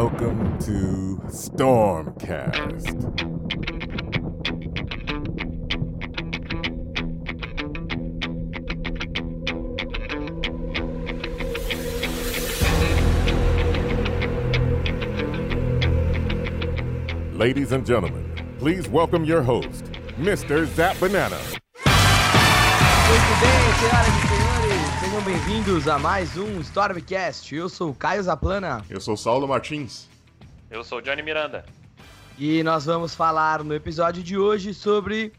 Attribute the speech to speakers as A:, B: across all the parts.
A: Welcome to Stormcast. Ladies and gentlemen, please welcome your host, Mr. Zap Banana.
B: Bem-vindos a mais um Stormcast. Eu sou o Caio Zaplana
C: Eu sou Saulo Martins.
D: Eu sou o Johnny Miranda.
B: e nós vamos falar no episódio de hoje sobre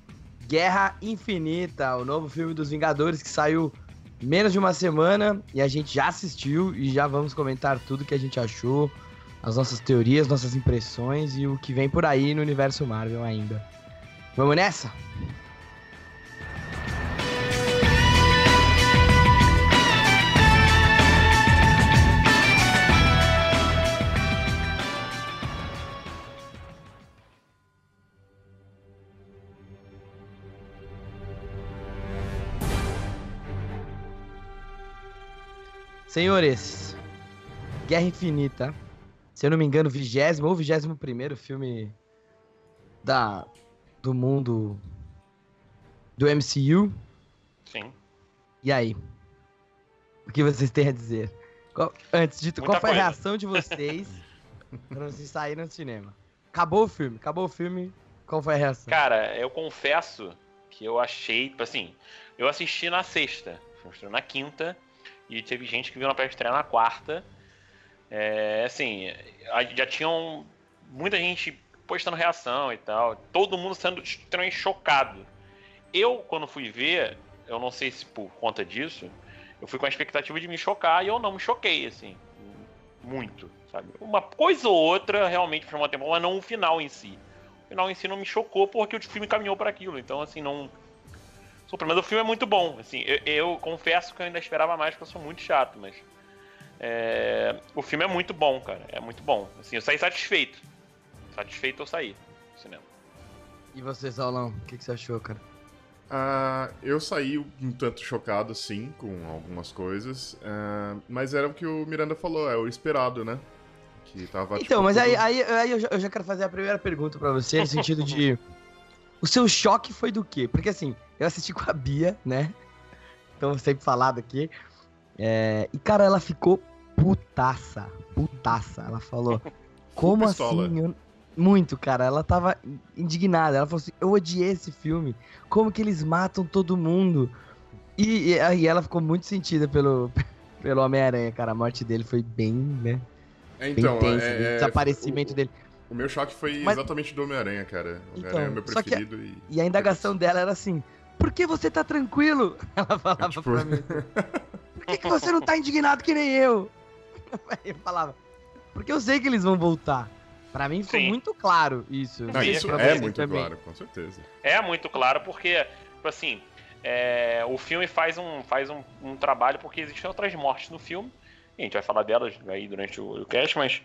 B: Guerra Infinita, o novo filme dos Vingadores que saiu menos de uma semana e a gente já assistiu e já vamos comentar tudo que a gente achou, as nossas teorias, nossas impressões e o que vem por aí no universo Marvel ainda. Vamos nessa? Senhores, Guerra Infinita, se eu não me engano, vigésimo ou vigésimo primeiro filme da, do mundo do MCU.
D: Sim.
B: E aí? O que vocês têm a dizer? Qual- antes de tudo, qual foi a
D: coisa.
B: reação de vocês quando vocês saíram do cinema? Acabou o filme, acabou o filme, qual foi a reação?
D: Cara, eu confesso que eu achei, tipo assim, eu assisti na sexta, na quinta, e teve gente que viu na pré-estreia na quarta. É, assim, já tinham muita gente postando reação e tal, todo mundo sendo extremamente chocado. Eu, quando fui ver, eu não sei se por conta disso, eu fui com a expectativa de me chocar e eu não me choquei, assim, muito, sabe? Uma coisa ou outra realmente chamou a atenção, mas não o final em si. O final em si não me chocou porque o filme caminhou para aquilo, então assim, não... Super, mas o filme é muito bom, assim, eu, eu confesso que eu ainda esperava mais, porque eu sou muito chato, mas... é, o filme é muito bom, cara, é muito bom. Assim, eu saí satisfeito. Satisfeito eu saí do cinema.
B: E você, Saulão, o que, que você achou, cara?
C: Ah, eu saí um tanto chocado, sim, com algumas coisas. ah, mas era o que o Miranda falou, é o esperado, né? Que tava,
B: Então,
C: tipo,
B: mas aí,
C: tudo-
B: aí, aí eu, já, eu já quero fazer a primeira pergunta pra você, no sentido de. O seu choque foi do quê? Porque assim, eu assisti com a Bia, né? Então, sempre falado aqui. É, e, cara, ela ficou putaça. Putaça. Ela falou. Como assim? Eu- Muito, cara. Ela tava indignada. Ela falou assim: Eu odiei esse filme. Como que eles matam todo mundo? E, e aí ela ficou muito sentida pelo, pelo Homem-Aranha, cara. A morte dele foi bem, né?
C: É,
B: Bem
C: então,
B: tensa.
C: é-
B: o
C: é-
B: desaparecimento
C: o,
B: dele.
C: O meu choque foi
B: Mas-
C: exatamente do Homem-Aranha, cara. O
B: Então,
C: Homem-Aranha é meu preferido e...
B: E a indagação dela era assim: por que você tá tranquilo? Ela falava
C: tipo-
B: pra mim. Por que, que você não tá indignado que nem eu? Aí eu falava: porque eu sei que eles vão voltar. Pra mim ficou
D: Sim.
B: muito claro isso.
C: Não, isso
B: pra
C: é muito
B: também.
C: claro, com certeza.
D: É muito claro porque, tipo assim, é, o filme faz, um, faz um, um trabalho porque existem outras mortes no filme. E a gente vai falar delas aí durante o, o cast, mas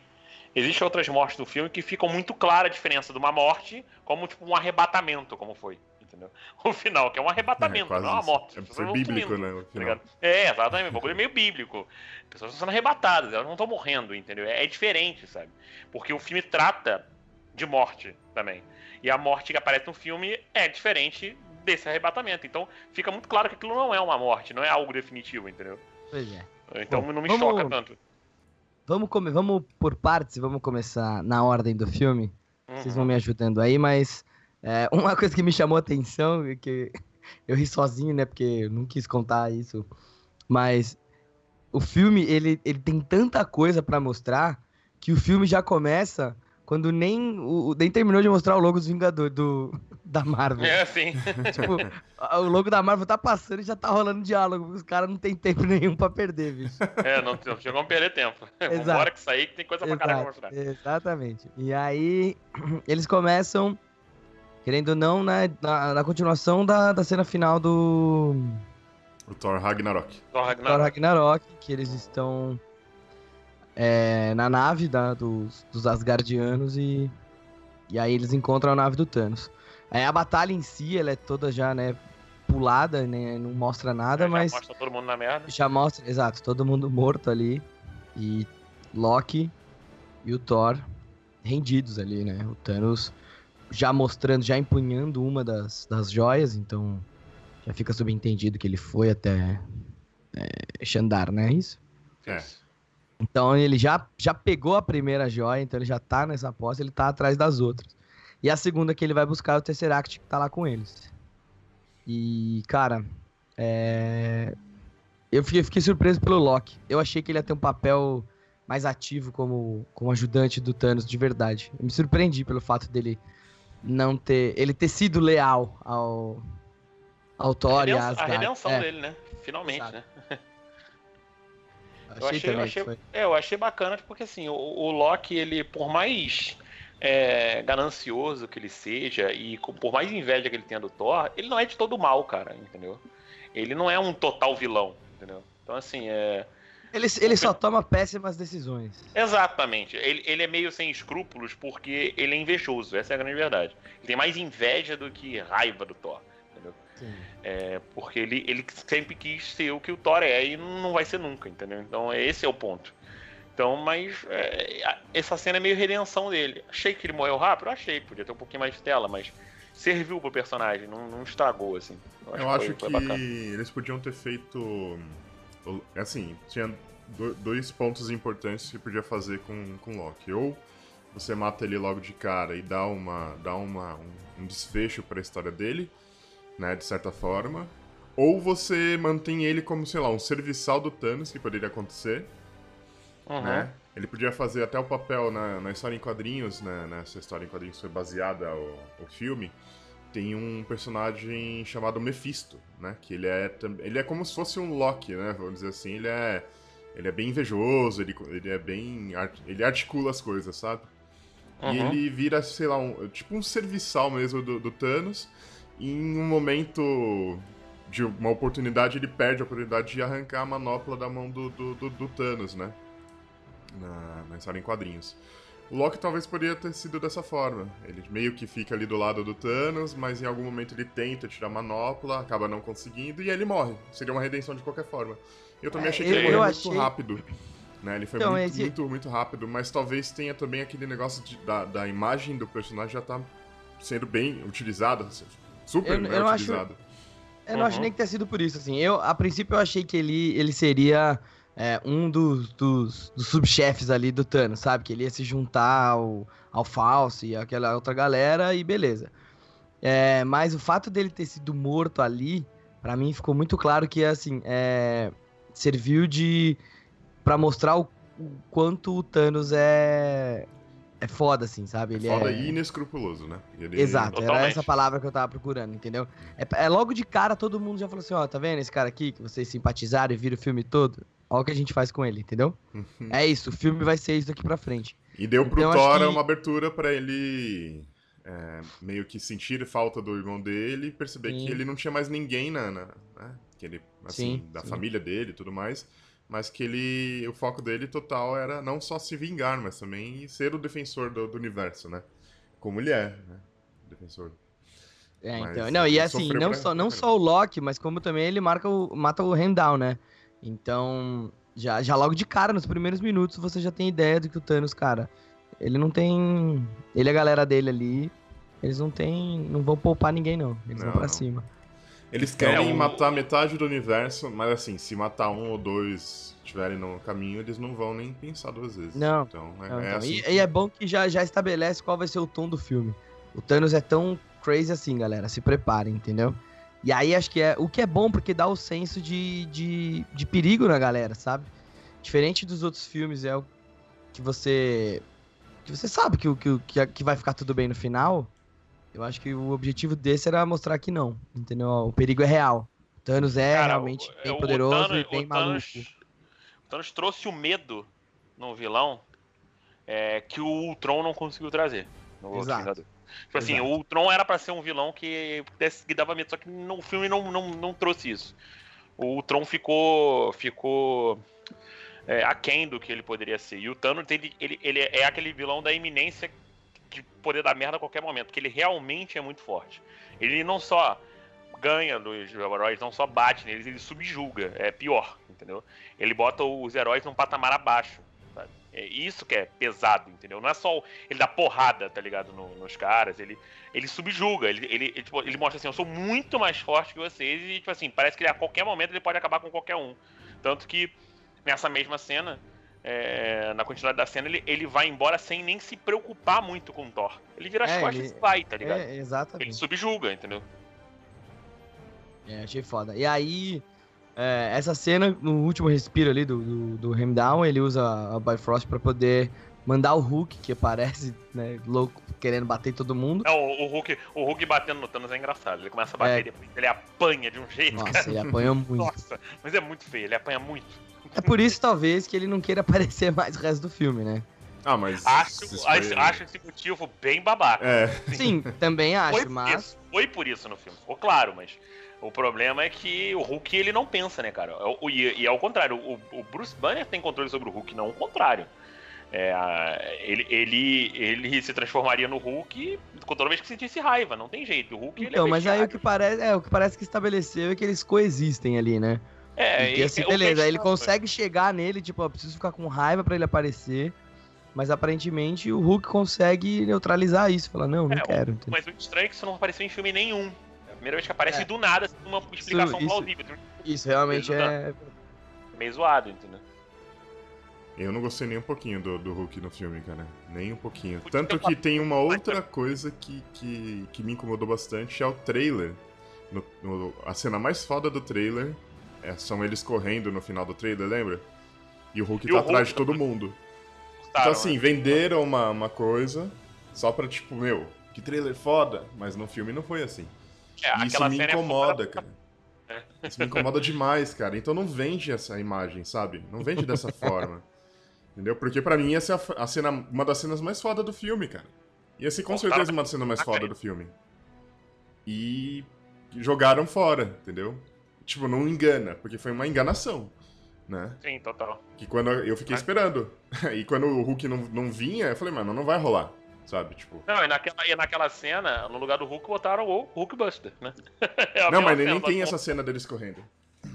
D: existem outras mortes no filme que ficam muito clara a diferença de uma morte como tipo um arrebatamento, como foi. Entendeu? O final, que é um arrebatamento,
C: quase
D: não é uma morte.
C: É, foi bíblico, né?
D: tá? É, exatamente. O bagulho é meio bíblico. As pessoas estão sendo arrebatadas, elas não estão morrendo, entendeu? É, é diferente, sabe? Porque o filme trata de morte também. E a morte que aparece no filme é diferente desse arrebatamento. Então fica muito claro que aquilo não é uma morte, não é algo definitivo, entendeu?
B: Pois é.
D: Então
B: Bom,
D: não me
B: vamos-
D: choca tanto.
B: Vamos, come... vamos por partes, vamos começar na ordem do filme. Vocês
D: Uhum.
B: vão me ajudando aí, mas é, uma coisa que me chamou a atenção e que eu ri sozinho, né? Porque eu não quis contar isso. Mas o filme, ele, ele tem tanta coisa pra mostrar que o filme já começa quando nem, o, o- nem terminou de mostrar o logo dos Vingadores, do, da Marvel.
D: É, sim.
B: Tipo, o logo da Marvel tá passando e já tá rolando diálogo. Os caras não tem tempo nenhum pra perder, bicho.
D: É, não, não chegou a perder tempo.
B: Exato.
D: Vambora que sair que tem coisa pra caralho pra
B: Exato,
D: mostrar.
B: exatamente. E aí, eles começam, querendo ou não, na, na, na continuação da, da cena final do
C: O Thor Ragnarok.
D: Thor
B: Thor
D: Ragnarok.
B: Ragnarok, que eles estão é, na nave da- dos, dos Asgardianos e, e aí eles encontram a nave do Thanos. Aí a batalha em si, ela é toda já, né, pulada, né, não mostra nada,
D: Já
B: mas
D: Mostra todo mundo na merda.
B: já mostra, exato, todo mundo morto ali. E Loki e o Thor rendidos ali, né? O Thanos já mostrando, já empunhando uma das, das joias, então já fica subentendido que ele foi até é, Xandar, né? Isso?
C: É.
B: Então ele já, já pegou a primeira joia, então ele já tá nessa aposta, ele tá atrás das outras. E a segunda que ele vai buscar é o Tesseract que tá lá com eles. E, cara, é... eu fiquei, fiquei surpreso pelo Loki. Eu achei que ele ia ter um papel mais ativo como, como ajudante do Thanos de verdade. Eu me surpreendi pelo fato dele não ter. ele ter sido leal ao. ao Thor
D: a
B: e a
D: redenção, a
B: Asgard.
D: redenção
B: É,
D: dele, né? Finalmente,
B: Exato.
D: né?
B: eu achei,
D: achei, eu achei, é, eu achei bacana, porque assim, o, o Loki, ele, por mais é, ganancioso que ele seja, e por mais inveja que ele tenha do Thor, ele não é de todo mal, cara, entendeu? Ele não é um total vilão, entendeu? Então, assim, é.
B: Ele, ele só toma péssimas decisões.
D: Exatamente. Ele, ele é meio sem escrúpulos porque ele é invejoso, essa é a grande verdade. Ele tem mais inveja do que raiva do Thor, entendeu? É, porque ele, ele sempre quis ser o que o Thor é e não vai ser nunca, entendeu? Então esse é o ponto. Então, mas é, a- essa cena é meio redenção dele. Achei que ele morreu rápido? Achei, podia ter um pouquinho mais de tela, mas serviu pro personagem, não, não estragou, assim.
C: Eu acho
D: foi-
C: que
D: foi bacana.
C: eles podiam ter feito. Assim, tinha do- dois pontos importantes que podia fazer com, com Loki. Ou você mata ele logo de cara e dá, uma, dá uma, um, um desfecho pra história dele, né, de certa forma. Ou você mantém ele como, sei lá, um serviçal do Thanos, que poderia acontecer,
D: Uhum.
C: né? Ele podia fazer até o papel na, na história em quadrinhos, né? Nessa história em quadrinhos foi baseada o, o filme. Tem um personagem chamado Mephisto, né? Que ele é ele é como se fosse um Loki, né? Vamos dizer assim, ele é ele é bem invejoso, ele, ele é bem ele articula as coisas, sabe? E
D: Uhum.
C: ele vira, sei lá, um, tipo um serviçal mesmo do, do Thanos. E em um momento de uma oportunidade, ele perde a oportunidade de arrancar a manopla da mão do, do, do- do Thanos, né? Na, na história em quadrinhos. O Loki talvez poderia ter sido dessa forma. Ele meio que fica ali do lado do Thanos, mas em algum momento ele tenta tirar a manopla, acaba não conseguindo e aí ele morre. Seria uma redenção de qualquer forma. Eu também
B: É,
C: achei que ele
D: eu
C: morreu
B: achei-
C: muito rápido. Né? Ele foi
B: Então,
C: muito,
B: esse-
C: muito, muito rápido, mas talvez tenha também aquele negócio de- da, da imagem do personagem já tá sendo bem utilizada, super
B: Eu-
C: bem
B: eu não acho-
C: utilizada.
B: Eu não acho
D: Uhum.
B: nem que tenha sido por isso, assim. Eu, a princípio, eu achei que ele, ele seria é, um dos, dos, dos subchefes ali do Thanos, sabe? Que ele ia se juntar ao, ao Falso e aquela outra galera e beleza. É, mas o fato dele ter sido morto ali, pra mim ficou muito claro que, assim, é, serviu de... pra mostrar o, o quanto o Thanos é... é foda, assim, sabe? Ele
C: Foda
B: é...
C: e inescrupuloso, né? Ele-
B: Exato, era
D: Totalmente.
B: essa palavra que eu tava procurando, entendeu? É, é logo de cara todo mundo já falou assim, ó, tá vendo esse cara aqui que vocês simpatizaram e viram o filme todo? Olha o que a gente faz com ele, entendeu? É isso, o filme vai ser isso daqui pra frente.
C: E deu pro
B: Então,
C: Thor
B: que-
C: uma abertura pra ele é, meio que sentir falta do irmão dele e perceber
B: Sim.
C: que ele não tinha mais ninguém na, na- né? que ele, assim,
B: Sim,
C: da
B: sim.
C: família dele e tudo mais, mas que ele, o foco dele total era não só se vingar, mas também ser o defensor do, do universo, né? Como ele é, né? Defensor.
B: É,
C: Mas
B: então. Não, e assim, não
C: pra-
B: só, não só o Loki, mas como também ele marca o, mata o Rendal, né? Então, já, já logo de cara, nos primeiros minutos, você já tem ideia do que o Thanos, cara, ele não tem. Ele e a galera dele ali, eles não tem. não vão poupar ninguém, não. Eles
C: Não,
B: vão pra
C: não.
B: cima.
C: Eles querem
D: É, o-
C: matar metade do universo, mas assim, se matar um ou dois estiverem no caminho, eles não vão nem pensar duas vezes.
B: Não,
C: Então, é,
B: Não,
C: é
B: então,
C: assim.
B: e,
C: que-
B: e é bom que já, já estabelece qual vai ser o tom do filme. O Thanos é tão crazy assim, galera. Se preparem, entendeu? E aí acho que é o que é bom porque dá o senso de, de, de perigo na galera, sabe? Diferente dos outros filmes, é o que você. que você sabe que, que, que, que vai ficar tudo bem no final. Eu acho que o objetivo desse era mostrar que não, entendeu? O perigo é real. O Thanos é
D: Cara,
B: realmente
D: o-
B: bem
D: o
B: poderoso
D: Thanos-
B: e bem
D: o Thanos-
B: maluco.
D: O Thanos trouxe o medo no vilão é, que o Ultron não conseguiu trazer. No
B: Exato.
D: Tipo assim, o Ultron era pra ser um vilão que, que dava medo, só que no filme não, não, não trouxe isso. O Ultron ficou. ficou. É, aquém do que ele poderia ser. E o Thanos, ele, ele, ele é aquele vilão da iminência de poder dar merda a qualquer momento, porque ele realmente é muito forte. Ele não só ganha dos heróis, não só bate neles, ele subjuga. É pior, entendeu? Ele bota os heróis num patamar abaixo. É isso que é pesado, entendeu? Não é só ele dar porrada, tá ligado, no, nos caras, ele, ele subjuga, ele, ele, ele, tipo, ele, mostra assim, eu sou muito mais forte que vocês e, tipo assim, parece que ele, a qualquer momento ele pode acabar com qualquer um. Tanto que nessa mesma cena, é, na continuidade da cena, ele, ele vai embora sem nem se preocupar muito com o Thor. Ele vira as
B: É,
D: costas
B: ele-
D: e vai, tá ligado?
B: É,
D: Ele
B: exatamente.
D: subjuga, entendeu?
B: É, achei foda. E aí, é, essa cena, no último respiro ali do, do, do Hemdown, ele usa a Bifrost pra poder mandar o Hulk, que aparece, né, louco, querendo bater em todo mundo.
D: Não, o, o Hulk, o Hulk batendo no Thanos é engraçado. Ele começa a bater
B: É.
D: e depois ele apanha de um jeito,
B: Nossa,
D: cara.
B: ele apanha muito.
D: Nossa, mas é muito feio, ele apanha muito.
B: É por isso, talvez, que ele não queira aparecer mais o resto do filme, né?
C: Ah, mas.
D: Acho,
C: foi-
D: acho esse motivo bem babaca.
C: É,
B: Sim, também
D: Foi
B: acho,
D: por
B: mas...
D: isso, foi por isso no filme, ficou claro, mas o problema é que o Hulk ele não pensa, né, cara? É o- E, e ao contrário, o, o Bruce Banner tem controle sobre o Hulk, não o contrário. É, ele, ele, ele se transformaria no Hulk toda vez que sentisse raiva, não tem jeito. O Hulk ele é
B: Então, mas aí o que, parece, é, o que parece que estabeleceu é que eles coexistem ali, né?
D: É,
B: e, assim, beleza, aí ele
D: bestiário-
B: consegue chegar nele, tipo, ó, preciso ficar com raiva pra ele aparecer. Mas aparentemente o Hulk consegue neutralizar isso. Fala, não, não
D: É,
B: quero.
D: Mas o estranho é que isso não apareceu em filme nenhum. É a primeira vez que aparece
B: É.
D: do nada, sem uma explicação
B: isso-
D: plausível.
B: Isso realmente
D: Isso
B: é.
D: Meio zoado, entendeu?
C: eu não gostei nem um pouquinho do, do Hulk no filme, cara. Nem um pouquinho.
D: Podia
C: Tanto que tem uma outra coisa que, que, que me incomodou bastante, é o trailer. No- no- a cena mais foda do trailer é, são eles correndo no final do trailer, lembra? E o Hulk
D: E
C: tá
D: o
C: atrás
D: Hulk
C: de todo mundo.
D: Gostaram,
C: Então assim,
D: né?
C: venderam uma, uma coisa só pra tipo, meu, que trailer foda. Mas no filme não foi assim.
D: É,
C: isso me
D: é
C: incomoda,
D: foda.
C: cara. Isso me incomoda demais, cara. Então não vende essa imagem, sabe? Não vende dessa forma. Entendeu? Porque pra mim essa é a, cena, uma das cenas mais foda do filme, cara. Ia ser com
D: Bom,
C: certeza
D: cara,
C: uma das cenas mais
D: tá
C: foda
D: bem.
C: do filme. E jogaram fora, entendeu? Tipo, não engana, porque foi uma enganação, né?
D: Sim, total.
C: Que quando eu fiquei
D: Ah.
C: esperando. E quando o Hulk não, não vinha, eu falei, mano, não vai rolar, sabe? Tipo.
D: Não, e naquela, e naquela cena, no lugar do Hulk, botaram o Hulkbuster, né? É
C: Não, mas
D: cena,
C: nem tem essa cena deles correndo.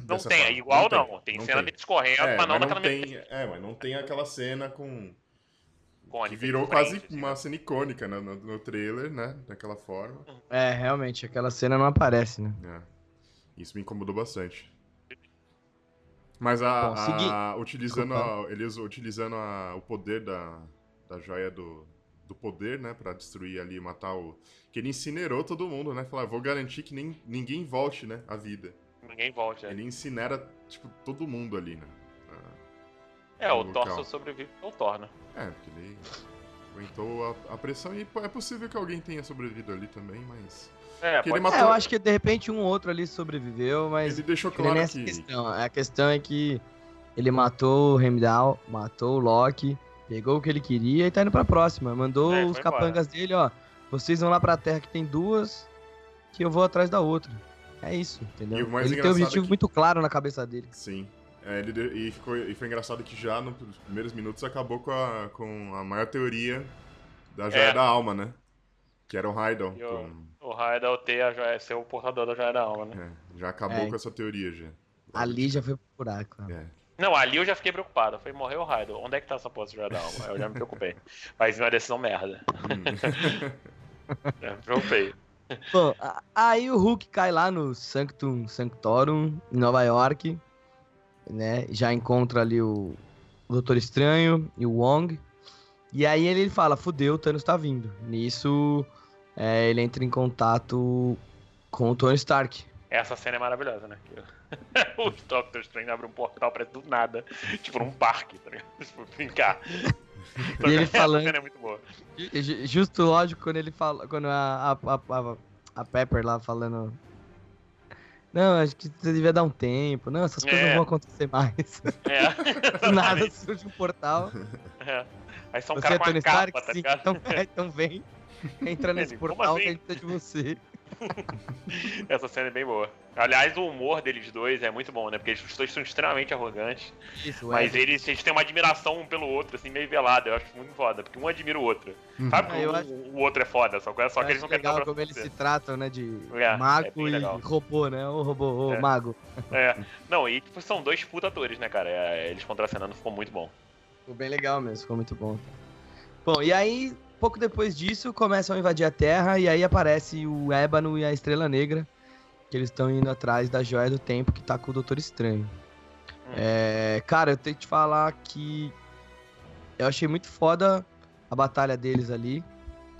D: Não tem, é igual não. Tem, cena deles correndo,
C: É,
D: mas não
C: mas
D: naquela
C: não
D: mesma
C: tem, é, mas não tem aquela cena com.
D: icônica,
C: Que virou quase
D: assim.
C: uma cena icônica né, no, no trailer, né? Daquela forma.
B: É, realmente, aquela cena não aparece, né?
C: É. Isso me incomodou bastante. Mas a,
B: Bom,
C: a- utilizando, a- eles utilizando a- o poder da, da joia do, do poder, né, Pra destruir ali, matar o que ele incinerou todo mundo, né? Falar, vou garantir que nem, ninguém volte, né, à vida.
D: Ninguém volta.
C: Ele incinera tipo todo mundo ali, né?
D: É, o Thor só sobrevive ao Thor, né?
C: É, porque ele aguentou a, a pressão e é possível que alguém tenha sobrevivido ali também, mas
D: É,
C: ele matou-
B: É, eu acho que de repente um ou outro ali sobreviveu, mas
C: ele deixou claro
B: nessa
C: que
B: questão. A questão é que ele matou o Heimdall, matou o Loki, pegou o que ele queria e tá indo pra próxima. Mandou
D: É,
B: os capangas dele, ó. Vocês vão lá pra terra que tem duas, que eu vou atrás da outra. É isso, entendeu?
C: E
B: Ele tem um
C: é
B: objetivo
C: que-
B: muito claro na cabeça dele.
C: Sim. É, ele de- e, ficou, e foi engraçado que já nos primeiros minutos acabou com a, com a maior teoria da joia
D: É.
C: da alma, né? Que era o Raidon.
D: E o-
C: com-
D: O Raidal ter a joia, ser o portador da joia da alma, né?
C: é, já acabou
B: É.
C: com essa teoria já.
B: Ali já foi pro buraco. né?
C: É.
D: Não, ali eu já fiquei preocupado. Foi morrer o Raidal. Onde é que tá essa porra de alma? Eu já me preocupei. Mas uma decisão merda.
C: Hum.
D: É, me preocupei.
B: Bom, aí o Hulk cai lá no Sanctum Sanctorum, em Nova York, né? Já encontra ali o Doutor Estranho e o Wong. E aí ele fala, fudeu, o Thanos tá vindo. Nisso, é, ele entra em contato com o Tony Stark.
D: Essa cena é maravilhosa, né? O Doctor Strange abre um portal pra do nada. Tipo num parque, tá ligado? Tipo, brincar.
B: E ele
D: Essa
B: falando-
D: cena é muito boa.
B: Ju- ju- Justo lógico quando ele fala. Quando a, a, a, a- Pepper lá falando. Não, acho que você devia dar um tempo. Não, essas coisas
D: É.
B: não vão acontecer mais.
D: É.
B: Nada surge um portal.
D: É. Aí são um
B: Você
D: cara
B: é
D: com
B: Tony
D: capa,
B: Stark?
D: tá
B: Sim,
D: ligado?
B: então, é, então vem. Entra nesse portal
D: assim?
B: que a gente precisa de você.
D: Essa cena é bem boa. Aliás, o humor deles dois é muito bom, né? Porque eles os dois são extremamente arrogantes.
B: Isso,
D: Mas
B: é.
D: eles, eles têm uma admiração um pelo outro, assim, meio velada. Eu acho muito foda. Porque um admira o outro. Sabe
B: Ah,
D: que
B: eu
D: o,
B: acho-
D: o outro é foda, só que, só que eles não querem dar
B: legal
D: o
B: como eles se tratam, né? De
D: É, é
B: mago
D: bem
B: e robô, né? Ô robô, ô
D: É.
B: mago.
D: É. Não, e tipo, são dois puta atores, né, cara? É, eles contracenando ficou muito bom.
B: Ficou bem legal mesmo, ficou muito bom. Bom, e aí, pouco depois disso, começam a invadir a Terra e aí aparece o Ébano e a Estrela Negra, que eles estão indo atrás da Joia do Tempo que tá com o Doutor Estranho.
D: Hum.
B: É, cara, eu tenho que te falar que eu achei muito foda a batalha deles ali.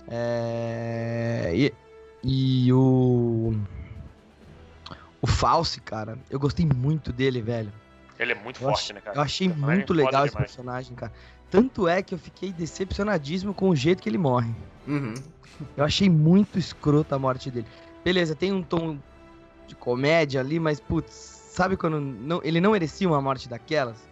B: É, e, e o. O False, cara, eu gostei muito dele, velho.
D: Ele é muito
B: Eu,
D: forte,
B: ach-
D: né, cara?
B: eu achei
D: Personagem
B: muito legal esse personagem, cara. Tanto é que eu fiquei decepcionadíssimo com o jeito que ele morre.
C: Uhum.
B: Eu achei muito escroto a morte dele. Beleza, tem um tom de comédia ali, mas, putz, sabe quando não, ele não merecia uma morte daquelas?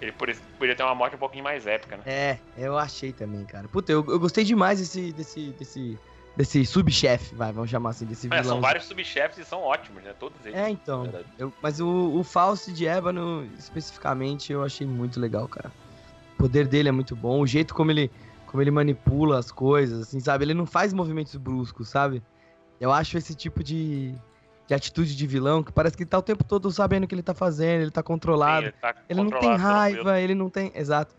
D: Ele poderia ter uma morte um pouquinho mais épica, né?
B: É, eu achei também, cara. Puta, eu, eu gostei demais desse, desse, desse, desse subchefe, vai, vamos chamar assim, desse
D: É,
B: vilão.
D: são vários subchefes e são ótimos, né? Todos eles.
B: É, então.
D: Verdade.
B: Eu- mas o, o Faust de Ébano, especificamente, eu achei muito legal, cara. O poder dele é muito bom, o jeito como ele, como ele manipula as coisas, assim, sabe? Ele não faz movimentos bruscos, sabe? Eu acho esse tipo de, de atitude de vilão que parece que ele tá o tempo todo sabendo o que ele tá fazendo, ele tá controlado.
D: Sim, ele tá
B: Ele não tem
D: controlado, tranquilo.
B: raiva, ele não tem. Exato.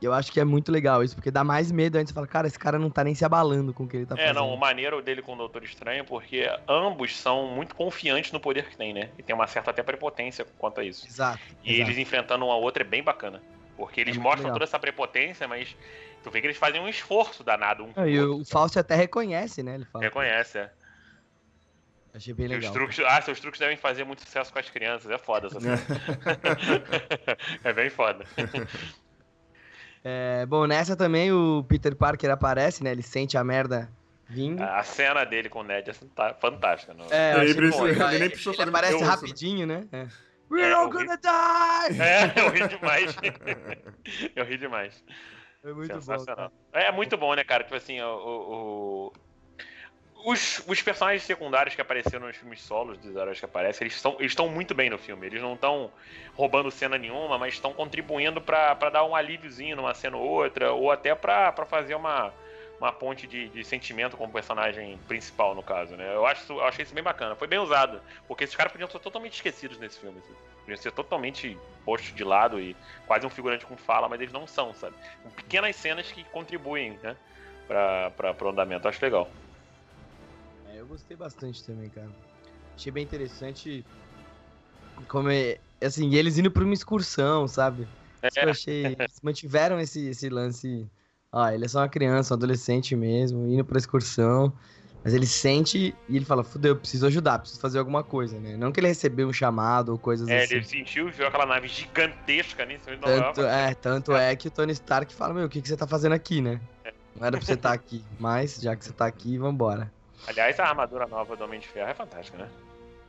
B: E Eu acho que é muito legal isso, porque dá mais medo antes. Você fala, cara, esse cara não tá nem se abalando com o que ele tá
D: É,
B: fazendo.
D: não, o maneiro dele com o Doutor Estranho, porque ambos são muito confiantes no poder que tem, né? E tem uma certa até prepotência quanto a isso.
B: Exato.
D: E
B: exato.
D: eles enfrentando um ao outro é bem bacana. Porque eles
B: É
D: mostram
B: legal.
D: toda essa prepotência, mas tu vê que eles fazem um esforço danado um o
B: e
D: outro.
B: o Fausto até reconhece, né? Ele fala.
D: Reconhece, é.
B: Achei bem
D: E os
B: legal.
D: truques, ah, seus truques devem fazer muito sucesso com as crianças. É foda essa cena. é bem foda.
B: É, bom, nessa também o Peter Parker aparece, né? Ele sente a merda vindo.
D: A cena dele com o Ned é fantástica. Não?
B: É, eu
C: Ele
B: bom.
C: ele
B: Ele-
C: precisou
B: ele aparece
C: esforço,
B: rapidinho, né? É. We're
D: É,
B: all gonna die!
D: É, eu ri demais. eu ri demais.
B: É muito bom.
D: Sensacional.
B: cara.
D: É muito bom, né, cara? Tipo assim, o. o- Os, os personagens secundários que apareceram nos filmes solos dos heróis que aparecem, eles estão eles muito bem no filme. Eles não estão roubando cena nenhuma, mas estão contribuindo pra pra dar um alíviozinho numa cena ou outra, ou até pra fazer uma, uma ponte de, de sentimento com o personagem principal, no caso, né? Eu, acho, eu achei isso bem bacana. Foi bem usado, porque esses caras podiam ser totalmente esquecidos nesse filme. assim. Podiam ser totalmente postos de lado e quase um figurante com fala, mas eles não são, sabe? Com pequenas cenas que contribuem, né? Pra, pra, pro andamento. Acho legal.
B: É, eu gostei bastante também, cara. Achei bem interessante como é. Assim, eles indo pra uma excursão, sabe? Isso que eu achei. Eles mantiveram esse, esse lance. Ó, ele é só uma criança, um adolescente mesmo, indo pra excursão. Mas ele sente e ele fala: fudeu, eu preciso ajudar, preciso fazer alguma coisa, né? Não que ele recebeu um chamado ou coisas
D: É,
B: assim.
D: ele sentiu, viu aquela nave gigantesca Nova
B: Tanto,
D: York.
B: é, tanto é que o Tony Stark fala: Meu, o que, que você tá fazendo aqui, né? Não era pra você estar aqui, mas já que você tá aqui, vambora.
D: Aliás, a armadura nova do Homem de Ferro é fantástica, né?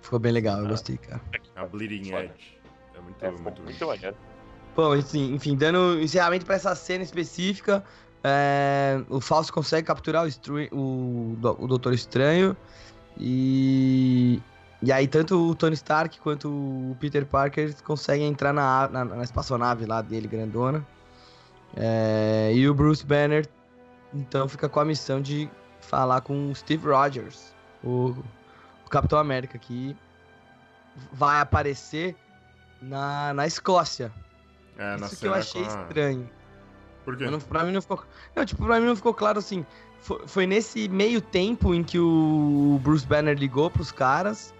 B: Ficou bem legal, eu
D: Ah.
B: gostei, cara.
C: A Bleeding
D: Foda.
C: Edge. É muito,
D: É,
C: muito,
D: muito maneiro.
B: Bom, enfim, enfim dando encerramento pra essa cena específica, é, o Fausto consegue capturar o, o, o Doutor Estranho e, e aí tanto o Tony Stark quanto o Peter Parker conseguem entrar na, na, na espaçonave lá dele, grandona. É, e o Bruce Banner então fica com a missão de falar com o Steve Rogers, o, o Capitão América, que vai aparecer na, na Escócia.
C: É, na
B: Isso que eu achei
C: a-
B: estranho.
C: Por quê?
B: Não, pra mim não ficou. Não, tipo, pra mim não ficou claro assim. Foi, foi nesse meio tempo em que o Bruce Banner ligou pros caras.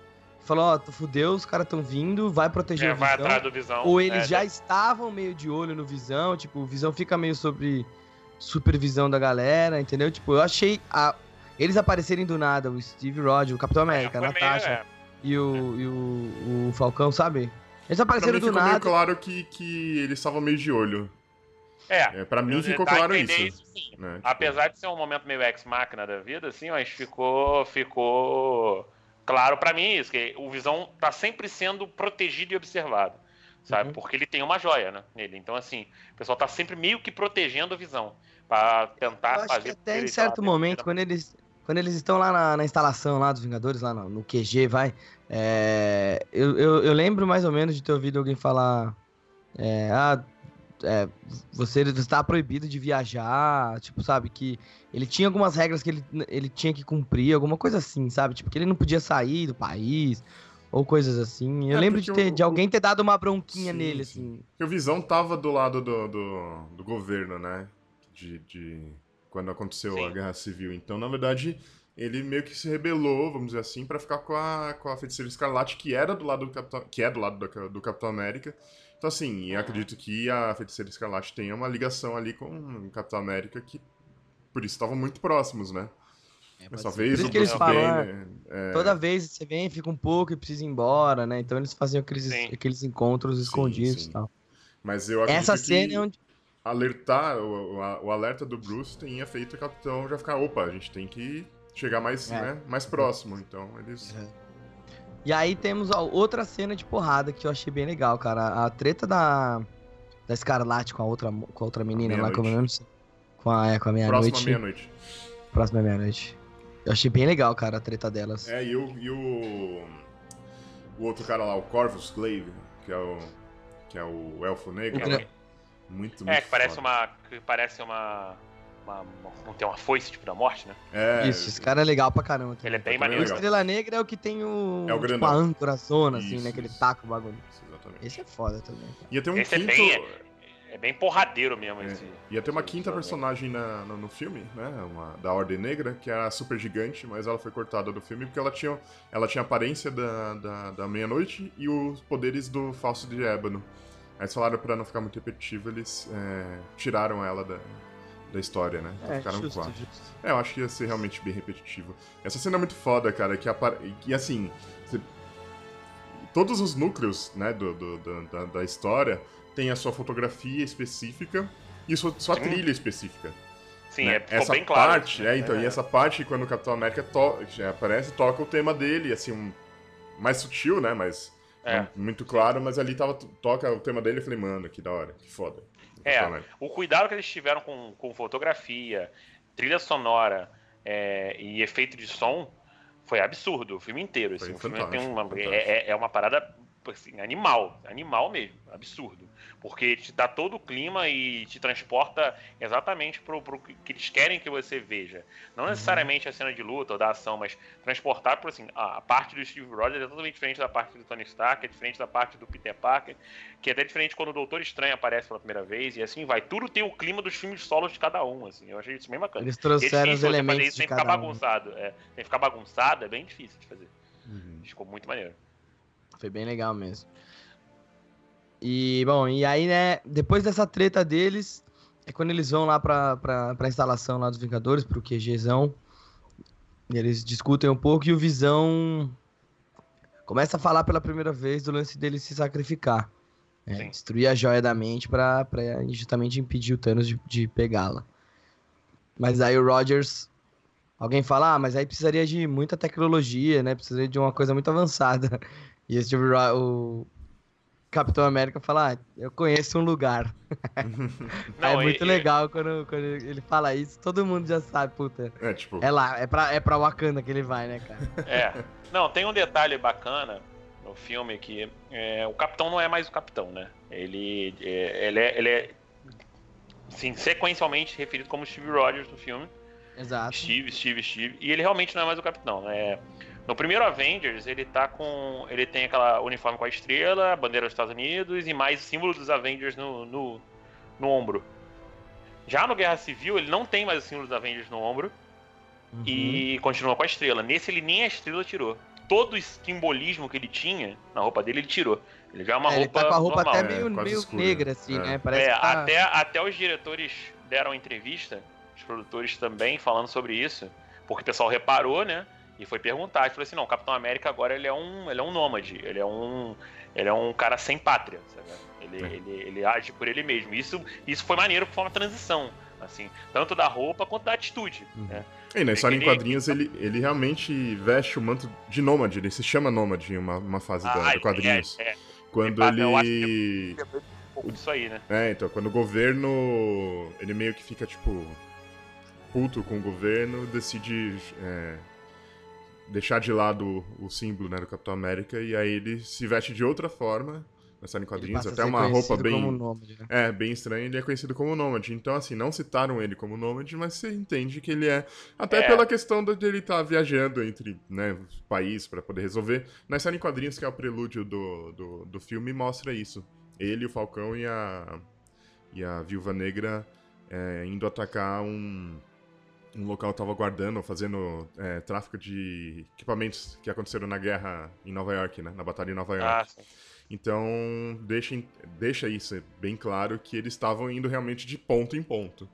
B: Falou, ó, tu fudeu, os caras tão vindo, vai proteger
D: É,
B: o
D: vai
B: Visão.
D: atrás do Visão.
B: Ou eles
D: é,
B: já
D: é,
B: estavam meio de olho no Visão, tipo, o Visão fica meio sobre supervisão da galera, entendeu? Tipo, eu achei a- eles aparecerem do nada, o Steve Rogers, o Capitão América, a
D: foi meio-
B: Natasha
D: é.
B: e, o, e o, o Falcão, sabe? Eles
C: Pra
B: apareceram
C: mim
B: do
C: ficou meio
B: nada.
C: claro que, que eles estavam meio de olho.
D: É,
C: É, pra mim ficou
D: a
C: claro isso.
D: sim.
C: né? Tipo,
D: Apesar de ser um momento meio ex-máquina da vida, assim, mas ficou, ficou claro pra mim isso, que o Visão tá sempre sendo protegido e observado, sabe?
B: Uhum.
D: Porque ele tem uma joia, né, nele. Então, assim, o pessoal tá sempre meio que protegendo o Visão, pra tentar
B: Eu acho
D: fazer...
B: que até em certo momento, quando eles, quando eles estão lá na, na instalação lá dos Vingadores, lá no, no QG, vai. é, eu, eu, eu lembro mais ou menos de ter ouvido alguém falar. é, ah, é, você está proibido de viajar, tipo, sabe, que ele tinha algumas regras que ele, ele tinha que cumprir, alguma coisa assim, sabe? Tipo, que ele não podia sair do país, Ou coisas assim. Eu
C: É,
B: lembro de, ter,
C: o-
B: de alguém ter dado uma bronquinha
C: Sim,
B: nele,
C: sim.
B: assim.
C: Porque o Visão tava do lado do, do, do governo, né? De, de- Quando aconteceu
D: Sim.
C: a Guerra Civil. Então, na verdade, ele meio que se rebelou, vamos dizer assim, pra ficar com a, com a Feiticeira Escarlate, que era do lado do Capitão. Que é do lado do, do Capitão América. Então, assim, eu
D: Uhum.
C: acredito que a Feiticeira Escarlate tenha uma ligação ali com o Capitão América que. Por isso estavam muito próximos, né? Mas
B: pode ser.
C: talvez o
B: que eles
C: Bruce
B: falam,
C: Banner, é,
B: Toda vez que você vem, fica um pouco e precisa ir embora, né? Então eles faziam aqueles,
D: Sim.
B: aqueles encontros
C: Sim,
B: escondidos
C: sim.
B: e tal.
C: Mas eu acredito
B: Essa
C: que...
B: cena é onde.
C: alertar, o, o- o alerta do Bruce tenha feito o capitão já ficar, opa, a gente tem que chegar mais,
B: É.
C: né, mais próximo. Então eles.
B: E aí temos ó, outra cena de porrada que eu achei bem legal, cara. A treta da, da Escarlate com a outra, com a outra menina lá, como eu não sei. Com a, é, com a
C: Próxima
B: meia-noite.
C: meia-noite.
B: Próxima meia-noite. Eu achei bem legal, cara, a treta delas.
C: É, e o, e o. O outro cara lá, o Corvus Glaive, que é o. Que é o Elfo Negro.
B: O gra-
C: Muito, muito
D: É, que parece
C: foda.
D: uma. Que parece uma. Uma, uma, tem uma foice, tipo, da morte, né?
C: É,
B: Isso, esse cara é legal pra caramba. também.
D: Ele é bem
B: O
D: maneiro.
C: legal.
B: Estrela Negra é o que tem o.
C: É o
B: tipo, a âncora zona, assim,
C: Isso,
B: né? Que ele
C: isso.
B: taca o bagulho.
C: Exatamente.
B: Esse é foda também. cara.
C: Ia ter um
D: Esse é
C: quinto.
D: bem- É bem porradeiro mesmo
C: É,
D: esse.
C: Ia ter uma
D: esse
C: quinta personagem na- no, no filme, né? Uma, da Ordem Negra, que era a super gigante, mas ela foi cortada do filme porque ela tinha, ela tinha a aparência da, da, da meia-noite e os poderes do falso de ébano. Aí eles falaram pra não ficar muito repetitivo, eles é, tiraram ela da, da história, né? Então
B: É,
C: ficaram
B: justo,
C: quatro.
B: justo.
C: É, eu acho que ia ser realmente bem repetitivo. Essa cena é muito foda, cara, que apare... e assim, você- todos os núcleos, né, do, do- do- da, da história têm a sua fotografia específica e sua, sua
D: Sim.
C: trilha específica.
D: Sim,
C: né?
D: é, ficou
C: essa
D: bem claro.
C: parte,
D: né?
C: é, então, e essa parte quando o Capitão América to... já aparece, toca o tema dele, assim, um... mais sutil, né, mas
D: É.
C: muito claro, mas ali tava, toca o tema dele, eu falei, mano, que da hora, que foda.
D: É, o cuidado que eles tiveram com, com fotografia, trilha sonora é, e efeito de som foi absurdo, o filme inteiro.
C: Foi
D: o filme
C: fantástico,
D: tem uma, é, é- é uma parada assim, animal, animal mesmo, absurdo. Porque te dá todo o clima e te transporta exatamente pro, pro que eles querem que você veja. Não
C: Uhum.
D: necessariamente a cena de luta ou da ação, mas transportar por assim, a, parte do Steve Rogers é totalmente diferente da parte do Tony Stark, é diferente da parte do Peter Parker, que é até diferente quando o Doutor Estranho aparece pela primeira vez, e assim vai. Tudo tem o clima dos filmes solos de cada um, assim. Eu achei isso bem bacana.
B: Eles
D: E é
B: trouxeram os elementos
D: sem ficar
B: um.
D: bagunçado. É, sem ficar bagunçado é bem difícil de fazer.
C: Uhum.
D: Ficou muito maneiro.
B: Foi bem legal mesmo. E, bom, e aí, né, depois dessa treta deles, é quando eles vão lá pra, pra, pra instalação lá dos Vingadores, pro QGzão. Eles discutem um pouco e o Visão começa a falar pela primeira vez do lance dele se sacrificar. né. Destruir a joia da mente pra, pra justamente impedir o Thanos de, de pegá-la. Mas aí o Rogers. Alguém fala, ah, mas aí precisaria de muita tecnologia, né? Precisaria de uma coisa muito avançada. E o, Steve o Capitão América fala, ah, eu conheço um lugar.
D: Não,
B: é
D: e-
B: muito
D: e-
B: legal quando, quando ele fala isso, todo mundo já sabe, puta.
C: É, tipo,
B: É lá, é pra, é pra Wakanda que ele vai, né, cara?
D: É. Não, tem um detalhe bacana no filme que é, o capitão não é mais o capitão, né? Ele é, ele é, ele é sim, sequencialmente referido como Steve Rogers no filme.
B: Exato.
D: Steve, Steve, Steve. E ele realmente não é mais o capitão, né? No primeiro Avengers, ele tá com. Ele tem aquela uniforme com a estrela, a bandeira dos Estados Unidos e mais símbolo dos Avengers no, no, no ombro. Já no Guerra Civil, ele não tem mais o símbolo dos Avengers no ombro
B: Uhum.
D: e continua com a estrela. Nesse, ele nem a estrela tirou. Todo o simbolismo que ele tinha na roupa dele, ele tirou. Ele já é uma
B: É, ele
D: roupa.
B: tá com a roupa
D: normal.
B: até
C: É,
B: meio,
C: quase
B: meio
C: escura.
B: negra, assim,
C: É.
B: né? Parece
D: É,
B: que tá...
D: até, até os diretores deram entrevista, os produtores também, falando sobre isso, porque o pessoal reparou, né? E foi perguntar, e falou assim, não, o Capitão América agora ele é um, ele é um nômade, ele é um, ele é um cara sem pátria, sabe? Ele,
C: É.
D: ele, ele age por ele mesmo. Isso, isso foi maneiro, foi uma transição, assim, tanto da roupa quanto da atitude,
C: Uhum.
D: né?
C: E na história em quadrinhos, ele, ele realmente veste o manto de nômade, ele se chama nômade em uma, uma fase da,
D: Ah,
C: de quadrinhos.
D: É, é,
C: Quando
D: ele- eu acho
C: ele.
D: um disso aí, né?
C: É, então, quando o governo. Ele meio que fica, tipo. puto com o governo, decide. é, deixar de lado o símbolo né, do Capitão América, e aí ele se veste de outra forma, na série em
B: Ele
C: quadrinhos, até uma roupa
B: conhecido
C: bem.
B: como Nômade, né?
C: É, bem estranho, ele é conhecido como Nômade. Então, assim, não citaram ele como Nômade, mas você entende que ele é. Até
D: É.
C: pela questão de ele estar viajando entre né, os países para poder resolver. Na série em quadrinhos, que é o prelúdio do, do, do filme, mostra isso. Ele, o Falcão e a, e a Viúva Negra é, indo atacar um, um local que tava guardando, fazendo é, tráfico de equipamentos que aconteceram na guerra em Nova York, né? Na batalha em Nova York.
D: Ah, sim.
C: Então, deixa, deixa isso bem claro que eles estavam indo realmente de ponto em ponto,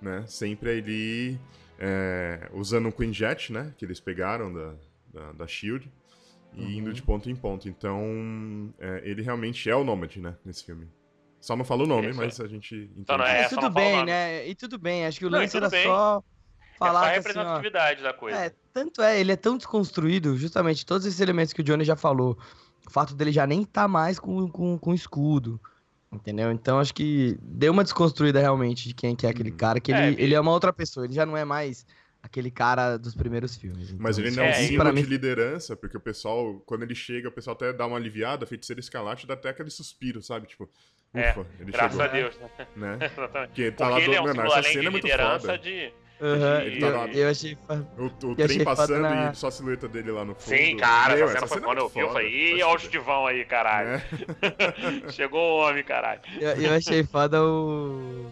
C: né? Sempre ali é, usando o Queen Jet, né? Que eles pegaram da, da, da SHIELD e
B: Uhum.
C: indo de ponto em ponto. Então, é, ele realmente é o Nômade, né? Nesse filme. Só não fala o nome,
D: Isso.
C: mas a gente entende.
D: Então não é- só
B: tudo bem, né? E tudo bem, acho que o
D: Não, e
B: lance era
D: bem.
B: só
D: é só a
B: falar que assim, ó,
D: representatividade da coisa.
B: É, tanto é, ele é tão desconstruído, justamente todos esses elementos que o Johnny já falou. O fato dele já nem tá mais com, com, com escudo. Entendeu? Então acho que deu uma desconstruída realmente de quem que é aquele
C: Uhum.
B: cara, que
D: É,
B: ele, ele é uma outra pessoa, ele já não é mais aquele cara dos primeiros filmes.
C: Mas
B: Então,
C: ele
B: isso
C: não é um
D: É,
C: símbolo
B: mim
C: de liderança, porque o pessoal, quando ele chega, o pessoal até dá uma aliviada, a feiticeira escalate dá até aquele suspiro, sabe? Tipo,
D: É,
C: ufa, ele
D: Graças
C: chegou,
D: a Deus, né?
C: né?
D: Exatamente.
C: Porque tá
D: Porque
C: lá
D: ele é
C: do...
D: um
C: Mano,
D: símbolo
C: essa
D: além
C: cena
D: de
C: é muito
D: liderança
C: foda.
B: Aham,
D: de.
C: Ele tá
B: eu,
C: lá-
B: eu achei.
C: O, o
B: E achei
C: trem
B: foda
C: passando
B: na-
C: e só a silhueta dele lá no fundo.
D: Sim, cara,
C: Meu,
D: essa cena foi
C: é
D: quando eu
C: muito
D: vi, eu falei, ih, olha o Estivão aí, caralho.
C: É.
D: Chegou o homem, caralho.
B: Eu, eu achei foda o.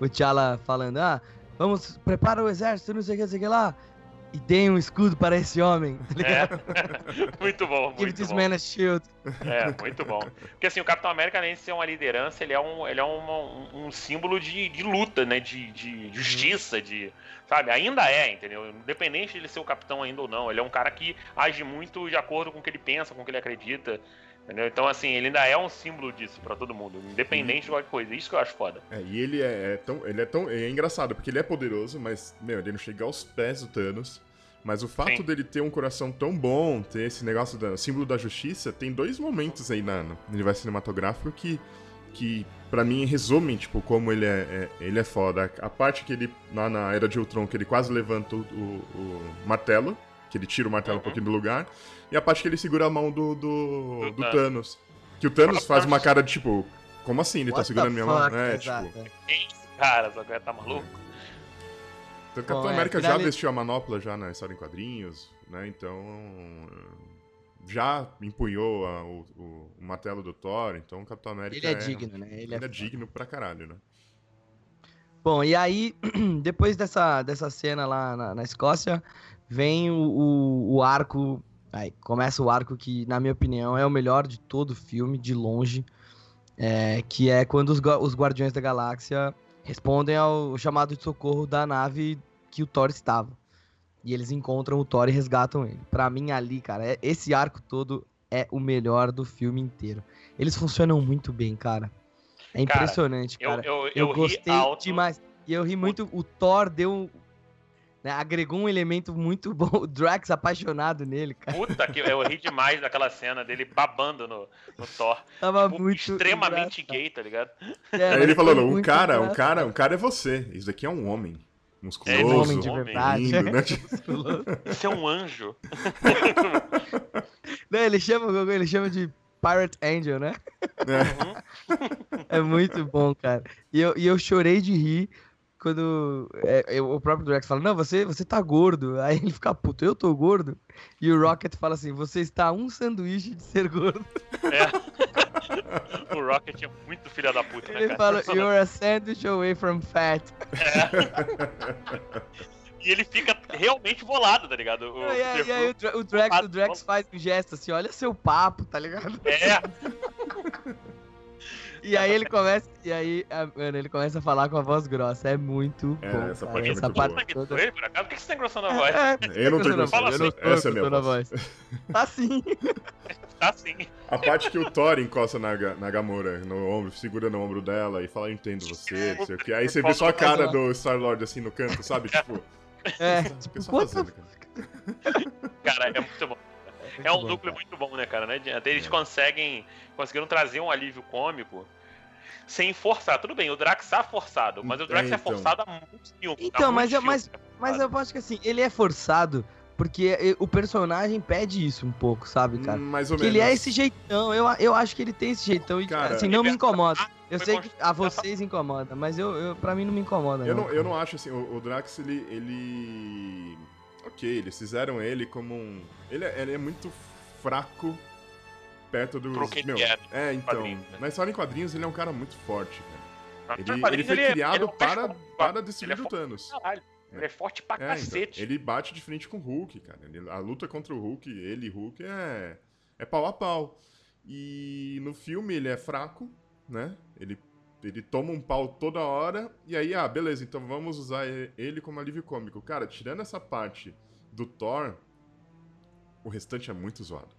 B: O T'Challa falando, ah, vamos, prepara o exército, não sei o que, não sei o que lá. E tem um escudo para esse homem, tá ligado?
D: É. muito bom,
B: Give
D: muito
B: this
D: bom.
B: man a shield.
D: É, muito bom. Porque assim, o Capitão América, além de ser uma liderança, ele é um, ele é um, um símbolo de, de luta, né? De, de justiça, de. Sabe? Ainda é, entendeu? Independente de ele ser o capitão ainda ou não. Ele é um cara que age muito de acordo com o que ele pensa, com o que ele acredita. Entendeu? Então, assim, ele ainda é um símbolo disso pra todo mundo, independente de qualquer coisa. Isso que eu acho foda.
C: É, e ele é, é tão. Ele é tão. É engraçado, porque ele é poderoso, mas, meu, ele não chega aos pés do Thanos. Mas o fato
D: Sim.
C: dele ter um coração tão bom, ter esse negócio do símbolo da justiça, tem dois momentos aí na, no universo cinematográfico que, que para mim, resumem, tipo, como ele é, é- ele é foda. A parte que ele, lá na Era de Ultron, que ele quase levanta o, o- o martelo, que ele tira o martelo um
D: Uhum.
C: pouquinho do lugar, e a parte que ele segura a mão do, do,
D: Do
C: do
D: Thanos.
C: Que o Thanos faz uma cara de, tipo, como assim ele tá
B: What
C: segurando
B: the
C: minha mão? É,
B: exato,
C: tipo...
B: é.
D: Que isso, cara, só que tá maluco?
C: Tanto que Capitão
B: é,
C: América já
B: ali-
C: vestiu a manopla já na história em quadrinhos, né? Então. Já empunhou a- o, o- o martelo do Thor, então o Capitão América
B: Ele é digno, né? Ele
C: Ele
B: é
C: é, digno pra caralho, né?
B: Bom, e aí, depois dessa, dessa cena lá na, na Escócia, vem o, o, o arco. Aí, começa o arco que, na minha opinião, é o melhor de todo o filme, de longe. é, que é quando os, os Guardiões da Galáxia respondem ao chamado de socorro da nave que o Thor estava. E eles encontram o Thor e resgatam ele. Pra mim, ali, cara, é- esse arco todo é o melhor do filme inteiro. Eles funcionam muito bem, cara. É
D: Cara,
B: impressionante,
D: Eu,
B: cara.
D: eu, eu,
B: Eu,
D: ri
B: gostei demais. E eu ri muito. O Thor deu. Né, agregou um elemento muito bom. O Drax apaixonado nele, cara.
D: Puta que eu ri demais daquela cena dele babando no, no Thor.
B: Tava
D: Tipo,
B: muito.
D: extremamente
B: engraçado.
D: gay, tá ligado?
B: É,
C: Aí ele falando, um cara, um
B: engraçado.
C: cara, um cara é você. Isso daqui é um homem.
B: É
C: Musculoso,
B: um homem de verdade.
C: lindo, né?
D: Você é um anjo.
B: Não, ele chama, ele chama de Pirate Angel, né?
D: Uhum.
B: É muito bom, cara. E eu, e eu chorei de rir quando é, eu- o próprio Drax fala: Não, você, você tá gordo. Aí ele fica puto, eu tô gordo. E o Rocket fala assim: Você está um sanduíche de ser gordo.
D: É. o Rocket é muito filha da puta, né,
B: Ele
D: cara?
B: fala: You're a sandwich away from fat.
D: E ele fica realmente bolado, tá ligado? O,
B: e aí, e aí o, Dra- o Drax, o Drax faz um gesto assim: Olha seu papo, tá ligado?
D: É,
B: E aí ele começa, e aí, ah, mano, ele começa a falar com a voz grossa. É muito
C: É,
B: bom.
C: essa
B: cara.
C: parte é
B: essa
C: muito
B: parte
C: boa.
B: Toda.
D: ele, por acaso? Por que você tá engrossando a voz?
B: É,
C: Eu não tô
B: engrossando a
C: gostando.
B: voz, eu não tô
C: Essa é a minha
B: engrossando a
C: voz.
B: voz. Tá sim.
D: Tá sim.
C: A parte que o Thor encosta na, na Gamora, no ombro, segura no ombro dela e fala, eu entendo você, não sei o que. Aí você vê só a cara do Star-Lord assim no canto, sabe? Tipo,
B: É,
C: o que você tá fazendo, cara?
D: Cara, é muito bom. É um núcleo muito bom, né, cara? Né? Até eles
C: É.
D: conseguem. Conseguiram trazer um alívio cômico sem forçar. Tudo bem, o Drax tá forçado, mas o Drax
C: É,
D: é
C: então.
D: forçado há muito filme.
B: Então, mas eu- mas-. Mas eu acho que assim, ele é forçado Porque o personagem pede isso um pouco, sabe, cara?
C: Mais ou
B: Porque
C: menos.
B: ele é esse jeitão, eu, eu acho que ele tem esse jeitão e
C: Cara,
B: assim, não me incomoda. Eu sei que a vocês incomoda, mas eu, eu, pra mim não me incomoda.
C: Eu não, eu não acho assim, o, o Drax, ele, ele. Ok, eles fizeram ele como um. Ele é, ele é muito fraco perto dos.
D: Pro que ele
C: meu,
D: é,
C: é, então.
D: né?
C: Mas só em quadrinhos ele é um cara muito forte, cara. Ele, ele foi
D: é-
C: criado
D: ele é
C: para, para
D: ele
C: destruir
D: é
C: o Thanos.
D: Caralho. Ele é forte pra
C: É, então,
D: cacete.
C: ele bate de frente com o Hulk, cara. Ele- a luta contra o Hulk, ele e Hulk é, é pau a pau. E no filme ele é fraco, né? Ele, ele toma um pau toda hora. E aí, ah, beleza, então vamos usar ele como alívio cômico. Cara, tirando essa parte do Thor, o restante é muito zoado.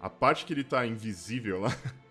C: A parte que ele tá invisível lá.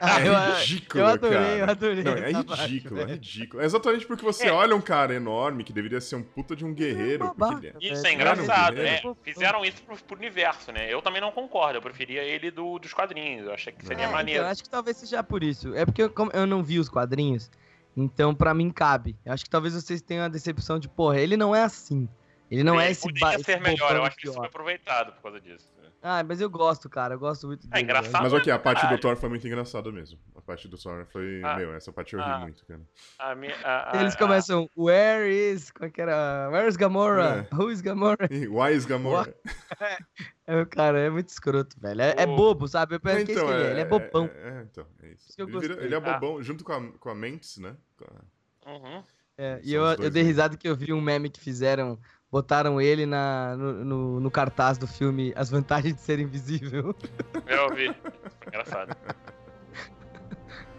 B: Ah,
C: é
B: eu-
C: ridículo,
B: eu adorei,
C: cara.
B: eu adorei
C: Não, é ridículo, é ridículo. É exatamente porque você
D: É.
C: olha um cara enorme que deveria ser um puta de um guerreiro. porque
B: babaca,
C: ele é-
D: Isso
B: velho.
D: é engraçado,
C: um
D: é.
B: guerreiro.
D: Fizeram isso pro, pro universo, né? Eu também não concordo, eu preferia ele do, dos quadrinhos. Eu achei que seria
B: É,
D: maneiro.
B: então, acho que talvez seja por isso. É porque eu, como eu não vi os quadrinhos, então pra mim cabe. Eu acho que talvez vocês tenham a decepção de, porra, ele não é assim. Ele não é
D: Ele
B: esse
D: Poderia
B: ba- esse
D: ser melhor, eu acho que isso
B: pior.
D: foi aproveitado por causa disso.
B: Ah, mas eu gosto, cara. Eu gosto muito dele.
D: engraçado.
C: Mas ok, a parte do
D: Caralho.
C: Thor foi muito engraçada mesmo. A parte do Thor foi.
D: Ah.
C: Meu, essa parte eu ri
D: Ah.
C: muito, cara.
D: A minha, a- a-.
B: Eles
D: a-
B: começam, where is... Como é que era? Where is Gamora?
C: É.
B: Who is Gamora?
C: Why is Gamora?
B: É, cara, é muito escroto, velho. É, é bobo, sabe? Eu penso que é isso que ele é. Ele é bobão.
C: É, é, então, é isso.
B: Isso que
C: Ele, vira- ele é
D: Ah.
C: bobão junto com a, com a Mantis, né? Com a-
D: Uhum.
B: É, e eu, eu dei risada que eu vi um meme que fizeram, botaram ele na, no, no, no cartaz do filme As Vantagens de Ser Invisível.
D: Eu vi. Foi engraçado.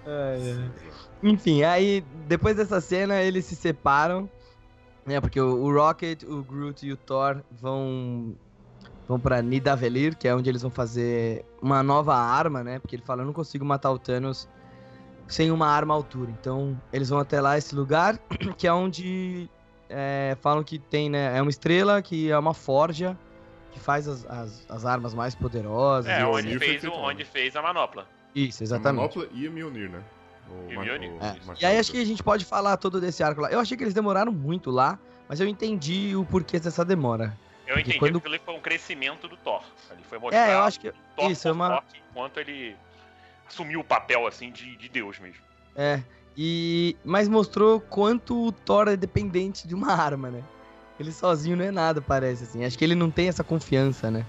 B: Ai, ai. Enfim, aí depois dessa cena eles se separam, né? Porque o, o Rocket, o Groot e o Thor vão vão para Nidavellir, que é onde eles vão fazer uma nova arma, né? Porque ele fala, eu não consigo matar o Thanos sem uma arma à altura. Então eles vão até lá esse lugar, que é onde é, falam que tem, né? É uma estrela que é uma forja que faz as, as, as armas mais poderosas.
D: É,
C: E
D: onde fez, o- onde fez a manopla.
B: Isso,
C: a
B: exatamente.
C: Manopla e a Mjolnir, né? O
D: E
C: ma-
D: Mjolnir,
C: o.
B: É. E aí acho que a gente pode falar todo desse arco lá. Eu achei que eles demoraram muito lá, mas eu entendi o porquê dessa demora.
D: Eu
B: Porque
D: entendi
B: quando-
D: que foi um crescimento do Thor. Ali foi mostrar
B: É, eu acho que
D: Thor
B: isso é uma
D: Thor enquanto ele assumiu o papel assim de, de Deus mesmo.
B: é e mas mostrou quanto o Thor é dependente de uma arma, né? Ele sozinho não é nada, parece assim. Acho que ele não tem essa confiança, né?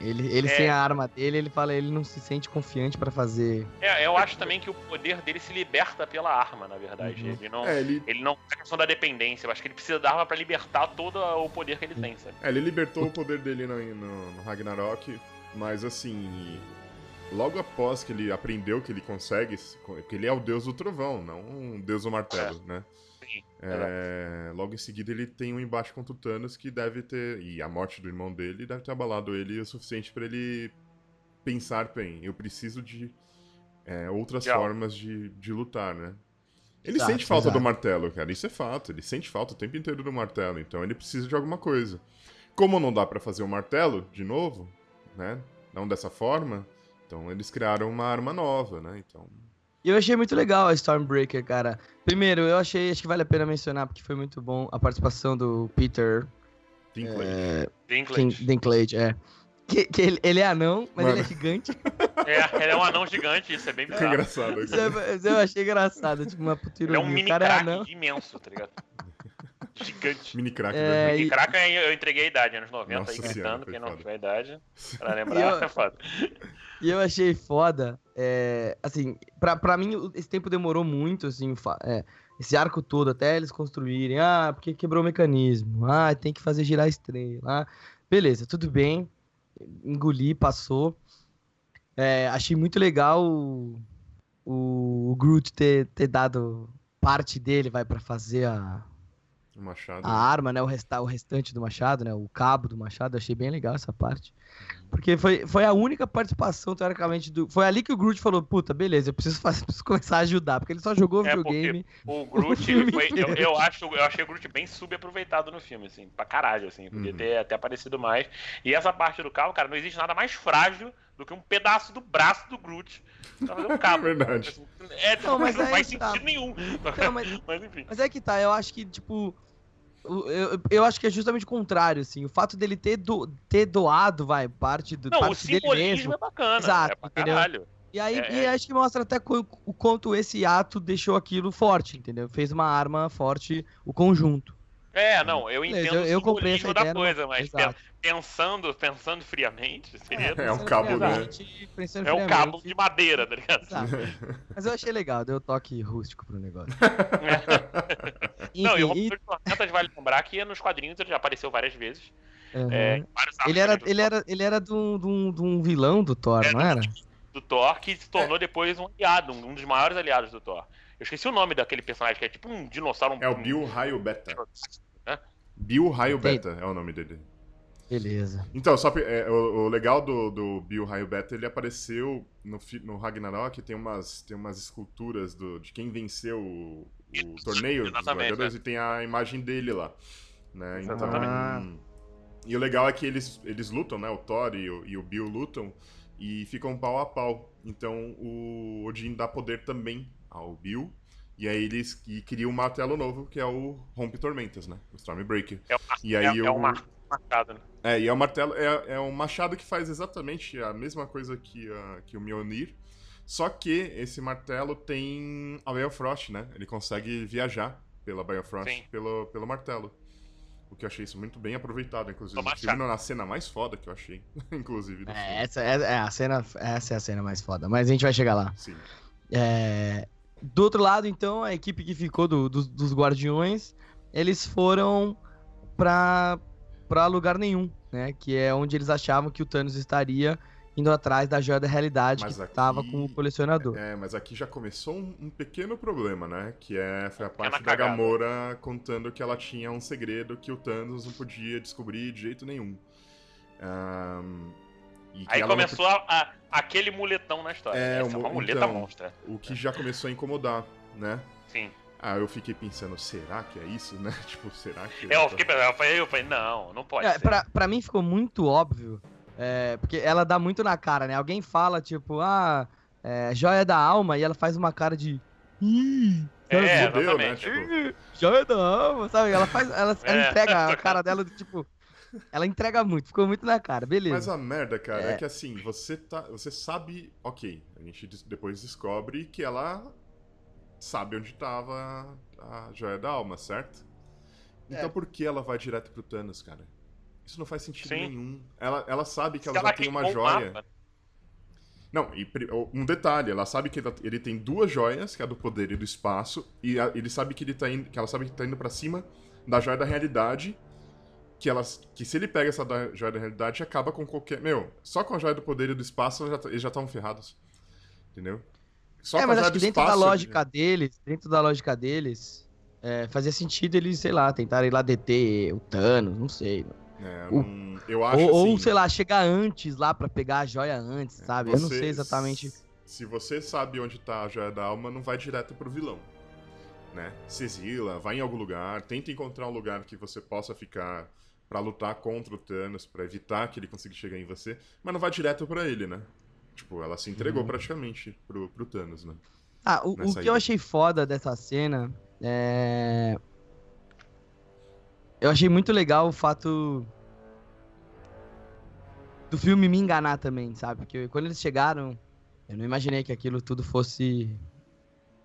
B: Ele, ele
D: É.
B: sem a arma dele, ele fala, ele não se sente confiante pra fazer.
D: É, eu acho também que o poder dele se liberta pela arma, na verdade.
B: Uhum.
D: Ele não.
C: É, ele,
D: Ele não tem a questão da dependência. Eu acho que ele precisa da arma pra libertar todo o poder que ele tem, sabe?
C: é, ele libertou o poder dele no, no- no Ragnarok, mas assim. Logo após que ele aprendeu que ele consegue, que ele é o deus do trovão, não um deus do martelo, né?
D: Sim.
C: É, logo em seguida ele tem um embate contra o Thanos que deve ter. E a morte do irmão dele deve ter abalado ele o suficiente pra ele pensar, bem, eu preciso de é, outras formas de, de lutar, né? Ele
B: Exato,
C: sente falta do
B: exato.
C: martelo, cara. Isso é fato. Ele sente falta o tempo inteiro do martelo. Então ele precisa de alguma coisa. Como não dá pra fazer o martelo de novo, né? Não dessa forma. Então eles criaram uma arma nova, né? Então.
B: E eu achei muito legal a Stormbreaker, cara. Primeiro, eu achei, acho que vale a pena mencionar, porque foi muito bom a participação do Peter
C: Dinklage.
B: é,
D: Dinklage.
B: É. Que, que ele, ele é anão, mas
C: Mano.
B: ele é gigante.
D: É, ele é um anão gigante, isso é bem
C: Que
D: bizarro.
C: engraçado.
B: Isso, é- isso eu achei engraçado, tipo uma puta
D: Ele é um mini
B: cara é
D: crack
B: anão.
D: imenso, tá ligado? Gigante.
C: Mini crack,
B: É,
C: né?
B: e-
D: Mini crack eu entreguei a idade, anos 90,
C: Nossa
D: aí
C: senhora,
D: gritando, quem não
C: foda.
D: tiver idade, pra
B: E
D: lembrar,
B: eu-
D: é foda.
B: E eu achei foda, é, assim, pra, pra mim esse tempo demorou muito, assim, é, esse arco todo, até eles construírem, ah, porque quebrou o mecanismo, ah, tem que fazer girar a estrela, ah, beleza, tudo bem, engoli, passou. É, achei muito legal o, o, o Groot ter, ter dado parte dele, vai, pra fazer a,
C: O machado.
B: a arma, né? O, resta o restante do machado, né? O cabo do machado. Eu achei bem legal essa parte. Porque foi, foi a única participação, teoricamente, do. Foi ali que o Groot falou: puta, beleza, eu preciso, fazer, preciso começar a ajudar. Porque ele só jogou
D: É,
B: videogame.
D: O Groot,
B: filme
D: ele foi, eu, eu, acho, eu achei o Groot bem subaproveitado no filme, assim, pra caralho, assim, podia
C: Uhum.
D: ter até aparecido mais. E essa parte do cabo, cara, não existe nada mais frágil do que um pedaço do braço do Groot pra fazer um cabo.
C: É verdade.
D: Assim, É,
B: Não, mas
D: não faz
B: tá.
D: sentido nenhum.
B: Não, mas,
D: Mas enfim.
B: mas é que tá, eu acho que, tipo. Eu, eu acho que é justamente o contrário, assim. O fato dele ter, do, ter doado, vai, parte do
D: Não,
B: parte
D: o simbolismo é bacana.
B: Exato,
D: é pra
B: entendeu?
D: caralho.
B: E aí
D: É,
B: e acho que mostra até o quanto esse ato deixou aquilo forte, entendeu? Fez uma arma forte, o conjunto.
D: É, não, eu entendo
B: eu- eu
D: o simbolismo da coisa, mas
B: Exato.
D: Pensando, pensando friamente, seria.
C: É um cabo, né?
B: friamente, pensando
D: É um cabo de madeira, tá ligado?
B: Exato. Mas eu achei legal, deu toque rústico pro negócio.
D: Não, e o
B: Enfim,
D: de Tormentas vale lembrar que nos quadrinhos ele já apareceu várias vezes.
B: aham.
D: É,
B: ele era, ele era, ele era de um, de um- de um vilão do Thor,
D: É,
B: não era?
D: do Thor, que se tornou depois um aliado, um dos maiores aliados do Thor. Eu esqueci o nome daquele personagem que é tipo um dinossauro. um-
C: É o Bill Raio Beta.
D: Né?
C: Bill Raio. Beta é o nome dele.
B: Beleza.
C: Então, só é, o, o legal do, do Bill Raio Beta, ele apareceu no, no Ragnarok, tem umas, tem umas esculturas do, de quem venceu o, o torneio dos
D: exatamente,
C: Gladiadores e tem a imagem dele lá. Né? Então,
D: Exatamente.
C: e o legal é que eles, eles lutam, né? O Thor e o, e o Bill lutam e ficam pau a pau. Então o Odin dá poder também ao Bill. E aí eles e criam um martelo novo, que é o Rompe Tormentas, né? O Stormbreaker.
D: É, o-
C: E aí
D: é, é
C: o-
D: um mar- machado, né?
C: É, e é um martelo, é, é um machado que faz exatamente a mesma coisa que, a- que o Mjolnir. Só que esse martelo tem a Bifrost, né? Ele consegue viajar pela Bifrost
D: Sim.
C: pelo, pelo martelo. O que eu achei isso muito bem aproveitado, inclusive.
D: Do
C: filme na cena mais foda que eu achei, inclusive. Do
B: É, essa é, é a cena, essa é a cena mais foda, mas a gente vai chegar lá.
C: Sim.
B: É, do outro lado, então, a equipe que ficou do- dos- dos Guardiões, eles foram pra, pra lugar nenhum, né? Que é onde eles achavam que o Thanos estaria indo atrás da joia da realidade
C: Mas
B: que estava com o colecionador.
C: É, mas aqui já começou um, um pequeno problema, né? Que é, foi a
D: Pequena
C: parte da
D: cagada.
C: Gamora contando que ela tinha um segredo que o Thanos não podia descobrir de jeito nenhum. E que
D: Aí
C: ela não
D: começou a- a- aquele muletão na história.
C: É,
D: Essa é
C: o
D: uma
C: mu-
D: muleta
C: então.
D: monstra.
C: O que já começou a incomodar, né?
D: Sim.
C: Ah, eu fiquei pensando, será que é isso, né? Tipo, será que.
D: É, Eu fiquei pensando, eu falei, eu falei, não, não pode
B: É,
D: ser.
B: pra, pra mim ficou muito óbvio, é, porque ela dá muito na cara, né? Alguém fala, tipo, ah, é, joia da alma, e ela faz uma cara de. Ih,
D: É,
C: Fudeu, né?
D: exatamente.
C: Tipo,
B: joia da alma, sabe? Ela faz. Ela, ela
D: É.
B: entrega a cara dela tipo. Ela entrega muito, ficou muito na cara, beleza.
C: Mas a merda, cara, é.
B: É.
C: que assim, você tá. Você sabe. Ok, a gente depois descobre que ela sabe onde tava a joia da alma, certo? Então
B: É.
C: por que ela vai direto pro Thanos, cara? Isso não faz sentido
D: Sim.
C: nenhum. Ela, ela sabe que
D: Se
C: ela, já tem uma joia.
D: mapa,
C: Não, e um detalhe, ela sabe que ela- ele tem duas joias, que é a do poder e do espaço, e a- ele sabe que ele tá indo, que ela sabe que tá indo para cima da joia da realidade, que ela que se ele pega essa da- joia da realidade acaba com qualquer, meu, só com a joia do poder e do espaço ela já eles já estavam ferrados. Entendeu? Só
B: é, mas acho que dentro da lógica deles, dentro da lógica deles, é, fazia sentido eles, sei lá, tentarem lá deter o Thanos, não sei.
C: É,
B: o-
C: não- eu acho
B: Ou, ou,
C: assim,
B: sei lá, chegar antes lá pra pegar a joia antes, sabe? Eu não
C: você-
B: sei exatamente.
C: Se você sabe onde tá a joia da alma, não vai direto pro vilão. Né? Se exila, vai em algum lugar, tenta encontrar um lugar que você possa ficar pra lutar contra o Thanos, pra evitar que ele consiga chegar em você, mas não vai direto pra ele, né? Tipo, ela se entregou
B: Uhum.
C: praticamente pro, pro Thanos, né?
B: Ah, o, o que eu achei foda dessa cena é. Eu achei muito legal o fato do filme me enganar também, sabe? Porque quando eles chegaram, eu não imaginei que aquilo tudo fosse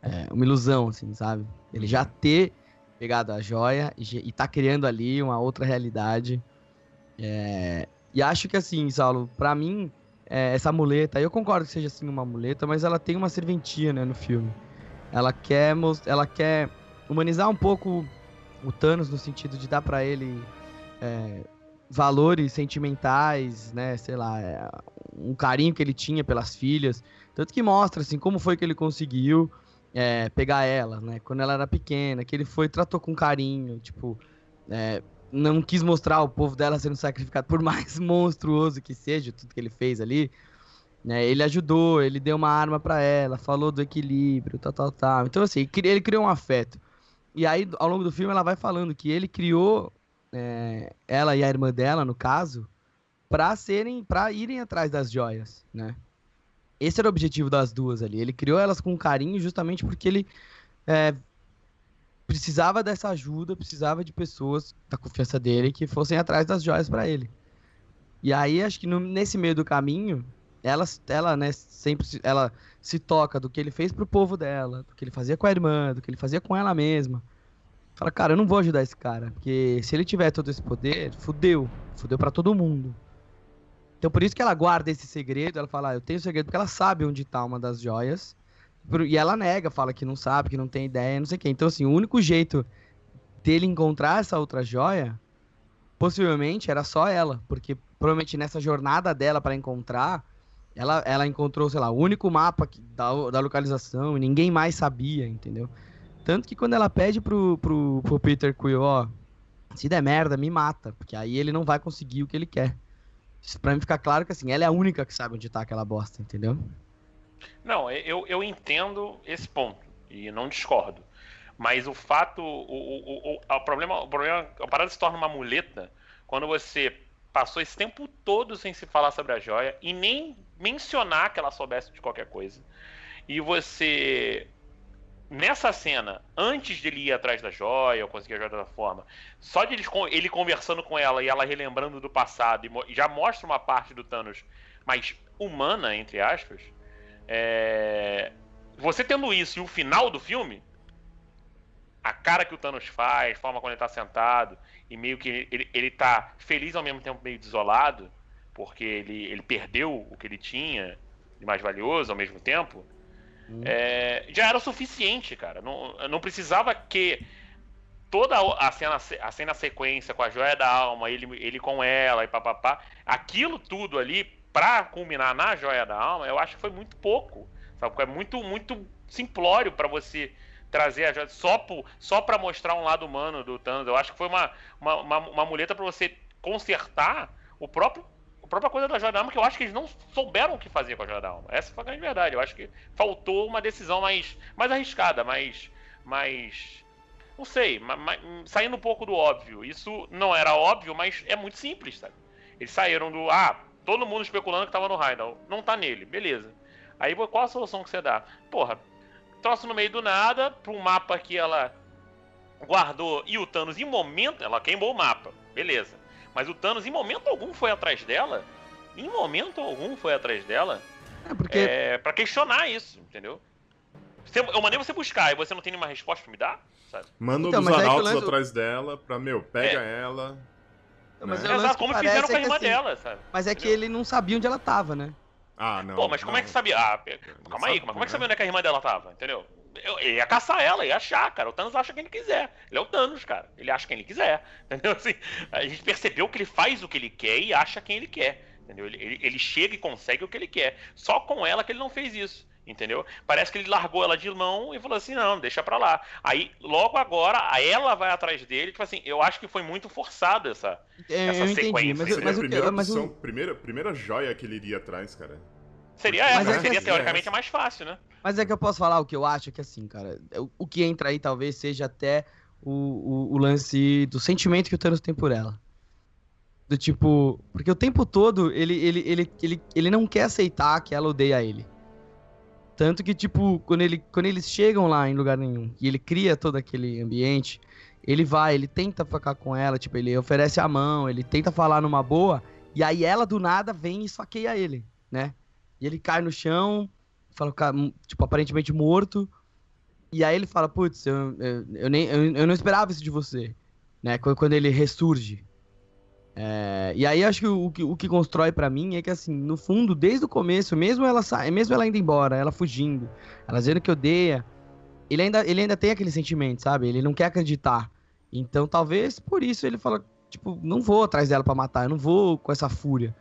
B: é, uma ilusão, assim, sabe? Ele já ter pegado a joia e, e tá criando ali uma outra realidade. É, e acho que assim, Saulo, pra mim, é, essa muleta, eu concordo que seja assim uma muleta, mas ela tem uma serventia, né, no filme. Ela quer, ela quer humanizar um pouco o Thanos no sentido de dar pra ele é, valores sentimentais, né, sei lá, é, um carinho que ele tinha pelas filhas, tanto que mostra assim como foi que ele conseguiu é, pegar ela, né, quando ela era pequena, que ele foi tratou com carinho, tipo, é, não quis mostrar o povo dela sendo sacrificado, por mais monstruoso que seja tudo que ele fez ali. Né, ele ajudou, ele deu uma arma pra ela, falou do equilíbrio, tal, tal, tal. Então, assim, ele criou um afeto. E aí, ao longo do filme, ela vai falando que ele criou é, ela e a irmã dela, no caso, pra serem, para irem atrás das joias, né? Esse era o objetivo das duas ali. Ele criou elas com carinho justamente porque ele é, precisava dessa ajuda, precisava de pessoas da confiança dele que fossem atrás das joias para ele. E aí, acho que no, nesse meio do caminho, ela, ela, né, sempre se, ela se toca do que ele fez pro povo dela, do que ele fazia com a irmã, do que ele fazia com ela mesma. Fala, cara, eu não vou ajudar esse cara, porque se ele tiver todo esse poder, fudeu, fudeu para todo mundo. Então por isso que ela guarda esse segredo, ela fala, ah, eu tenho segredo porque ela sabe onde tá uma das joias. E ela nega, fala que não sabe, que não tem ideia, não sei o quê. Então assim, o único jeito dele encontrar essa outra joia, possivelmente era só ela, porque provavelmente nessa jornada dela para encontrar, ela, ela encontrou, sei lá, o único mapa que, da, da localização e ninguém mais sabia, entendeu? Tanto que quando ela pede pro, pro, pro Peter Quill, ó, se der merda, me mata, porque aí ele não vai conseguir o que ele quer. Isso pra mim ficar claro que assim, ela é a única que sabe onde tá aquela bosta, entendeu?
D: Não, eu, eu entendo esse ponto e não discordo. Mas o fato, o, o, o, o, problema, o problema, a parada se torna uma muleta quando você passou esse tempo todo sem se falar sobre a joia e nem mencionar que ela soubesse de qualquer coisa. E você nessa cena, antes dele ir atrás da joia, ou conseguir a joia da forma, só de ele, ele conversando com ela e ela relembrando do passado, e já mostra uma parte do Thanos mais humana, entre aspas. É... Você tendo isso e o final do filme, a cara que o Thanos faz, a forma como ele tá sentado, e meio que ele, ele tá feliz ao mesmo tempo meio desolado, porque ele, ele perdeu o que ele tinha de mais valioso ao mesmo tempo Hum. É, já era o suficiente, cara. Não, não precisava que toda a cena, a cena sequência com a joia da alma, ele, ele com ela e papapá, aquilo tudo ali, pra culminar na joia da alma, eu acho que foi muito pouco. Sabe? É muito, muito simplório para você trazer a joia só, por, só pra mostrar um lado humano do Thanos. Eu acho que foi uma, uma, uma, uma muleta para você consertar o próprio própria coisa da Joia da Alma, que eu acho que eles não souberam o que fazer com a Joia da Alma. Essa foi a grande verdade. Eu acho que faltou uma decisão mais, mais arriscada, mais. mais não sei, mais, saindo um pouco do óbvio. Isso não era óbvio, mas é muito simples, sabe? Eles saíram do. Ah, todo mundo especulando que tava no Heidel. Não tá nele, beleza. Aí qual a solução que você dá? Porra, troço no meio do nada, pra um mapa que ela guardou e o Thanos em momento. Ela queimou o mapa, beleza. Mas o Thanos, em momento algum, foi atrás dela. Em momento algum foi atrás dela. É porque. É, pra questionar isso, entendeu? eu mandei você buscar e você não tem nenhuma resposta pra me dar?
C: Sabe? Manda então, um dos arautos é atrás dela pra, meu, pega é. ela.
B: Mas né? Exato, como fizeram com a é irmã assim, dela, sabe? Mas é entendeu? que ele não sabia onde ela tava, né?
D: Ah, não. Pô, mas como não. é que sabia? Ah, calma aí, como é que sabia onde é que a irmã dela tava, entendeu? Eu, ele ia caçar ela, ia achar, cara. O Thanos acha quem ele quiser. Ele é o Thanos, cara. Ele acha quem ele quiser. Entendeu? Assim, a gente percebeu que ele faz o que ele quer e acha quem ele quer. Entendeu? Ele, ele, ele chega e consegue o que ele quer. Só com ela que ele não fez isso. Entendeu? Parece que ele largou ela de mão e falou assim: não, deixa pra lá. Aí, logo agora, ela vai atrás dele. Tipo assim, eu acho que foi muito forçada essa,
C: é, essa sequência. Entendi, mas, mas, a primeira, mas, opção, primeira, primeira joia que ele iria atrás, cara.
D: Seria essa, é seria teoricamente é mais fácil, né?
B: Mas é que eu posso falar o que eu acho que assim, cara, o, que entra aí talvez seja até o, o, o, lance do sentimento que o Thanos tem por ela. Do tipo, porque o tempo todo ele, ele, ele, ele, ele não quer aceitar que ela odeia ele. Tanto que, tipo, quando, ele, quando eles chegam lá em lugar nenhum e ele cria todo aquele ambiente, ele vai, ele tenta ficar com ela, tipo, ele oferece a mão, ele tenta falar numa boa, e aí ela do nada vem e saqueia ele, né? E ele cai no chão, fala, tipo, aparentemente morto. E aí ele fala, putz, eu, eu, eu, nem, eu, eu, não esperava isso de você. Né? Quando, quando ele ressurge. É, e aí acho que o, o, que, constrói para mim é que, assim, no fundo, desde o começo, mesmo ela mesmo ela indo embora, ela fugindo, ela dizendo que odeia, ele ainda, ele ainda tem aquele sentimento, sabe? Ele não quer acreditar. Então, talvez por isso ele fala, tipo, não vou atrás dela para matar, eu não vou com essa fúria.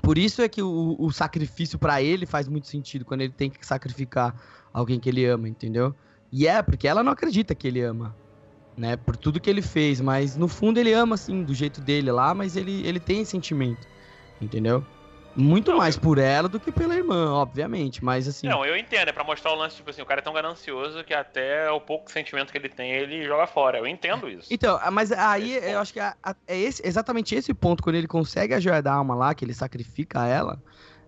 B: Por isso é que o, o sacrifício para ele faz muito sentido quando ele tem que sacrificar alguém que ele ama, entendeu? E é porque ela não acredita que ele ama, né? Por tudo que ele fez, mas no fundo ele ama assim, do jeito dele lá, mas ele, ele tem sentimento, entendeu? Muito não, mais eu... por ela do que pela irmã, obviamente, mas assim.
D: Não, eu entendo, é pra mostrar o lance, tipo assim, o cara é tão ganancioso que até o pouco sentimento que ele tem, ele joga fora. Eu entendo isso.
B: Então, mas aí eu acho que é, é esse, exatamente esse ponto, quando ele consegue a joia da alma lá, que ele sacrifica ela,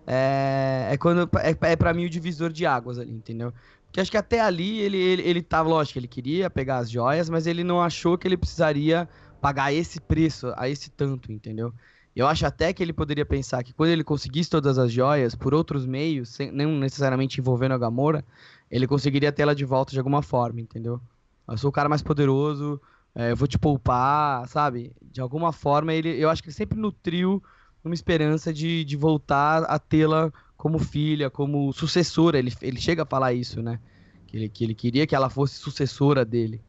B: é, é quando. É, é pra mim o divisor de águas ali, entendeu? Que acho que até ali ele, ele, ele tava, lógico, ele queria pegar as joias, mas ele não achou que ele precisaria pagar esse preço, a esse tanto, entendeu? Eu acho até que ele poderia pensar que quando ele conseguisse todas as joias por outros meios, sem, não necessariamente envolvendo a Gamora, ele conseguiria tê-la de volta de alguma forma, entendeu? Eu sou o cara mais poderoso, é, eu vou te poupar, sabe? De alguma forma, ele, eu acho que ele sempre nutriu uma esperança de, de voltar a tê-la como filha, como sucessora. Ele, ele chega a falar isso, né? Que ele, que ele queria que ela fosse sucessora dele.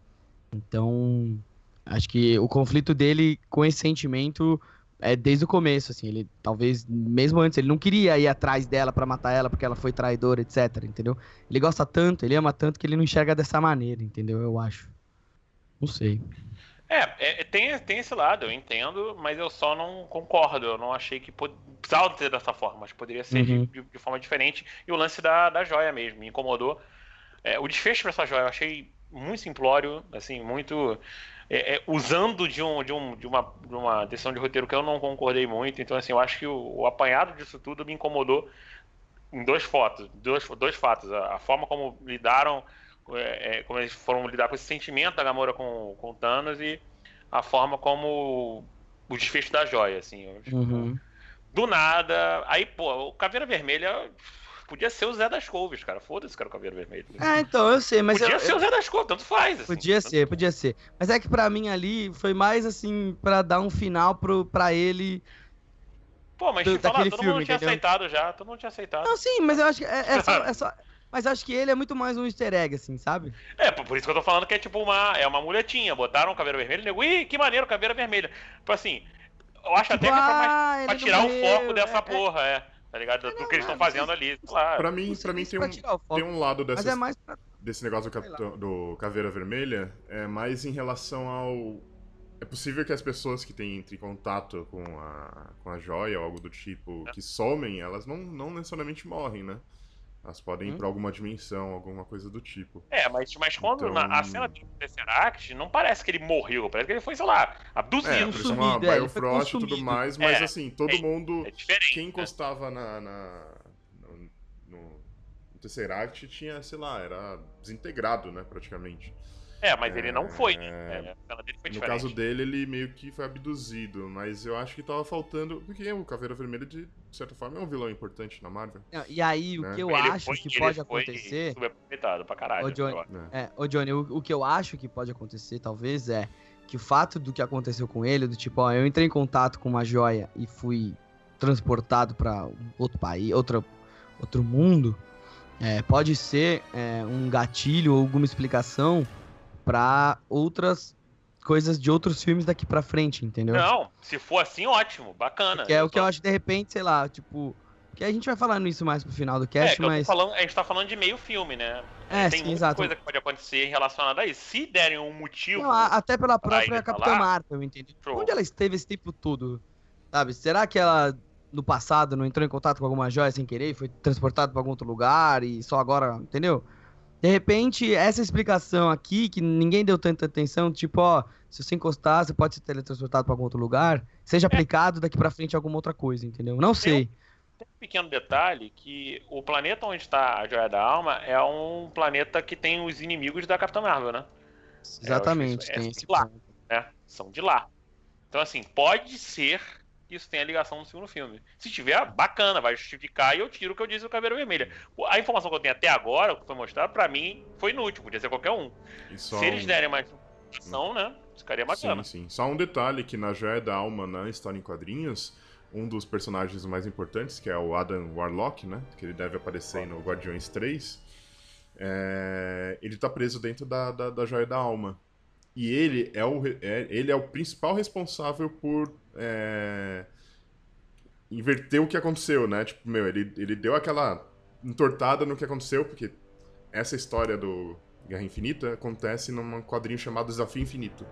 B: Então, acho que o conflito dele com esse sentimento é desde o começo, assim. Ele talvez, mesmo antes, ele não queria ir atrás dela para matar ela porque ela foi traidora, etc. Entendeu? Ele gosta tanto, ele ama tanto que ele não enxerga dessa maneira, entendeu? Eu acho. Não sei.
D: É, é, tem, tem esse lado, eu entendo, mas eu só não concordo. Eu não achei que pod... precisava ser dessa forma, mas poderia ser uhum. de, de, forma diferente. E o lance da, da joia mesmo me incomodou. É, o desfecho para essa joia eu achei muito simplório, assim, muito. É, é, usando de, um, de, um, de, uma, de uma decisão de roteiro que eu não concordei muito. Então, assim, eu acho que o, o apanhado disso tudo me incomodou em dois fotos, dois, dois fatos. A, a forma como lidaram é, é, como eles foram lidar com esse sentimento da Gamora com, com Thanos e a forma como o desfecho da joia, assim. Uhum. Do nada. Aí, pô, o Caveira Vermelha podia ser o Zé das Couves, cara. Foda-se, cara, o Caveira Vermelha.
B: É, então, eu sei, mas.
D: Podia
B: eu,
D: ser
B: eu...
D: o Zé das Couves, tanto faz.
B: Assim, podia
D: tanto...
B: ser, podia ser. Mas é que pra mim ali foi mais assim, pra dar um final pro, pra ele.
D: Pô, mas do, falar, todo filme, mundo tinha entendeu? aceitado já, todo mundo tinha aceitado.
B: Não, sim, mas eu acho que é, é, só, é só, mas acho que ele é muito mais um easter egg, assim, sabe?
D: É, por isso que eu tô falando que é tipo uma. É uma muletinha. Botaram um caveira vermelha e nego, ih, que maneiro, caveira vermelha. Tipo assim, eu acho tipo, até que é pra, mais, ah, pra tirar o foco dessa é, é. porra, é. é. Tá ligado? Do, que eles estão fazendo ali. Claro.
C: Pra mim, pra mim tem, um, tem um lado dessas,
B: é pra...
C: desse negócio do, do Caveira Vermelha, é mais em relação ao. É possível que as pessoas que têm entre em contato com a, com a joia ou algo do tipo, é. que somem, elas não, não necessariamente morrem, né? Elas podem hum? ir pra alguma dimensão, alguma coisa do tipo.
D: É, mas, mas quando então... na, a cena do Tesseract, não parece que ele morreu, parece que ele foi, sei lá, abduzido. É,
C: isso uma é, Biofrost e tudo mais, mas é, assim, todo é, mundo. É quem né? encostava na, na, no, no, no Tesseract tinha, sei lá, era desintegrado, né, praticamente.
D: É, mas ele não foi, né? É, a dele foi
C: no caso dele, ele meio que foi abduzido, mas eu acho que tava faltando. Porque o Caveira Vermelha, de certa forma, é um vilão importante na Marvel.
B: e aí, né? o que eu ele acho foi, que pode acontecer.
D: pra caralho.
B: Ô, Johnny, é. ô, Johnny o, o que eu acho que pode acontecer, talvez, é que o fato do que aconteceu com ele, do tipo, ó, eu entrei em contato com uma joia e fui transportado para outro país, outro, outro mundo, é, pode ser é, um gatilho ou alguma explicação para outras coisas de outros filmes daqui para frente, entendeu?
D: Não, se for assim, ótimo, bacana.
B: Que é o que eu acho de repente, sei lá, tipo, que a gente vai falar nisso mais pro final do cast, é, mas
D: falando, a gente tá falando de meio filme, né?
B: É,
D: tem
B: sim,
D: muita
B: exato.
D: coisa que pode acontecer relacionada a isso. Se derem um motivo,
B: Não, até pela própria Capitã falar, Marvel, entendeu? Show. Onde ela esteve esse tempo todo? Sabe? Será que ela no passado não entrou em contato com alguma joia sem querer e foi transportada para algum outro lugar e só agora, entendeu? De repente, essa explicação aqui, que ninguém deu tanta atenção, tipo, ó, se você encostar, você pode ser teletransportado para algum outro lugar, seja é. aplicado daqui para frente a alguma outra coisa, entendeu? Não sei.
D: Tem um pequeno detalhe que o planeta onde está a Joia da Alma é um planeta que tem os inimigos da Capitã Marvel, né?
B: Exatamente,
D: é,
B: tem esse
D: de lá, né? São de lá. Então, assim, pode ser isso tem a ligação no segundo filme. Se tiver, bacana, vai justificar e eu tiro o que eu disse do Caveira Vermelha. A informação que eu tenho até agora, o que foi mostrado, pra mim, foi inútil, podia ser qualquer um. Se eles derem mais informação, né, ficaria bacana.
C: Sim, sim. Só um detalhe, que na Joia da Alma, na história em quadrinhos, um dos personagens mais importantes, que é o Adam Warlock, né, que ele deve aparecer no Guardiões 3, é... ele tá preso dentro da, da, da Joia da Alma. E ele é o, é, ele é o principal responsável por é, inverter o que aconteceu, né? Tipo, meu, ele, ele deu aquela entortada no que aconteceu, porque essa história do Guerra Infinita acontece num quadrinho chamado Desafio Infinito.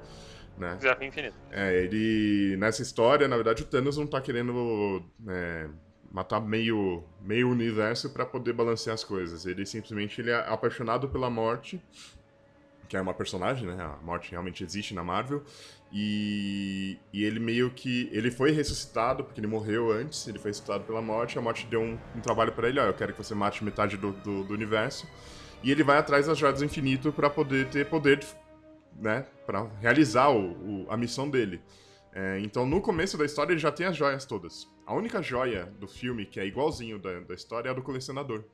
C: Né?
D: Desafio Infinito.
C: É, ele. Nessa história, na verdade, o Thanos não tá querendo é, matar meio, meio universo para poder balancear as coisas. Ele simplesmente ele é apaixonado pela morte que é uma personagem, né? A morte realmente existe na Marvel. E, e ele meio que. Ele foi ressuscitado, porque ele morreu antes, ele foi ressuscitado pela morte. A morte deu um, um trabalho para ele: ó, eu quero que você mate metade do, do, do, universo. E ele vai atrás das joias do infinito para poder ter poder, de, né, para realizar o, o, a missão dele. É, então, no começo da história, ele já tem as joias todas. A única joia do filme que é igualzinho da, da história é a do colecionador.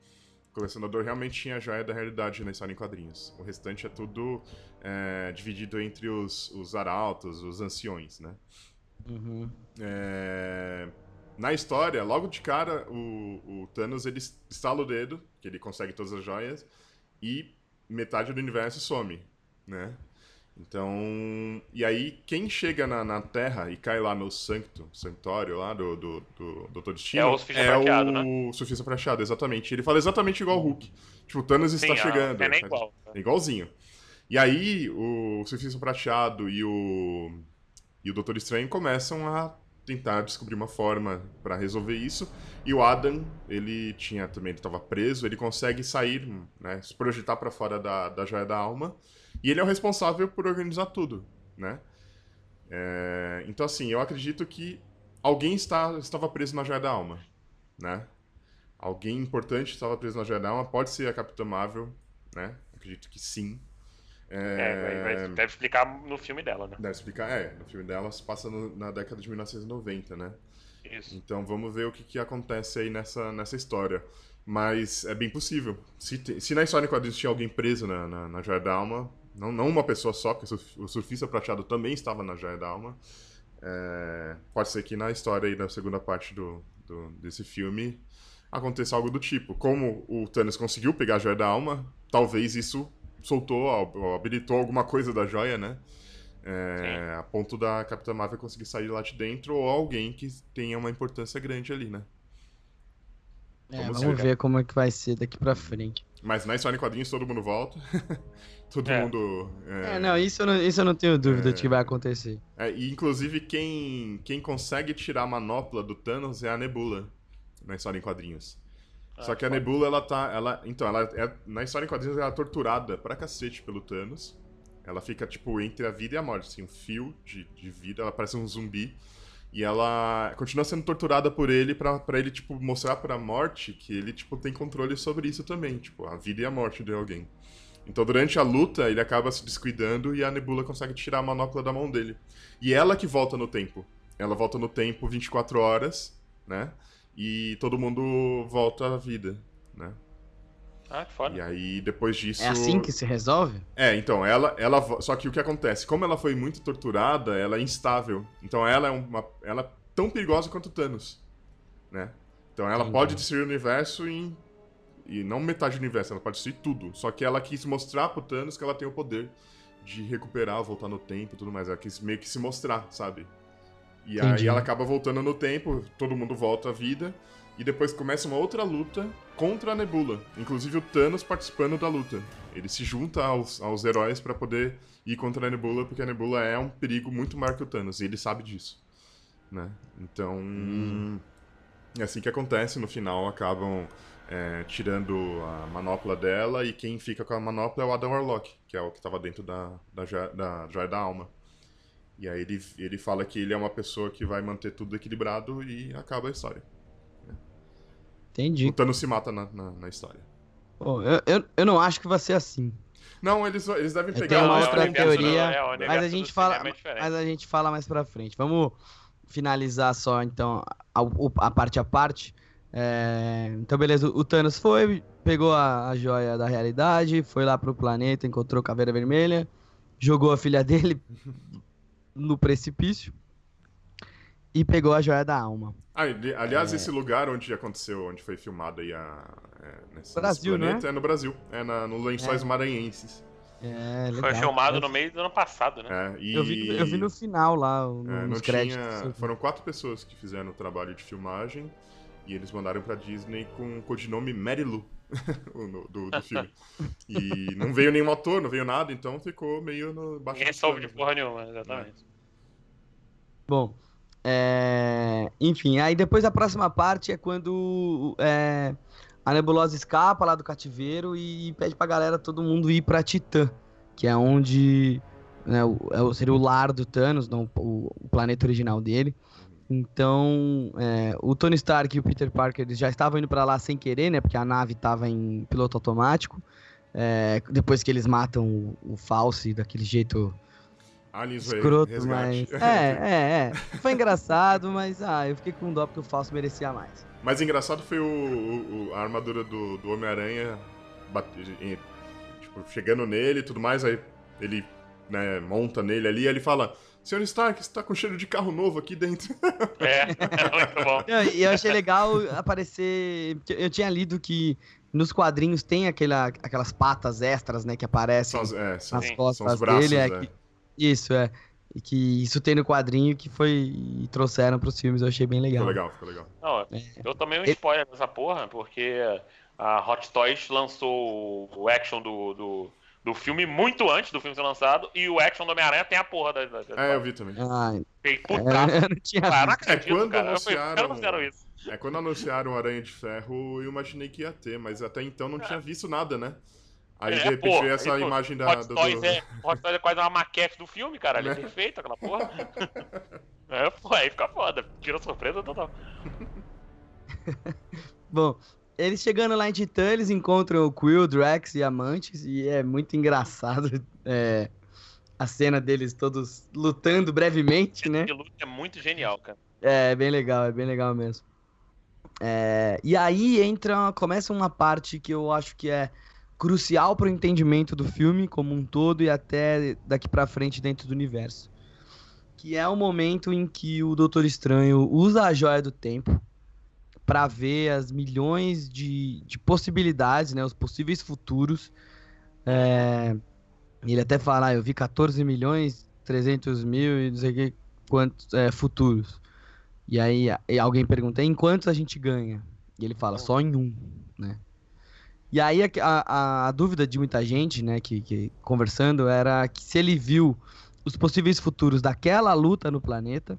C: O colecionador realmente tinha a joia da realidade na história em quadrinhos. O restante é tudo é, dividido entre os, os arautos, os anciões, né?
B: Uhum.
C: É, na história, logo de cara, o, o, Thanos ele estala o dedo, que ele consegue todas as joias, e metade do universo some, né? Então, e aí quem chega na, na Terra e cai lá no Sancto, Sanctório lá do, do, do Doutor Destino...
D: É o Surfista é Prateado,
C: o
D: né?
C: Surfista Prateado, exatamente. Ele fala exatamente igual o Hulk. Tipo, o Thanos está
D: Sim,
C: chegando.
D: É nem igual.
C: Igualzinho. E aí, o Surfista Prateado e o, e o Doutor Estranho começam a tentar descobrir uma forma para resolver isso. E o Adam, ele tinha também, ele estava preso, ele consegue sair, né, se projetar para fora da, da Joia da Alma. E ele é o responsável por organizar tudo, né? É, então, assim, eu acredito que alguém está, estava preso na Joia da Alma, né? Alguém importante estava preso na Joia da Alma. Pode ser a Capitã Marvel, né? Acredito que sim.
D: É, vai, vai, deve explicar no filme dela, né?
C: Deve explicar, é. No filme dela se passa no, na década de 1990, né?
D: Isso.
C: Então vamos ver o que, que acontece aí nessa, nessa história. Mas é bem possível. Se, te, se na história em quadrinhos tinha alguém preso na, na, na Joia da Alma, não, não uma pessoa só, porque o surfista prateado também estava na Joia da Alma, é, pode ser que na história aí da segunda parte do, do, desse filme aconteça algo do tipo. Como o Thanos conseguiu pegar a Joia da Alma, talvez isso soltou, habilitou alguma coisa da joia, né? É, a ponto da Capitã Marvel conseguir sair lá de dentro ou alguém que tenha uma importância grande ali, né?
B: É, vamos, vamos ver como é que vai ser daqui pra frente.
C: Mas na história em quadrinhos todo mundo volta. todo
B: é.
C: mundo.
B: É... é, não, isso eu não, isso eu não tenho dúvida de que vai acontecer.
C: É, e inclusive quem, quem consegue tirar a manopla do Thanos é a Nebula na história em quadrinhos. Ah, Só que a Nebula, ela tá. Ela, então, ela é, na história em quadrinhos, ela é torturada pra cacete pelo Thanos. Ela fica, tipo, entre a vida e a morte, assim, um fio de, de vida, ela parece um zumbi. E ela continua sendo torturada por ele pra, pra ele, tipo, mostrar pra morte que ele, tipo, tem controle sobre isso também, tipo, a vida e a morte de alguém. Então, durante a luta, ele acaba se descuidando e a Nebula consegue tirar a manopla da mão dele. E ela que volta no tempo. Ela volta no tempo 24 horas, né? e todo mundo volta à vida, né?
D: Ah, que foda.
C: E aí, depois disso...
B: É assim que se resolve?
C: É, então, ela, ela... Só que o que acontece? Como ela foi muito torturada, ela é instável. Então, ela é uma... Ela é tão perigosa quanto o Thanos, né? Então, ela Entendi. pode destruir o universo em... E não metade do universo, ela pode destruir tudo. Só que ela quis mostrar pro Thanos que ela tem o poder de recuperar, voltar no tempo e tudo mais. Ela quis meio que se mostrar, sabe? E Entendi. aí ela acaba voltando no tempo, todo mundo volta à vida, e depois começa uma outra luta contra a Nebula. Inclusive o Thanos participando da luta. Ele se junta aos, aos heróis para poder ir contra a Nebula, porque a Nebula é um perigo muito maior que o Thanos, e ele sabe disso. Né? Então. Hum. É assim que acontece, no final acabam é, tirando a manopla dela, e quem fica com a manopla é o Adam Warlock, que é o que estava dentro da, da, da Joia da Alma. E aí ele, ele fala que ele é uma pessoa que vai manter tudo equilibrado e acaba a história.
B: Entendi.
C: O Thanos se mata na, na, na história.
B: Pô, eu, eu, eu não acho que vai ser assim.
C: Não, eles, eles devem
B: eu
C: pegar...
B: Uma outra teoria, é, mas a gente fala, é mas a gente fala mais pra frente. Vamos finalizar só, então, a, a parte a parte. É... Então, beleza, o Thanos foi, pegou a, a joia da realidade, foi lá pro planeta, encontrou Caveira Vermelha, jogou a filha dele no precipício e pegou a joia da alma.
C: Ah, aliás, é... esse lugar onde aconteceu, onde foi filmado aí a, é, nesse,
B: Brasil,
C: nesse planeta,
B: né?
C: é no Brasil, é na, no Lençóis é. Maranhenses.
B: É, legal.
D: Foi filmado no meio do ano passado, né?
C: É, e...
B: eu, vi, eu vi no final lá, no,
C: é,
B: nos créditos.
C: Tinha... Foram quatro pessoas que fizeram o trabalho de filmagem e eles mandaram pra Disney com o codinome Mary Lou. do, do filme. E não veio nenhum ator, não veio nada, então ficou meio no
D: baixo. Ninguém soube de porra nenhuma, exatamente. É.
B: Bom, é... enfim, aí depois a próxima parte é quando é... a nebulosa escapa lá do cativeiro e pede pra galera todo mundo ir pra Titã, que é onde né, é seria o lar do Thanos, não, o, o planeta original dele. Então, é, o Tony Stark e o Peter Parker eles já estavam indo para lá sem querer, né? Porque a nave estava em piloto automático. É, depois que eles matam o, o False daquele jeito
C: Aliens
B: escroto,
C: Resgate.
B: mas. É, é, é. Foi engraçado, mas ah, eu fiquei com dó porque o Falso merecia mais.
C: Mas engraçado foi o, o- a armadura do, do Homem-Aranha tipo, chegando nele e tudo mais, aí ele né, monta nele ali e ele fala: Senhor Stark, você tá com cheiro de carro novo aqui dentro.
D: É, muito bom.
B: E eu achei legal aparecer. Eu tinha lido que nos quadrinhos tem aquela, aquelas patas extras, né, que aparecem
C: é, são,
B: nas
D: Sim,
B: costas
C: são os braços,
B: dele. É
C: é.
B: que- isso, é. E que isso tem no quadrinho que foi. E trouxeram pros filmes, eu achei bem legal.
C: Ficou legal, ficou legal.
D: Não,
B: É.
D: eu tomei um spoiler dessa porra, porque a Hot Toys lançou o action do, do, do filme muito antes do filme ser lançado, e o action do Homem-Aranha tem a porra da. da, da
C: É, eu vi também.
B: Ah,
D: Fiquei
B: é,
D: putaço.
B: não tinha
D: Cara, não
B: visto.
D: acredito,
C: quando
D: cara. Falei,
C: anunciaram-
D: "Por que não fizeram isso.
C: É, quando anunciaram o Aranha de Ferro, eu imaginei que ia ter, mas até então não tinha visto nada, né? Aí de
D: É,
C: repente
D: pô,
C: veio essa
D: aí, pô,
C: imagem da.
D: Hot
C: do-
D: Toys,
C: do-
D: é, Hot Toys é quase uma maquete do filme, cara. Ele é
C: Né?
D: perfeito, aquela porra. É, pô, aí fica foda. Tira surpresa total.
B: Bom, eles chegando lá em Titã, eles encontram o Quill, Drax e Amantes, e é muito engraçado é, a cena deles todos lutando brevemente, né?
D: Luta é muito genial, cara.
B: É bem legal, é bem legal mesmo. É, e aí entra, começa uma parte que eu acho que é crucial para o entendimento do filme como um todo e até daqui pra frente dentro do universo. Que é o momento em que o Doutor Estranho usa a joia do tempo para ver as milhões de, de possibilidades, né, os possíveis futuros. É, ele até fala, ah, eu vi 14 milhões, 300 mil e não sei que, quantos é, futuros. E aí alguém pergunta, em quantos a gente ganha? E ele fala, só em um, né? E aí a, a- a dúvida de muita gente, né, que, que conversando, era que se ele viu os possíveis futuros daquela luta no planeta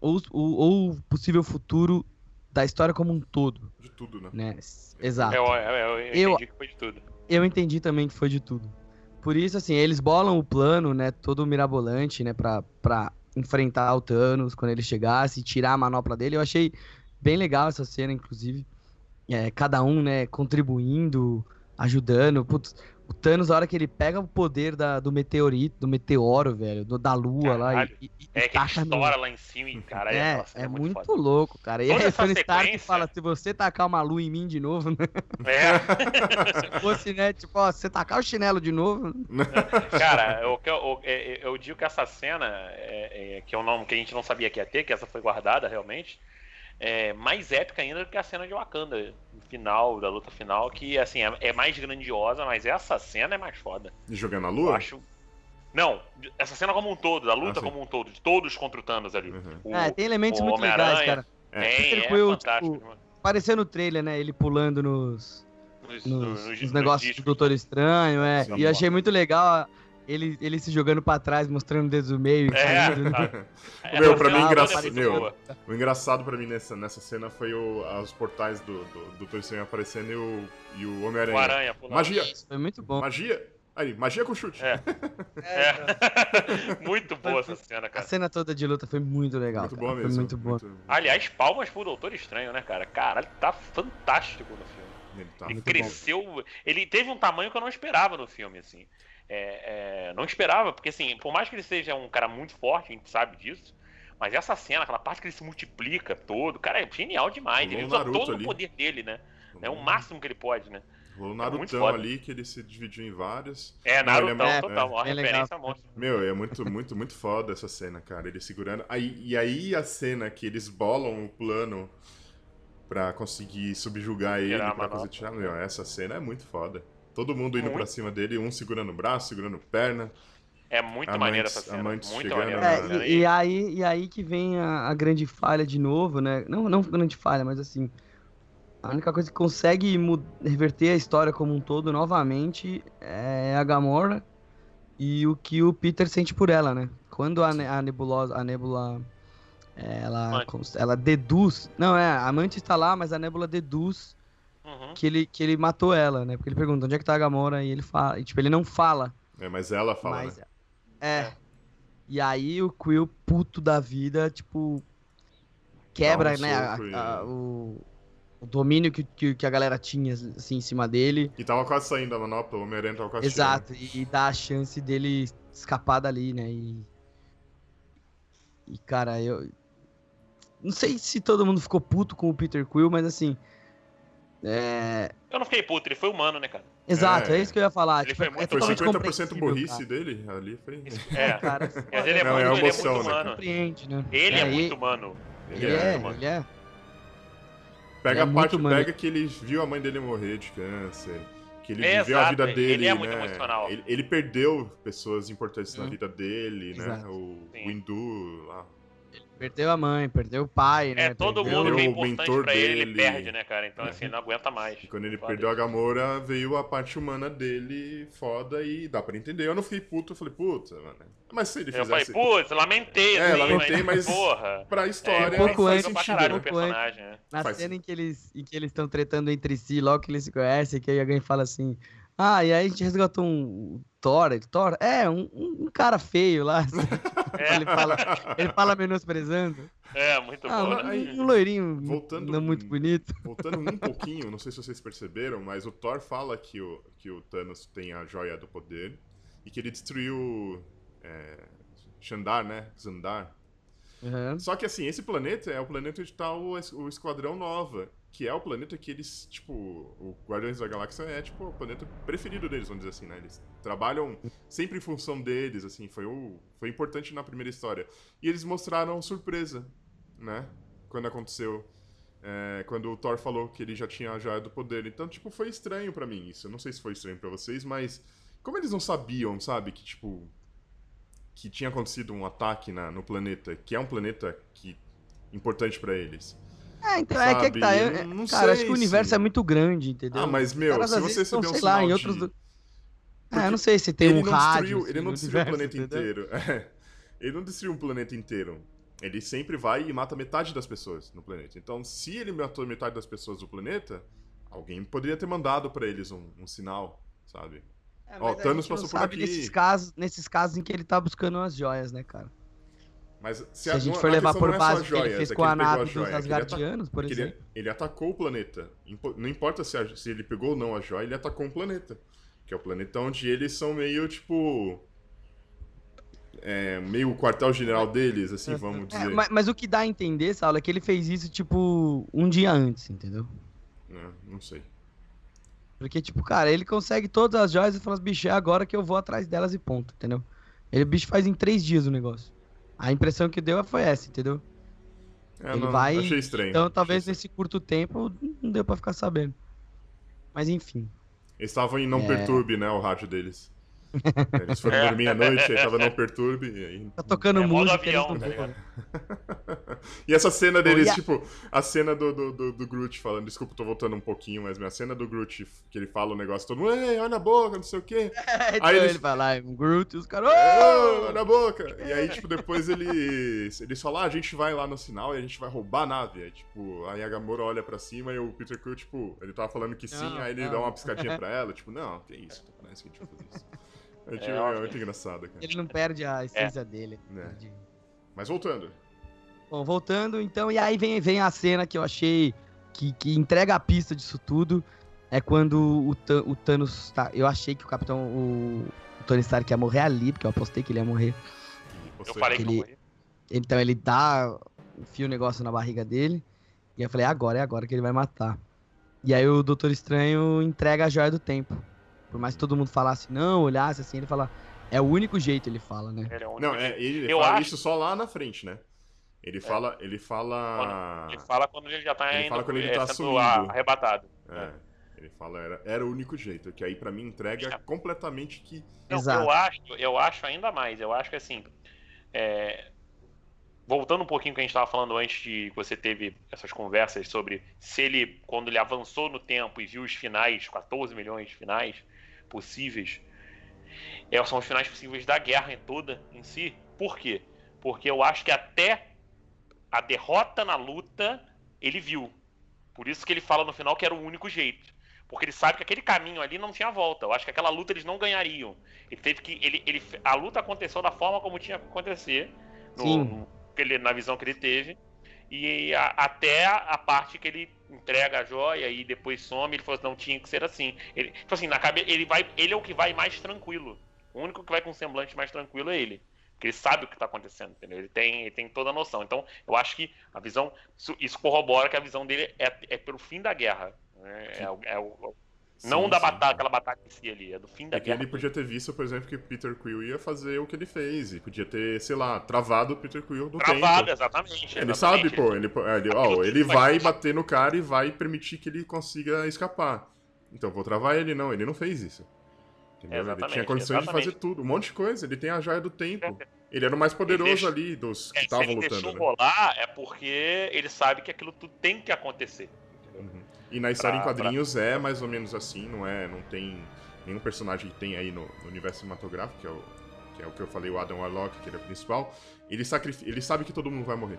B: ou, ou o possível futuro da história como um todo,
C: De tudo, né?
B: né? Exato.
D: Eu, eu, eu, eu
B: Eu-
D: entendi que foi de tudo.
B: Eu entendi também que foi de tudo. Por isso, assim, eles bolam o plano, né, todo mirabolante, né, pra, pra enfrentar o Thanos quando ele chegasse e tirar a manopla dele. Eu achei bem legal essa cena, inclusive. É, cada um, né, contribuindo, ajudando. Putz, o Thanos, a hora que ele pega o poder da, do meteorito, do meteoro, velho, do- da lua lá
D: Caralho.
B: e, e, e
D: É que ele
B: taca no-
D: estoura lá em cima e, cara, é,
B: É,
D: nossa,
B: é
D: muito,
B: muito louco, cara. E
D: Toda
B: aí o Tony Stark
D: sequência-
B: fala, se você tacar uma lua em mim de novo, né?
D: É.
B: se fosse, né, tipo, ó, se você tacar o chinelo de novo,
D: Cara, eu, eu, eu, eu- eu digo que essa cena, é, é, que, eu não, que a gente não sabia que ia ter, que essa foi guardada realmente, é mais épica ainda do que a cena de Wakanda, final, da luta final, que assim, é, é mais grandiosa, mas essa cena é mais foda.
C: E jogando a
D: Eu
C: lua?
D: acho. Não, essa cena como um todo, da luta
C: Ah,
D: como um todo, de todos contra o Thanos ali.
C: Uhum.
D: O,
B: É, tem elementos muito legais, cara.
C: É.
D: Tem, é
B: Quill,
D: fantástico.
B: tipo, Apareceu no trailer, né? Ele pulando nos,
D: Nos,
B: nos,
D: nos-
B: nos negócios do. Doutor Estranho, é.
C: Sim.
B: E eu achei muito legal a- ele, ele se jogando pra trás, mostrando o dedo do meio. e
D: É,
B: caindo,
D: tá. É,
C: Meu, pra mim, engraçado-
D: é
C: meu. O engraçado pra mim nessa, nessa cena foi o, os portais do, do, do Doutor Estranho aparecendo e o, e o
D: O
C: Homem-Aranha.
D: Aranha pulando.
C: Magia!
B: Foi muito bom.
C: Magia! Aí, magia com chute.
D: É. É. muito boa essa cena,
B: A
D: cara.
B: cena toda de luta foi muito legal.
C: muito
B: cara.
C: boa
B: Foi
C: mesmo.
B: muito boa.
C: muito-
D: Aliás, palmas pro Doutor Estranho, né, cara? Caralho, tá fantástico no filme.
C: Ele tá.
D: Ele cresceu. Ele teve um tamanho que eu não esperava no filme, assim. É, é, não esperava, porque assim, por mais que ele seja um cara muito forte, a gente sabe disso. Mas essa cena, aquela parte que ele se multiplica todo, cara, é genial demais.
C: Rolou
D: Ele usa
C: Naruto
D: todo
C: ali.
D: o poder dele, né? É o máximo que ele pode, né?
C: Rolou
D: É muito
C: Narutão
D: foda.
C: ali que ele se dividiu em vários.
D: É,
C: é
D: Naruto
C: muito-
D: total, uma referência
B: legal.
D: monstra.
C: Meu, é muito, muito, muito foda essa cena, cara. Ele segurando. Aí, e aí a cena que eles bolam o plano pra conseguir subjugar ele, pra conseguir tirar. Meu, essa cena é muito foda. Todo mundo indo
D: Muito.
C: pra cima dele, um segurando o braço, segurando perna.
D: É muito
C: Amantes-
D: maneira essa cena.
C: amantes
D: Muito
C: chegando, né?
D: cena.
B: É, e, e aí, e aí que vem a, a grande falha de novo, né? Não, não grande falha, mas assim. A única coisa que consegue reverter a história como um todo novamente é a Gamora e o que o Peter sente por ela, né? Quando a, ne- a nebulosa, a nebula, ela, ela deduz, não é, a amante está lá, mas a nebula deduz
D: Uhum.
B: que ele, que ele matou ela, né? Porque ele pergunta onde é que tá a Gamora e ele fala, e, tipo, ele não fala,
C: É, mas ela fala,
B: mas
C: né?
B: é.
D: É.
B: E aí o Quill puto da vida, tipo quebra,
C: um
B: né, a-
C: e-
B: a- o, o domínio que, que, que, a galera tinha assim, em cima dele.
C: E tava quase saindo a manopla, o Homem-Aranha tava quase
B: Exato, e, e dá a chance dele escapar dali, né? E, e cara, eu. Não sei se todo mundo ficou puto com o Peter Quill, mas assim. É...
D: Eu não fiquei puto, ele foi humano, né, cara?
B: Exato, é, é isso que eu ia falar.
D: Ele
B: tipo,
D: foi,
B: é
D: muito
C: Foi
B: totalmente
C: 50% burrice dele ali. Foi...
D: É,
B: cara.
D: Mas ele é,
C: Não,
D: muito,
C: é
D: ele é
C: emoção,
D: muito
C: né,
D: humano.
B: Compreende, né?
D: Ele é,
B: É,
D: muito
B: ele-
D: humano.
B: Ele
C: Ele
B: é,
C: é,
D: mano.
B: ele é.
C: Pega
B: É
C: a parte,
B: humano.
C: pega que ele viu a mãe dele morrer de câncer. Que ele
D: É,
C: viveu a
D: exato,
C: vida
D: ele
C: dele.
D: é muito
C: né?
D: emocional.
C: Ele, ele perdeu pessoas importantes na
B: Hum.
C: vida dele, né?
B: Exato.
C: O,
D: Sim.
C: o Hindu lá.
B: Perdeu a mãe, perdeu o pai, né?
D: É, todo
B: Perdeu-
D: mundo que é
C: o
D: importante pra ele, ele
C: dele.
D: perde, né, cara? Então, assim, ele não aguenta mais.
C: E quando ele
D: Foda
C: perdeu a
D: isso.
C: Gamora, veio a parte humana dele foda e dá pra entender. Eu não fiquei puto, eu falei, puta, mano. Mas se ele
D: Eu falei,
C: fizesse.
D: putz, lamentei,
C: É,
D: assim,
C: lamentei,
D: mas,
C: mas-
D: porra.
C: Pra história,
B: É, um pouco antes-
D: pra caralho o
B: pouco antes.
D: personagem, né?
B: Na
C: Faz
B: cena em que eles em que eles estão tretando entre si, logo que eles se conhecem, que aí alguém fala assim: Ah, e aí a gente resgatou um Thor, ele, Thor? É, um, um- cara feio lá. assim.
D: É,
B: ele, fala, ele fala menosprezando.
D: é, muito
B: Ah,
D: bom,
B: um,
D: né?
C: aí-
B: um loirinho
C: Voltando-
B: não muito bonito.
C: Voltando um pouquinho, não sei se vocês perceberam, mas o Thor fala que o, que o Thanos tem a joia do poder e que ele destruiu é, Xandar, né? Xandar.
B: Uhum.
C: Só que assim, esse planeta é o planeta onde tá o, o Esquadrão Nova, que é o planeta que eles, tipo, o Guardiões da Galáxia é, tipo, o planeta preferido deles, vamos dizer assim, né? Eles trabalham sempre em função deles, assim, foi, o, foi importante na primeira história. E eles mostraram surpresa, né? Quando aconteceu. é, quando o Thor falou que ele já tinha joia do poder. Então, tipo, foi estranho pra mim isso. Eu não sei se foi estranho pra vocês, mas como eles não sabiam, sabe, que, tipo, que tinha acontecido um ataque na- no planeta, que é um planeta que importante pra eles.
B: É, então é que, é que tá.
C: Sabe,
B: eu-
C: não- não
B: cara, acho
C: sei
B: que o universo é muito grande, entendeu?
C: Ah, mas meu,
B: caras,
C: se você receber um
B: sei
C: sinal
B: lá, em
C: de...
B: outros. do-
C: Porque
B: Ah, eu não sei se tem um rádio.
C: destruiu,
B: assim,
C: ele não destruiu o planeta
B: entendeu?
C: inteiro. É. Ele não destruiu um planeta inteiro. Ele sempre vai e mata metade das pessoas no planeta. Então, se ele matou metade das pessoas do planeta, alguém poderia ter mandado pra eles um, um sinal, sabe?
B: É,
C: Ó, Thanos
B: gente não
C: passou por
B: sabe
C: aqui.
B: Nesses casos, nesses casos em que ele tá buscando as joias, né, cara?
C: Mas se,
B: Se a gente
C: não-
B: for
C: a
B: levar por
C: é
B: base
C: as
B: o que ele
C: joias,
B: fez
C: é
B: com
C: que
B: a nave
C: a
B: dos
C: é
B: Asgardianos, por
C: é ele,
B: exemplo.
C: ele atacou o planeta. Não importa se, a- se ele pegou ou não a joia, ele atacou um planeta. Que é o planeta onde eles são meio, tipo... é, meio o quartel-general deles, assim, vamos
B: É,
C: dizer.
B: mas, mas o que dá a entender, Saulo, é que ele fez isso, tipo, um dia antes, entendeu?
C: É, não sei.
B: Porque, tipo, cara, ele consegue todas as joias e fala, bicho, é agora que eu vou atrás delas e ponto, entendeu? Ele, o bicho faz em três dias o negócio. A impressão que deu foi essa, entendeu?
C: É,
B: Ele
C: não,
B: vai-
C: Achei estranho.
B: Então,
C: achei
B: talvez
C: estranho.
B: nesse curto tempo não deu pra ficar sabendo. Mas enfim.
C: Eles estavam em Não
B: É.
C: Perturbe, né, o rádio deles. Eles foram dormir à noite, aí tava Não Perturbe, e aí...
B: Tá tocando
D: É
B: música,
D: avião, tá ligado?
C: E essa cena deles, tipo, a cena do, do, do, do Groot falando, desculpa, tô voltando um pouquinho, mas a cena do Groot, que ele fala o negócio todo, ei, olha a boca, não sei o quê.
B: É, então
C: Aí
B: ele
C: eles-
B: vai lá, um Groot, e os caras.
C: "Ô, olha a boca! E aí, tipo, depois eles, eles falam, ah, a gente vai lá no sinal e a gente vai roubar a nave. Aí, tipo, aí a Gamora olha pra cima e o Peter Quill, tipo, ele tava falando que sim,
B: Não,
C: aí ele
B: não.
C: dá uma piscadinha pra ela, tipo, não, que isso, parece que a gente vai fazer isso. É, tipo,
D: É,
C: é, muito engraçado, cara.
B: Ele não perde a essência dele.
C: É. Mas voltando.
B: Bom, voltando, então, e aí vem, vem a cena que eu achei que, que entrega a pista disso tudo. É quando o, o Thanos. Tá, eu achei que o Capitão. O, o Tony Stark ia morrer ali, porque eu apostei que ele ia morrer.
D: Eu falei que
B: Ele-
D: morri.
B: Então ele dá. enfia o negócio na barriga dele. E eu falei, agora é agora que ele vai matar. E aí o Doutor Estranho entrega a joia do tempo. Por mais que todo mundo falasse não, olhasse assim, ele fala. É o único jeito, ele fala, né?
D: Ele é
C: Não, é, ele
D: Eu
C: fala
D: acho-
C: isso só lá na frente, né? Ele fala. Ele fala.
D: Ele fala quando ele já tá
C: Ele
D: indo,
C: fala quando ele
D: é,
C: tá
D: sendo arrebatado.
C: É. Ele fala, era, era o único jeito. Que aí pra mim entrega completamente que.
D: Não,
B: Exato.
D: eu acho, eu acho ainda mais. Eu acho que assim, é, voltando um pouquinho que a gente estava falando antes de que você teve essas conversas sobre se ele, quando ele avançou no tempo e viu os finais, 14 milhões de finais possíveis, é, são os finais possíveis da guerra toda em si. Por quê? Porque eu acho que até a derrota na luta ele viu. Por isso que ele fala no final que era o único jeito. Porque ele sabe que aquele caminho ali não tinha volta. Eu acho que aquela luta eles não ganhariam. Ele teve que. Ele, ele, a luta aconteceu da forma como tinha que acontecer. No, no- na visão que ele teve. E a, até a parte que ele entrega a joia e depois some, ele falou assim, não tinha que ser assim. Ele, tipo assim, na cabeça, ele vai, ele é o que vai mais tranquilo. O único que vai com um semblante mais tranquilo é ele. Porque ele sabe o que está acontecendo, entendeu? Ele tem, ele tem toda a noção. Então, eu acho que a visão. Isso, corrobora que a visão dele é, é pelo fim da guerra. Né? É, é, o, não da batalha, aquela batalha em si ali, é do fim da
C: é
D: guerra.
C: ele podia ter visto, por exemplo, que Peter Quill ia fazer o que ele fez. E podia ter, sei lá, travado o Peter Quill no
D: travado,
C: tempo.
D: Travado, exatamente.
C: Ele sabe, pô. Ele, ele, ó, ele vai bater no cara e vai permitir que ele consiga escapar. Então vou travar ele, não. Ele não fez isso. Entendeu? Ele tinha condições exatamente. de fazer tudo, um monte de coisa. Ele tem a joia do tempo. Ele era o mais poderoso deixa... ali dos que estavam é, lutando. Se ele deixou
D: né? rolar, é porque ele sabe que aquilo tudo tem que acontecer.
C: E na história pra, em quadrinhos pra... é mais ou menos assim, não é? Não tem nenhum personagem que tem aí no, no universo cinematográfico, que é, o, que é o que eu falei, o Adam Warlock, que ele é o principal. Ele, sacrifica, ele sabe que todo mundo vai morrer.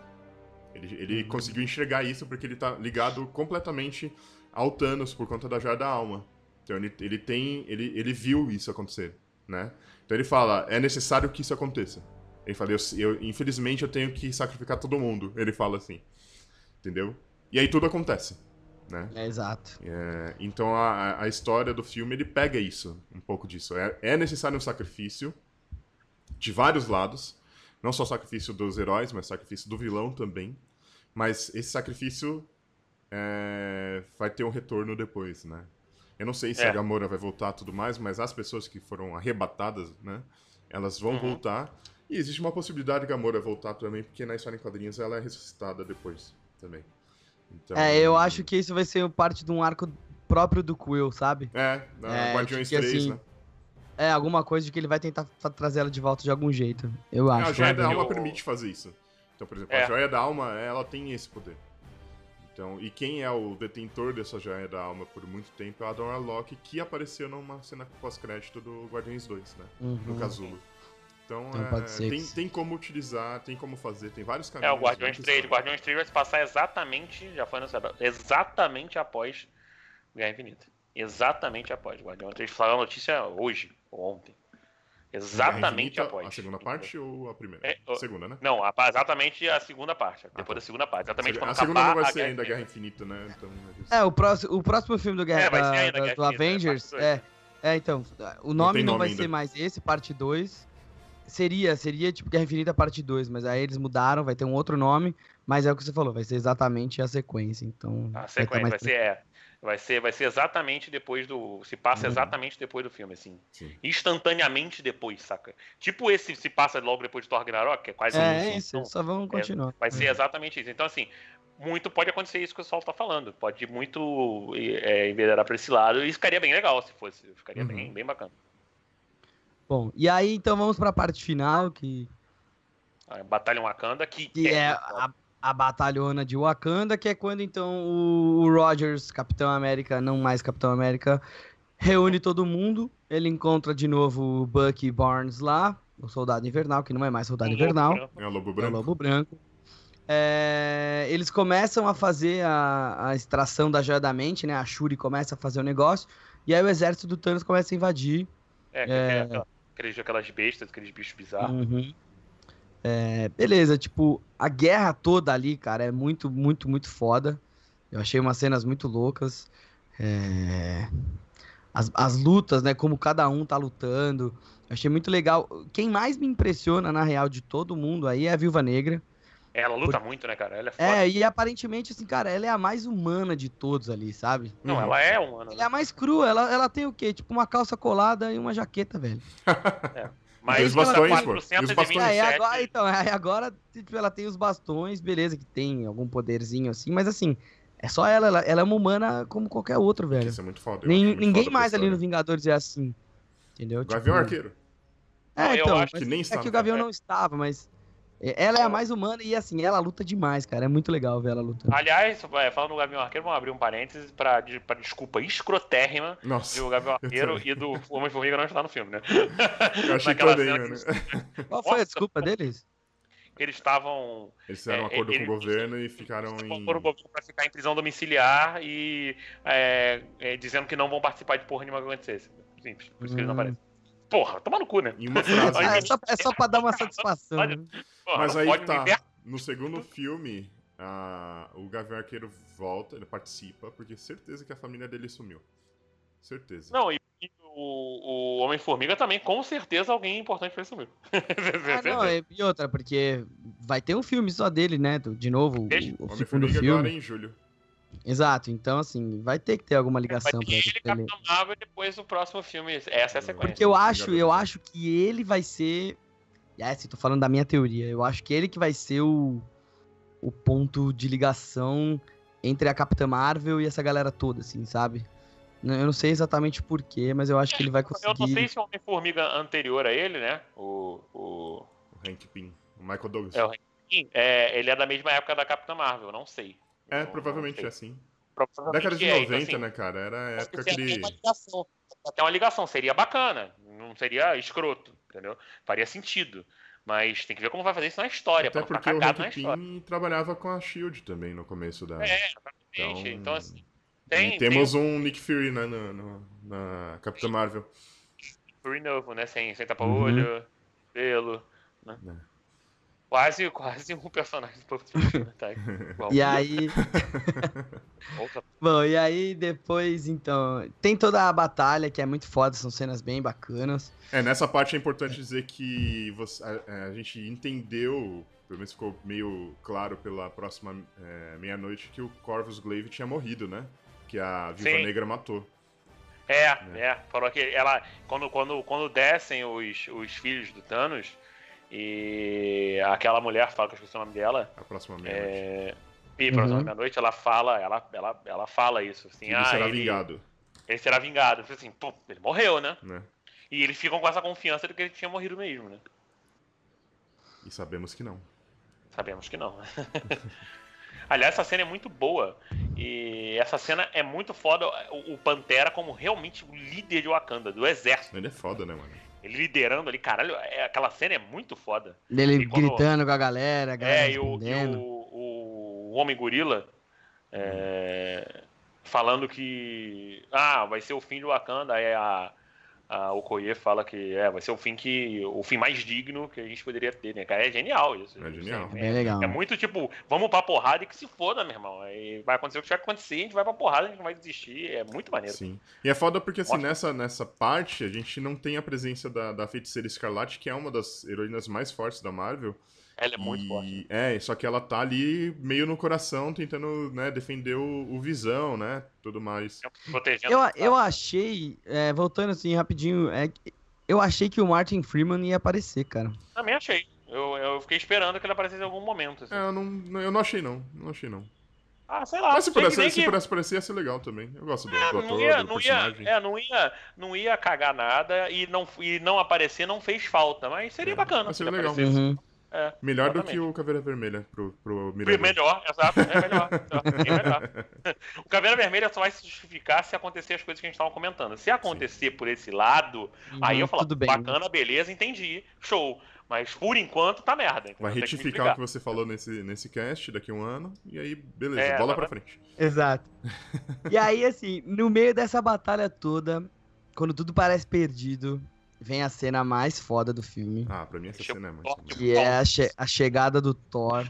C: Ele, ele uhum. conseguiu enxergar isso porque ele tá ligado completamente ao Thanos por conta da Joia da Alma. Então ele, ele tem. Ele, ele viu isso acontecer, né? Então ele fala, é necessário que isso aconteça. Ele fala, eu, eu, infelizmente eu tenho que sacrificar todo mundo. Ele fala assim. Entendeu? E aí tudo acontece. Né?
B: É, exato.
C: É, então a, a história do filme ele pega isso, um pouco disso. É, é necessário um sacrifício de vários lados. Não só sacrifício dos heróis, mas sacrifício do vilão também. Mas esse sacrifício é, vai ter um retorno depois, né? Eu não sei se é. a Gamora vai voltar tudo mais, mas as pessoas que foram arrebatadas, né? Elas vão uhum. voltar. E existe uma possibilidade de Gamora voltar também, porque na história em quadrinhos ela é ressuscitada depois também.
B: Então... É, eu acho que isso vai ser parte de um arco próprio do Quill, sabe?
C: É, é, Guardiões 3, assim, né?
B: É, alguma coisa de que ele vai tentar trazer ela de volta de algum jeito. Eu acho.
C: A Joia da Alma permite fazer isso. Então, por exemplo, é. a Joia da Alma, ela tem esse poder. Então, e quem é o detentor dessa joia da alma por muito tempo é o Adam Warlock, que apareceu numa cena pós-crédito do Guardiões 2, né? Uhum. No Casulo. Então, então é, tem, tem como utilizar, tem como fazer, tem vários caminhos.
D: É, o Guardiões 3, o Guardiões 3 vai se passar exatamente, já foi anunciado, exatamente após Guerra Infinita. Exatamente após. O Guardiões 3 saiu a notícia hoje, ou ontem. Exatamente após.
C: A segunda parte ou a primeira? É,
D: a
C: segunda, né?
D: Não, a, exatamente a segunda parte. Depois ah, tá. da segunda parte. Exatamente
C: a, a segunda não vai ser ainda Guerra Infinita, né? Então,
B: é, o próximo, o próximo filme do, Guerra, é, da, da, Guerra do Infinita, Avengers. É, é, então. O nome não, não vai ainda. ser mais esse, parte 2. Seria, seria tipo Guerra Infinita parte 2, mas aí eles mudaram, vai ter um outro nome, mas é o que você falou, vai ser exatamente a sequência, então...
D: A sequência vai, vai ser, é, Vai ser, vai ser exatamente depois do. Se passa uhum. exatamente depois do filme, assim. Sim. Instantaneamente depois, saca? Tipo esse se passa logo depois de Thor Ragnarok, que é quase
B: É, isso, então, só vamos continuar. É,
D: vai ser uhum. exatamente isso. Então, assim, muito pode acontecer isso que o pessoal tá falando. Pode muito é, enveredar pra esse lado. E ficaria bem legal se fosse. Ficaria uhum. bem, bem bacana.
B: Bom, e aí então vamos pra parte final, que.
D: A Batalha Wakanda, que,
B: que é, é a, a batalhona de Wakanda, que é quando então o Rogers, Capitão América, não mais Capitão América, reúne todo mundo. Ele encontra de novo o Bucky Barnes lá, o Soldado Invernal, que não é mais Soldado Invernal.
C: É o Lobo Branco.
B: É o Lobo Branco. É, eles começam a fazer a, a, extração da joia da mente, né? A Shuri começa a fazer o negócio, e aí o exército do Thanos começa a invadir.
D: É, é... Aquelas, aquelas bestas, aqueles bichos bizarros.
B: Uhum. É, beleza, tipo, a guerra toda ali, cara, é muito, muito, muito foda. Eu achei umas cenas muito loucas. É... As, as lutas, né? Como cada um tá lutando. Eu achei muito legal. Quem mais me impressiona, na real, de todo mundo aí é a Viúva Negra.
D: Ela luta Por... muito, né, cara? Ela é foda.
B: É, e aparentemente, assim, cara, ela é a mais humana de todos ali, sabe?
D: Não, ela é humana.
B: Ela é a mais crua. Ela, ela tem o quê? Tipo, uma calça colada e uma jaqueta, velho.
C: é. Mas e os bastões, pô. E os bastões.
B: É, agora, então, é, agora tipo, ela tem os bastões, beleza, que tem algum poderzinho assim, mas assim, é só ela, ela, ela é uma humana como qualquer outro, velho.
C: Isso é muito foda.
B: Nem, ninguém mais ali no Vingadores é assim. Entendeu?
C: Gavião tipo, Arqueiro.
B: É, então, que nem é que o Gavião não estava, mas ela é a mais humana e, assim, ela luta demais, cara. É muito legal ver ela lutando.
D: Aliás, é, falando do Gavião Arqueiro, vamos abrir um parênteses pra, pra desculpa escrotérrima
C: Nossa,
D: do Gavião Arqueiro e do Homem-Formiga não está no filme, né?
C: Eu achei também, né?
B: Qual foi Nossa, a desculpa deles?
D: Eles estavam.
C: Eles fizeram um acordo com o governo e ficaram em.
D: Foram pra ficar em prisão domiciliar e é, é, dizendo que não vão participar de porra nenhuma que acontecesse. Simples, por isso que eles não hum. aparecem. Porra, toma no cu, né?
C: Em uma frase.
B: é, só, é só pra dar uma satisfação. Né?
C: Porra, Mas aí tá. No segundo filme, a- o Gavião Arqueiro volta, ele participa, porque certeza que a família dele sumiu. Certeza.
D: Não, e, o, o Homem-Formiga também, com certeza, alguém importante foi sumiu.
B: Ah, não, e e outra, porque vai ter um filme só dele, né? De novo, o,
D: Deixa.
B: o segundo
C: Homem-Formiga
B: filme.
C: agora é em julho.
B: Exato, então assim, vai ter que ter alguma
D: Vai
B: ligação
D: ter
B: pra
D: ele,
B: ele.
D: Capitão Marvel e depois o próximo filme. Essa é a sequência.
B: Porque eu acho, eu acho que ele vai ser. É assim, tô falando da minha teoria. Eu acho que ele que vai ser o, o ponto de ligação entre a Capitã Marvel e essa galera toda, assim, sabe? Eu não sei exatamente porquê, mas eu acho que ele vai
D: Eu não sei
B: conseguir.
D: se o Homem-Formiga anterior a ele, né? O. o
C: O Hank Pym. O Michael Douglas.
D: é, o Hank é, ele é da mesma época da Capitã Marvel, não sei.
C: É,
D: Não-
C: provavelmente
D: não
C: é assim.
D: Provavelmente
C: Década de
D: é,
C: 90,
D: então, assim,
C: né, cara? Era a época
D: tem
C: que ele.
D: uma ligação. Até uma ligação, seria bacana. Não seria escroto, entendeu? Faria sentido. Mas tem que ver como vai fazer isso na história,
C: Até porque o Hank. Pym trabalhava com a SHIELD também no começo da.
D: É, exatamente.
C: Então,
D: Então, assim, tem,
C: temos um Nick Fury né, no, no- na Capitã Marvel.
D: tem Fury novo, né? Sem, sem
B: Uhum.
D: tapa-olho, pelo, né?
C: É.
D: Quase, quase um personagem do né? Tá.
B: E aí. Bom, e aí depois, então. Tem toda a batalha que é muito foda, são cenas bem bacanas.
C: É, nessa parte é importante dizer que você- a, a gente entendeu, pelo menos ficou meio claro pela próxima é, meia-noite, que o Corvus Glaive tinha morrido, né? Que a Viúva
D: Sim.
C: Negra matou.
D: É,
C: Né?
D: é. Falou que ela. Quando, quando, quando descem os, os filhos do Thanos, e aquela mulher fala que eu esqueci o nome dela.
C: A próxima meia-noite.
D: É, e próxima
B: Uhum.
D: meia-noite ela fala, ela, ela, ela fala isso, assim,
C: ele
D: ah,
C: será
D: ele,
C: vingado,
D: ele será vingado. Eu assim, pô, ele morreu, né?
C: né?
D: E eles ficam com essa confiança de que ele tinha morrido mesmo, né?
C: E sabemos que não.
D: Sabemos que não. Aliás, essa cena é muito boa. E essa cena é muito foda. O o Pantera como realmente o líder de Wakanda, do exército.
C: Ele é foda, né, mano?
D: Ele liderando ali, caralho, é, aquela cena é muito foda.
B: Dele
D: E quando-
B: gritando com a galera, a galera
D: É, e e o, o, o Homem Gorila é, falando que. Ah, vai ser o fim do Wakanda. Aí a, a Okoye fala que é, vai ser o fim que. o fim mais digno que a gente poderia ter, né? Cara, é genial isso.
C: É genial.
B: É bem legal.
D: É muito tipo, vamos pra porrada e que se foda, meu irmão. Aí vai acontecer o que tiver que acontecer, a gente vai pra porrada, a gente não vai desistir. É muito maneiro.
C: Sim. E é foda porque, assim, nessa, nessa parte, a gente não tem a presença da, da Feiticeira Escarlate, que é uma das heroínas mais fortes da Marvel.
D: Ela é muito
C: E-
D: forte.
C: É, só que ela tá ali meio no coração, tentando, né, defender o, o Visão, né, tudo mais.
D: Protegendo.
B: Eu, eu achei, é, voltando assim rapidinho, é, eu achei que o Martin Freeman ia aparecer, cara.
D: Também achei. Eu, eu fiquei esperando que ele aparecesse em algum momento. assim.
C: É, eu não, não- eu não achei não, não achei não.
D: Ah, sei lá.
C: Mas se
D: que
C: pudesse, se
D: que-
C: pudesse aparecer, ia ser legal também. Eu gosto do,
D: É,
C: do
D: não
C: ator,
D: ia,
C: do
D: não ia,
C: personagem.
D: é, não ia, não ia cagar nada e não, e não aparecer não fez falta, mas seria
C: É,
D: bacana. se
C: seria
D: ele
C: legal.
D: aparecesse.
B: Uhum.
D: É,
C: Melhor do
D: exatamente.
C: que o Caveira Vermelha pro, pro
D: melhor, exato, é melhor. é melhor. O Caveira Vermelha só vai se justificar se acontecer as coisas que a gente estava comentando. Se acontecer por esse lado, aí eu falo,
B: tudo bem.
D: bacana, beleza, entendi, show. Mas por enquanto tá merda. entendeu?
C: Vai retificar o que você falou nesse, nesse cast daqui a um ano. E aí, beleza,
D: É,
C: bola pra
D: exatamente.
C: frente.
B: Exato. E aí, assim, no meio dessa batalha toda, quando tudo parece perdido, vem a cena mais foda do filme.
C: Ah, pra mim essa cena é muito.
B: Que é a, che- a chegada do Thor.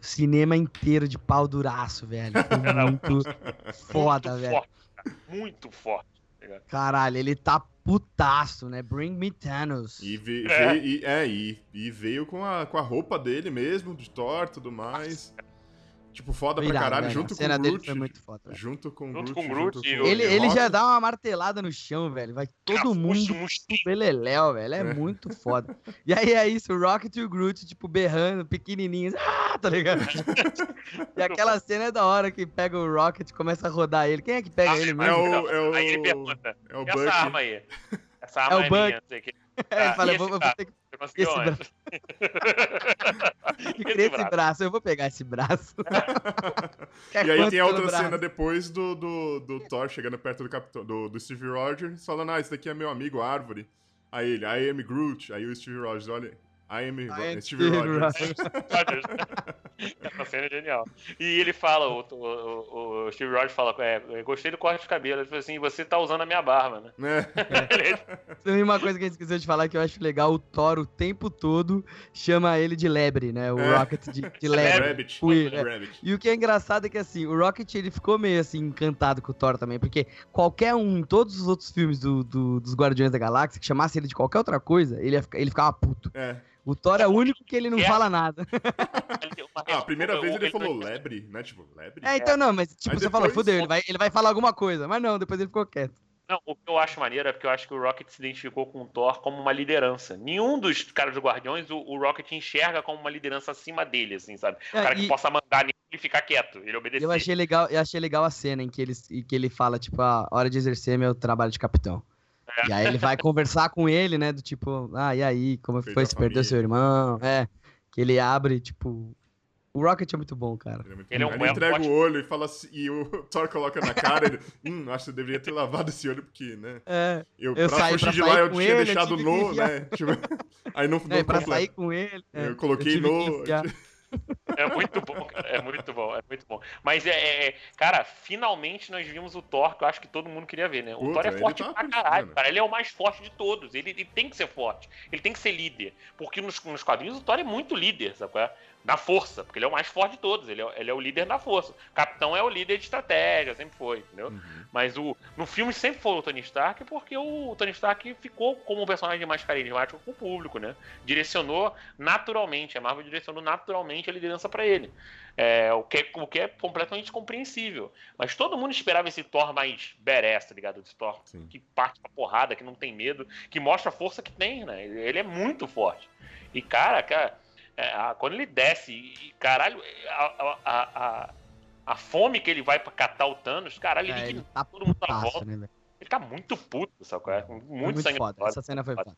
B: O cinema inteiro de pau duraço, velho. Muito foda,
D: muito
B: velho.
D: forte, cara, muito forte. tá?
B: Caralho, ele tá putaço, né? Bring me Thanos.
C: E, ve-
D: É.
C: veio, e, é, e, e veio com a, com a roupa dele mesmo, de Thor e tudo mais. Tipo, foda pra caralho,
B: velho.
C: junto
B: a
C: com
B: cena
C: o
B: dele
C: Groot.
B: foi muito foda. velho.
C: Junto com o
D: Junto
C: Groot.
D: com o Groot
C: junto
D: e
C: com
D: o-
B: Ele, ele já dá uma martelada no chão, velho. Vai todo
D: Cara,
B: mundo pro beleléu, velho. É,
C: É.
B: muito foda. E aí é isso, o Rocket e o Groot, tipo, berrando, pequenininhos. Ah, tá ligado? e aquela cena é da hora que pega o Rocket e começa a rodar ele. Quem é que pega
D: Ah,
B: ele
C: É
B: mesmo?
C: o, é o,
D: Aí ele pergunta,
C: é o
D: e essa arma aí? Essa arma
B: É o
D: é, minha, não sei o que.
B: Ele fala,
D: e
B: eu vou, eu vou ter que esse criar esse braço. Eu vou pegar esse braço. Quer
C: E aí tem a outra
B: braço?
C: cena depois do, do, do Thor chegando perto do, capitão, do, do Steve Rogers, falando, ah, esse daqui é meu amigo, Árvore. Aí ele, I am Groot. Aí o Steve Rogers, olha, I am,
B: I am
C: Steve Rogers.
B: Rogers.
D: Essa cena é genial. E ele fala, o, o, o Steve Rogers fala, é, gostei do corte de cabelo. Ele falou assim, você tá usando a minha barba, né?
B: É. Tem uma coisa que a gente esqueceu de falar que eu acho legal, o Thor o tempo todo chama ele de lebre, né? O é. Rocket de, de lebre. Rabbit. É. E o que é engraçado é que assim, o Rocket ele ficou meio assim encantado com o Thor também, porque qualquer um, todos os outros filmes do, do, dos Guardiões da Galáxia, que chamasse ele de qualquer outra coisa, ele, ia, ele ficava puto. É. O Thor é o único que ele não é. fala nada.
C: ah, a primeira vez ele falou lebre, né? Tipo, lebre.
B: É, então não, mas tipo, mas você depois... fala, fudeu, ele vai, ele vai falar alguma coisa. Mas não, depois ele ficou quieto.
D: Não, o que eu acho maneiro é porque eu acho que o Rocket se identificou com o Thor como uma liderança. Nenhum dos caras do Guardiões o, o Rocket enxerga como uma liderança acima dele, assim, sabe? O é, cara e... que possa mandar nele e ficar quieto, ele obedecer.
B: Eu achei legal, eu achei legal a cena em que ele, em que ele fala, tipo, a hora de exercer meu trabalho de capitão. É. E aí ele vai conversar com ele, né? Do tipo, ah, e aí, como foi se perdeu seu irmão? É. Que ele abre, tipo. O Rocket é muito bom, cara. Ele, é muito
C: ele, é um ele entrega o olho e fala assim, e o Thor coloca na cara, ele, hum, acho que você deveria ter lavado esse olho, porque, né?
B: É.
C: Eu, eu pra fugir de lá, eu tinha ele, deixado eu no, né? Tipo, aí não,
B: é, pra sair com ele.
C: É, eu coloquei eu no.
D: É muito bom, cara. É muito bom, é muito bom. Mas é, é, cara, finalmente nós vimos o Thor que eu acho que todo mundo queria ver, né? O Puta, Thor é forte tá pra caralho, cara. Ele é o mais forte de todos. Ele, ele, tem que ser forte. Ele tem que ser líder. Porque nos, nos quadrinhos o Thor é muito líder, sabe? Na força, porque ele é o mais forte de todos, ele é, ele é o líder da força. O capitão é o líder de estratégia, sempre foi, entendeu? Uhum. Mas o, no filme sempre foi o Tony Stark, porque o Tony Stark ficou como um personagem mais carismático com o público, né? Direcionou naturalmente, a Marvel direcionou naturalmente a liderança para ele. É, o, que é, o que é completamente compreensível. Mas todo mundo esperava esse Thor mais badass, tá ligado? Esse Thor Sim. que parte pra porrada, que não tem medo, que mostra a força que tem, né? Ele é muito forte. E, cara, cara é, a, quando ele desce, e, caralho, a, a, a, a, fome que ele vai pra catar o Thanos, caralho, é, ele, ele tá todo mundo na volta. Né, ele tá muito puto, sabe? É? Muito, muito sangue
B: foda. Essa cena foi foda.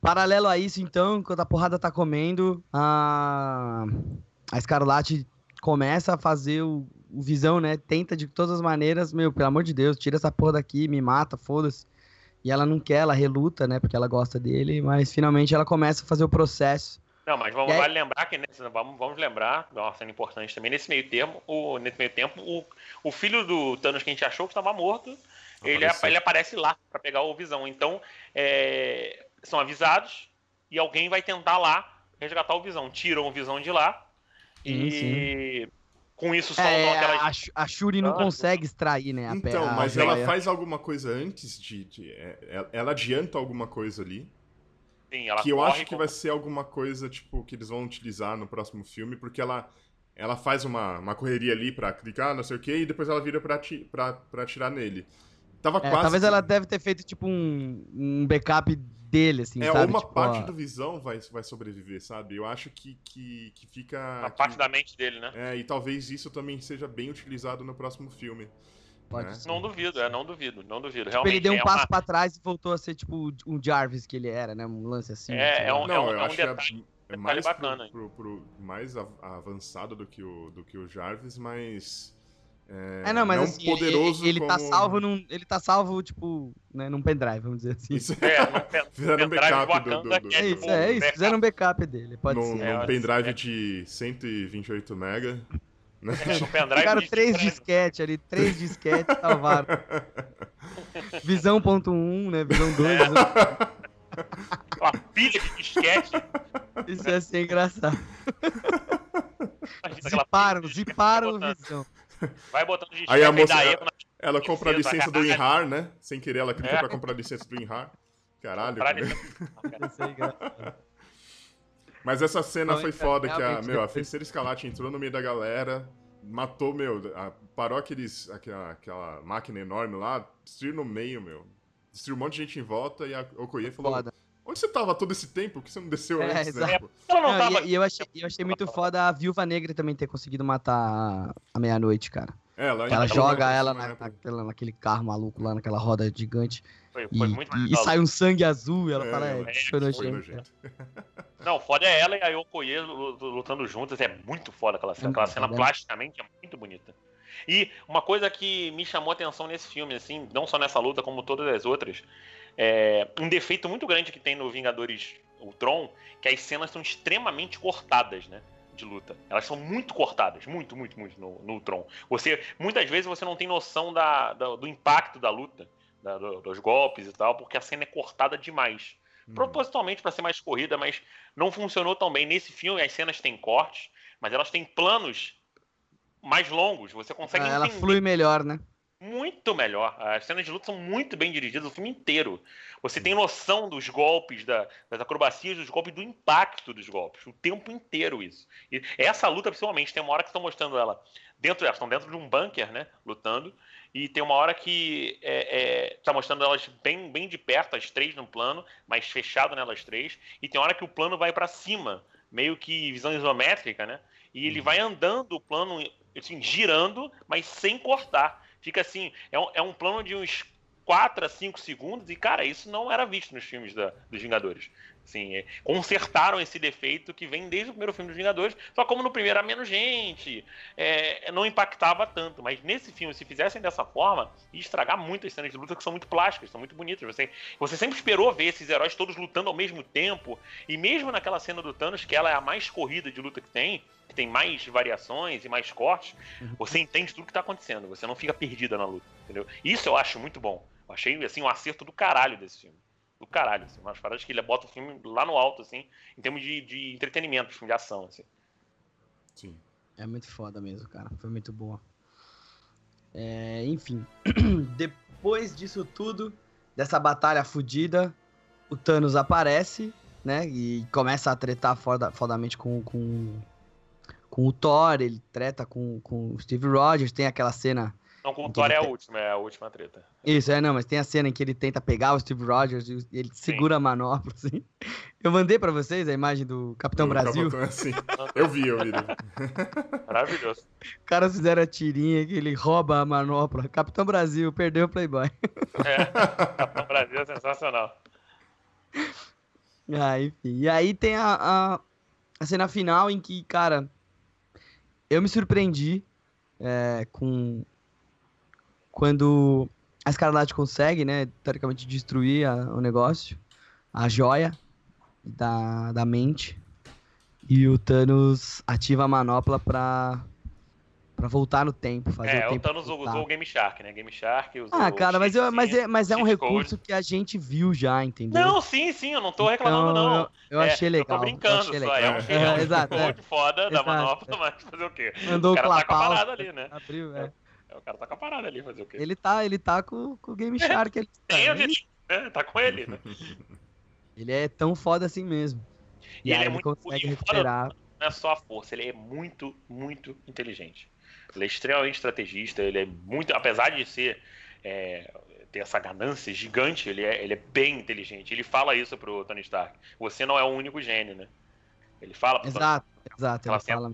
B: Paralelo a isso, então, enquanto a porrada tá comendo, a, a Escarlate começa a fazer o, o Visão, né? Tenta de todas as maneiras, meu, pelo amor de Deus, tira essa porra daqui, me mata, foda-se. E ela não quer, ela reluta, né? Porque ela gosta dele, mas finalmente ela começa a fazer o processo
D: não, mas vamos, aí... vale lembrar que nesse, vamos, vamos lembrar, uma cena importante também, nesse meio tempo, o, nesse meio tempo, o, o filho do Thanos que a gente achou que estava morto, ele, ele, aparece lá para pegar o Visão. Então, é, são avisados e alguém vai tentar lá resgatar o Visão. Tiram o Visão de lá sim, e sim. com isso soltam
B: é, aquelas... A, a Shuri não ah, consegue extrair, né?
C: então, mas ela faz alguma coisa antes de... de é, ela adianta alguma coisa ali. Sim, ela que eu acho que vai ser alguma coisa, tipo, que eles vão utilizar no próximo filme, porque ela, ela faz uma, uma correria ali pra clicar, não sei o quê, e depois ela vira pra, ti, pra, pra atirar nele. Tava
B: é,
C: quase.
B: Talvez que... ela deve ter feito, tipo, um, um backup dele, assim,
C: é,
B: sabe?
C: uma
B: tipo,
C: parte ó... do Visão vai, vai sobreviver, sabe? Eu acho que, que, que fica...
D: A parte da mente dele, né?
C: É, e talvez isso também seja bem utilizado no próximo filme.
D: Pode né? Não duvido, é, não duvido, não duvido.
B: Tipo, ele deu um
D: é
B: passo
D: uma...
B: pra trás e voltou a ser tipo um Jarvis que ele era, né? Um lance assim.
D: É, é um,
C: não,
D: é um,
C: eu
D: é um
C: acho
D: detalhe,
C: que é mais bacana. Pro, pro, pro, mais avançado do que o, do que o Jarvis, mas.
B: É, é não, mas não assim, poderoso ele, ele tá como... tá salvo num. Ele tá salvo, tipo, né, num pendrive, vamos dizer assim.
C: Isso é, fizeram um backup do, do, do...
B: É isso, é isso, fizeram um backup dele, pode
C: no,
B: ser.
C: Num é, pendrive de 128 mega.
D: Né? É.
B: Ficaram três disquetes ali, três disquetes salvaram. Visão ponto um, né? Visão 2. É.
D: Uma pilha de disquete.
B: Isso ia ser engraçado. Ziparam, ziparam o Visão.
D: Vai botando disquete
C: Aí a moça, ela, ela compra a licença do Inhar, né? Sem querer, ela clica é. pra comprar a licença do Inhar. Caralho. Isso é engraçado. Mas essa cena então, foi foda, que a, meu, a Feiticeira Escalate entrou no meio da galera, matou, meu, a, parou aqueles, aquela, aquela máquina enorme lá, destruiu no meio, meu. Destruiu um monte de gente em volta e a Okoye falou... Foda. Onde você tava todo esse tempo? Por que você não desceu é, antes, né?
B: Não, não, e, e, eu, achei, eu achei muito foda a Viúva Negra também ter conseguido matar a meia-noite, cara.
C: É, ela,
B: ela joga ela na, naquela, naquele carro maluco lá, naquela roda gigante. Foi, foi e, muito e, e sai um sangue azul e ela é, fala, é, foi nojento.
D: Não, foda é ela e a Yokoye lutando juntas, é muito foda aquela cena. Aquela cena plasticamente é muito bonita. E uma coisa que me chamou a atenção nesse filme, assim, não só nessa luta, como todas as outras, é um defeito muito grande que tem no Vingadores Ultron, que as cenas são extremamente cortadas, né? de luta. Elas são muito cortadas, muito, muito, muito no, no Tron. Você, muitas vezes você não tem noção da, da do impacto da luta, da, do, dos golpes e tal, porque a cena é cortada demais. Hum. Propositalmente para ser mais corrida, mas não funcionou tão bem. Nesse filme as cenas têm cortes, mas elas têm planos mais longos. Você consegue
B: ah, Ela flui melhor, né?
D: muito melhor. As cenas de luta são muito bem dirigidas o filme inteiro. Você tem noção dos golpes, da, das acrobacias dos golpes, do impacto dos golpes. O tempo inteiro isso. E essa luta, principalmente, tem uma hora que estão mostrando ela dentro, elas estão dentro de um bunker, né? Lutando. E tem uma hora que é, é, tá mostrando elas bem, bem de perto, as três no plano, mas fechado nelas três. E tem uma hora que o plano vai para cima, meio que visão isométrica, né? E ele uhum. vai andando o plano, assim, girando, mas sem cortar. Fica assim, é um, é um plano de uns 4 a 5 segundos, e, cara, isso não era visto nos filmes da, dos Vingadores. Assim, é, consertaram esse defeito que vem desde o primeiro filme dos Vingadores, só como no primeiro era menos gente, é, não impactava tanto. Mas nesse filme, se fizessem dessa forma, ia estragar muitas cenas de luta que são muito plásticas, são muito bonitas. Você, você sempre esperou ver esses heróis todos lutando ao mesmo tempo, e mesmo naquela cena do Thanos, que ela é a mais corrida de luta que tem, que tem mais variações e mais cortes, uhum. você entende tudo que está acontecendo, você não fica perdida na luta, entendeu? Isso eu acho muito bom. Eu achei, assim, um acerto do caralho desse filme. Do caralho, assim. Umas paradas que ele bota o filme lá no alto, assim, em termos de, de entretenimento, de ação, assim.
B: Sim. É muito foda mesmo, cara. Foi muito boa. É, enfim. Depois disso tudo, dessa batalha fodida, o Thanos aparece, né? E começa a tretar foda, fodamente com, com com o Thor, ele treta com, com o Steve Rogers, tem aquela cena.
D: Não, com o Thor é a última, é a última treta.
B: Isso, é, não, mas tem a cena em que ele tenta pegar o Steve Rogers e ele Sim. segura a manopla, assim. Eu mandei pra vocês a imagem do Capitão do Brasil. Capitão,
C: assim. Eu vi, eu vi.
D: Maravilhoso.
B: Os caras fizeram a tirinha que ele rouba a manopla. Capitão Brasil, perdeu o Playboy.
D: É, Capitão Brasil é sensacional.
B: Ah, enfim. E aí tem a, a, a cena final em que, cara, eu me surpreendi é, com quando a Scarlet consegue, né, teoricamente destruir a, o negócio, a joia da, da mente, e o Thanos ativa a manopla pra Pra voltar no tempo, fazer é, o tempo.
D: É, o Thanos usou o Game Shark, né? Game Shark usou
B: Ah, cara, mas, eu, mas, é, mas é um recurso que a gente viu já, entendeu?
D: Não, sim, sim, eu não tô reclamando, então, não.
B: Eu, eu é, achei legal.
D: Eu tô brincando
B: só,
D: legal. é um, é, é, exato, é. foda exato, da manopla, mas fazer o quê?
B: Mandou o cara
D: tá com a parada ali, né?
B: Abriu, é.
D: É. O cara tá com a parada ali, fazer o quê?
B: Ele tá, ele tá com, com o Game Shark. Ele,
D: Tem, ele, né? Tá com ele, né?
B: ele é tão foda assim mesmo.
D: E, e ele é muito consegue recuperar. Não é só a força, ele é muito, muito inteligente. Ele é extremamente estrategista, ele é muito. Apesar de ser. É, ter essa ganância gigante, ele é, ele é bem inteligente. Ele fala isso pro Tony Stark. Você não é o único gênio, né? Ele fala pro
B: Exato, Tony, exato. Ele, fala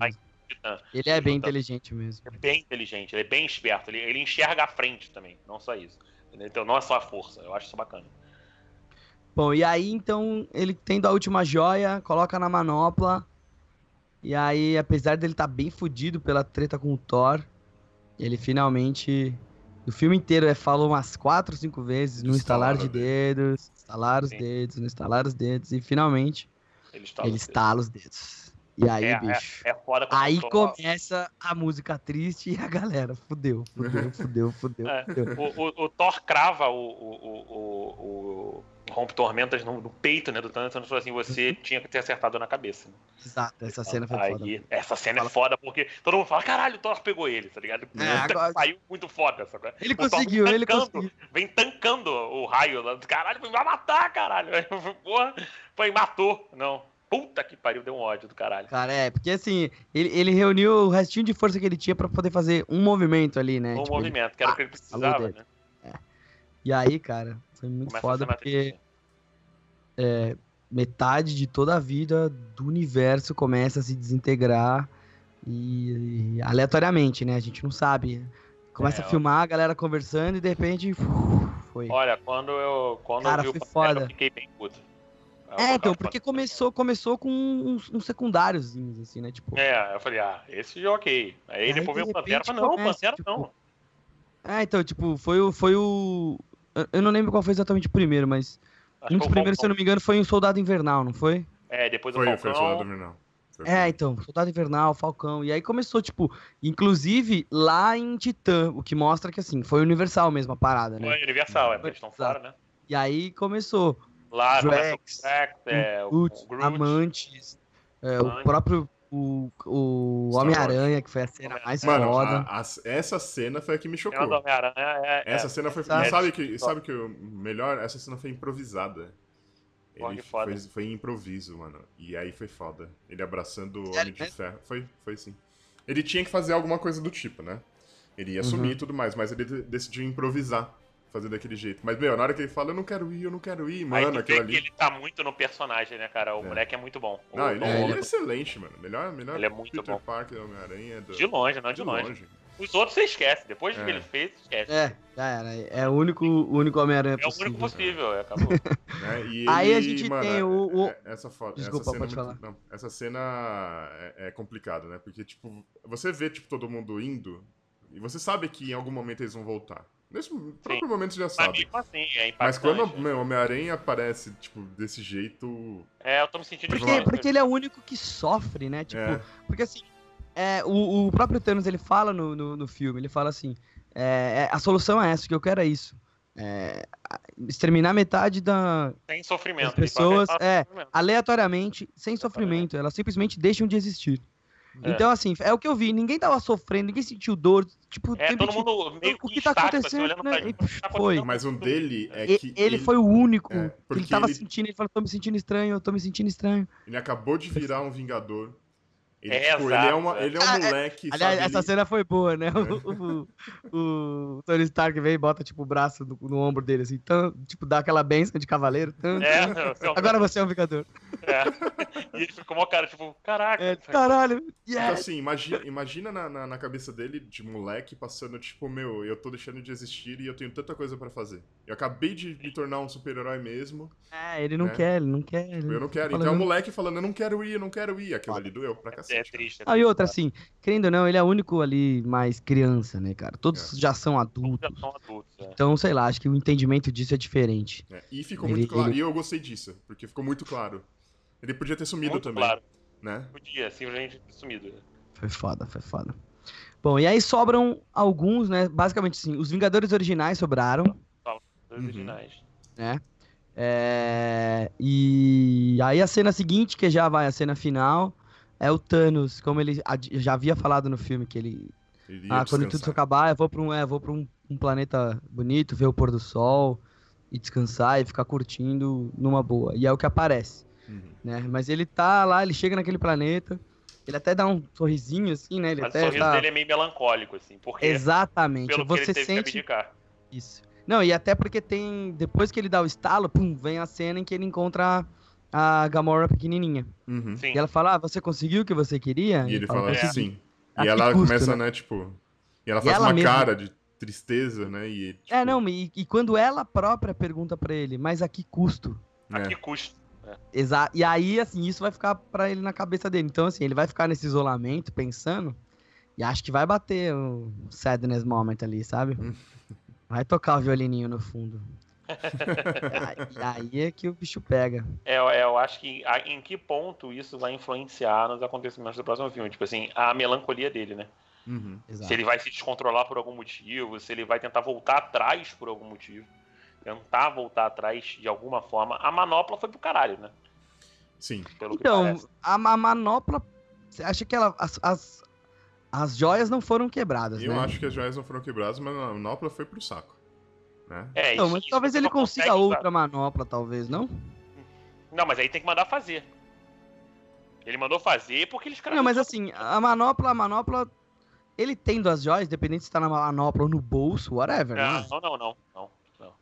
B: mesmo. ele é bem inteligente mesmo.
D: É bem inteligente, ele é bem esperto. Ele, ele enxerga a frente também, não só isso. Então não é só a força, eu acho isso bacana.
B: Bom, e aí então ele tendo a última joia, coloca na manopla e aí, apesar dele estar tá bem fudido pela treta com o Thor, ele finalmente. O filme inteiro é falou umas quatro, cinco vezes no instalar de dedos, instalar os Sim. dedos, no instalar os dedos, e finalmente ele estala, ele estala os dedos. E aí, é, bicho.
D: É, é foda
B: aí começa a música triste e a galera. Fudeu, fudeu, fudeu, fudeu.
D: É, o, o, o, Thor crava o, o, o, rompe tormentas no, no, peito, né, do Thanos, falou assim, você uhum. tinha que ter acertado na cabeça. Né?
B: Exato, essa cena foi
D: Aí,
B: foda.
D: Essa cena é foda porque todo mundo fala, caralho, o Thor pegou ele, tá ligado? É, agora... Saiu muito foda, sabe?
B: Ele o conseguiu, ele conseguiu.
D: Vem tancando o raio lá, caralho, vai matar, caralho. Porra, foi, matou. Não, Puta que pariu, deu um ódio do caralho.
B: Cara, é, porque assim, ele, ele reuniu o restinho de força que ele tinha pra poder fazer um movimento ali, né?
D: Um tipo, movimento, ele... que era o que ele precisava, né? É.
B: E aí, cara, foi muito Começa foda porque é, metade de toda a vida do universo começa a se desintegrar e, e aleatoriamente, né? A gente não sabe. Começa é, a filmar, a galera conversando e de repente. foi.
D: Olha, quando eu, quando
B: Cara,
D: eu vi
B: o foda.
D: eu fiquei bem puto.
B: É, então, porque começou, começou com uns, uns secundários, assim, né? Tipo...
D: É, eu falei, ah, esse já ok. Aí, aí depois veio o Pantera, mas não, Pantera tipo... não.
B: É, então, tipo, foi o, foi o. Eu não lembro qual foi exatamente o primeiro, mas Acho um dos primeiros, se eu não me engano, foi um Soldado Invernal, não foi?
D: É, depois
C: foi,
D: o Falcão.
C: Foi o Soldado Invernal. Foi
B: É, então, Soldado Invernal, Falcão. E aí começou, tipo, inclusive lá em Titã, o que mostra que, assim, foi universal mesmo a parada, né?
D: Foi Universal, é, porque eles estão fora, né?
B: E aí começou
D: Lá o
B: Drax,
D: Drax, é, o,
B: Groot,
D: o Groot.
B: Amantes, é, o
D: Amantes.
B: próprio o, o Homem-Aranha, que foi a cena mais
C: Mano,
B: foda.
C: a- a- essa cena foi a que me chocou.
D: É, é,
C: Essa cena foi.
B: Exato.
C: e sabe que, sabe que o melhor? Essa cena foi improvisada. Ele foi, foi improviso, mano. E aí foi foda. Ele abraçando o Homem de? Ferro. Foi, foi sim. Ele tinha que fazer alguma coisa do tipo, né? Ele ia
B: Uhum.
C: sumir e tudo mais, mas ele de- decidiu improvisar. Fazer daquele jeito. Mas, meu, na hora que ele fala, eu não quero ir, eu não quero ir,
D: Aí
C: mano,
D: tu
C: aquilo ali.
D: ele tá muito no personagem, né, cara? O
C: É.
D: moleque é muito bom. O
C: Não, ele, é, ele é
D: Holland,
C: excelente, mano. Melhor, melhor
D: Ele é muito
C: Peter
D: bom.
C: Parker, Homem-Aranha. do-
D: De longe, não de, longe. Os outros você esquece. Depois do que
C: É.
D: ele fez, esquece.
B: É, já era. É o único, o único Homem-Aranha
D: É o
B: possível.
D: único possível, é, acabou.
C: né? E
B: Aí
C: ele,
B: a gente
C: mano,
B: tem o- o-
C: é- Essa, foto,
B: Desculpa,
C: essa cena
B: pode
C: é muito- não, essa cena é, é complicada, né? Porque, tipo, você vê, tipo, todo mundo indo e você sabe que em algum momento eles vão voltar. Nesse próprio momento você já
D: Mas
C: sabe.
D: mesmo assim, é.
C: Mas quando
D: né?
C: o meu, Homem-Aranha aparece, tipo, desse jeito...
D: É, eu tô me sentindo
B: Porque,
D: demais.
B: porque ele é o único que sofre, né? Tipo,
C: É.
B: porque assim, é, o, o próprio Thanos ele fala no, no, no filme, ele fala assim: é, é, a solução é essa, o que eu quero é isso. É, exterminar metade da.
D: Sem sofrimento.
B: As pessoas, é, aleatoriamente, sem sofrimento. Elas simplesmente deixam de existir.
D: É.
B: Então, assim, é o que eu vi. Ninguém tava sofrendo, ninguém sentiu dor. Tipo,
D: É, todo mundo meio
B: o
D: que
B: que tá
D: assim,
B: acontecendo, né?
D: pra
B: E
D: gente. o que tá
B: foi.
D: acontecendo?
C: Mas um dele é que
B: ele, foi o único
C: é,
B: que ele tava
C: ele-
B: sentindo. Ele falou: tô me sentindo estranho, eu tô me sentindo estranho.
C: ele acabou de virar um Vingador. Ele,
D: É,
C: tipo, ele, é uma, ele é um
B: Ah, é-
C: moleque,
B: Aliás,
C: sabe?
B: essa
C: Ele-
B: cena foi boa, né? O, o- o Tony Stark vem e bota, tipo, o braço no, no ombro dele, assim, tão, tipo, dá aquela benção de cavaleiro. tão,
D: É,
B: tão. Agora você é um Vingador.
D: é. E ele ficou mó cara, tipo, caraca.
B: É, caralho,
C: Então,
B: yes!
C: assim, imagina, imagina na, na, na cabeça dele, de moleque, passando, tipo, meu, eu tô deixando de existir e eu tenho tanta coisa pra fazer. Eu acabei de me tornar um super-herói mesmo,
B: É, ele não
C: É.
B: quer, ele não quer. ele
C: eu não quero. Então é o moleque falando, eu não quero ir, eu não quero ir. Aquilo ali doeu pra
D: É
C: cacete. cara.
D: triste.
B: Ah, e outra, assim, querendo ou não, ele é o único ali mais criança, né, cara? Todos
C: É.
B: já são
D: Já
B: adultos.
D: são adultos, é.
B: Então, sei lá, acho que o entendimento disso é diferente.
C: É, E ficou
B: Ele-
C: muito claro.
B: ele-
C: E eu gostei disso, porque ficou muito claro. Ele podia ter sumido
D: Muito
C: também,
D: claro.
C: né?
D: Podia, simplesmente sumido.
B: Foi foda, foi foda. Bom, e aí sobram alguns, né? Basicamente, assim, os Vingadores originais sobraram.
D: Os
C: Uhum.
D: originais.
B: né? É, e aí a cena seguinte, que já vai a cena final, é o Thanos, como ele já havia falado no filme, que ele.
C: Ele
B: Ah, quando tudo isso acabar, eu vou pra, um, é, vou pra um, um planeta bonito, ver o pôr do sol e descansar e ficar curtindo numa boa. E é o que aparece,
C: Uhum.
B: né? Mas ele tá lá, ele chega naquele planeta, ele até dá um sorrisinho assim, né? Ele
D: Mas o
B: até
D: sorriso
B: tá...
D: dele é meio melancólico, assim, porque
B: Exatamente.
D: pelo que
B: Você
D: ele teve que
B: sente
D: abdicar.
B: isso. Não, e até porque tem. Depois que ele dá o estalo, pum, vem a cena em que ele encontra a Gamora pequenininha.
C: Uhum.
D: Sim.
B: E ela fala: Ah, você conseguiu o que você queria?
C: E ele fala
D: "É,
C: assim. E
B: A que
C: ela
B: custo,
C: começa,
B: né?
C: né, tipo. E ela
B: E
C: faz
B: ela
C: uma
B: mesma-
C: cara de tristeza, né? E, tipo,
B: É, não, e, e quando ela própria pergunta pra ele, mas a que custo?
D: A
C: né?
D: que custo?
B: Exa e aí, assim, isso vai ficar pra ele na cabeça dele. Então, assim, ele vai ficar nesse isolamento, pensando, e acho que vai bater o sadness moment ali, sabe? Vai tocar o violininho no fundo. E aí- é que o bicho pega.
D: É, é, eu acho que a- em que ponto isso vai influenciar nos acontecimentos do próximo filme. Tipo assim, a melancolia dele, né?
C: Uhum.
D: Se ele vai se descontrolar por algum motivo, se ele vai tentar voltar atrás por algum motivo. Tentar voltar atrás de alguma forma. A manopla foi pro caralho, né?
C: Sim.
D: Pelo que
B: Então, a, ma- manopla. Você acha que ela, as, as, as joias não foram quebradas,
C: Eu
B: né?
C: acho que as joias não foram quebradas, mas a manopla foi pro saco. Né?
D: É,
B: Não,
D: isso-
B: mas
D: isso
B: talvez ele
D: não
B: consiga
D: consegue
B: outra manopla, talvez, não?
D: Não, mas aí tem que mandar fazer. Ele mandou fazer porque eles
B: Não, mas assim, a manopla, a manopla. Ele tendo as joias, dependente se tá na manopla ou no bolso, whatever, né?
D: Não, não, não, não. não.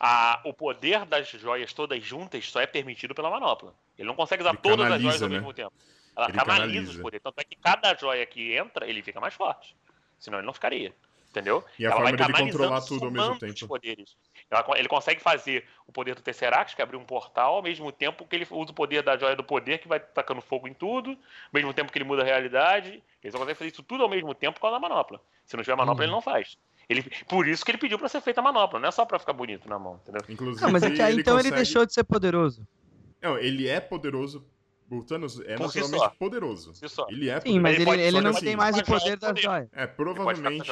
D: A, o poder das joias todas juntas só é permitido pela manopla. Ele não consegue usar
C: Ele
D: todas as
C: canaliza,
D: joias ao
C: né?
D: mesmo tempo. Ela
C: Ele
D: canaliza,
C: canaliza.
D: os poderes. Tanto é que cada joia que entra, ele fica mais forte. Senão ele não ficaria. Entendeu?
C: E a
D: Ela
C: forma
D: vai
C: dele controlar tudo ao mesmo tempo.
D: os poderes. Ela ele consegue fazer o poder do Tesseract, que abre um portal, ao mesmo tempo que ele usa o poder da joia do poder, que vai tacando fogo em tudo, ao mesmo tempo que ele muda a realidade. Ele só consegue fazer isso tudo ao mesmo tempo causa da manopla. Se não tiver manopla,
B: Uhum.
D: ele não faz. Ele, por isso que ele pediu pra ser feita a manopla, não é só pra ficar bonito na mão, entendeu?
C: Inclusive,
B: Não, mas é que aí então ele
C: consegue-
B: deixou de ser poderoso.
C: Não, ele é poderoso O Thanos é
D: Por si
C: naturalmente
D: só.
C: poderoso.
D: Si só.
C: Ele é
B: Sim, mas
D: Ele
B: ele, ele não
C: que
B: tem
C: assim,
B: mais o poder da joia.
C: É, provavelmente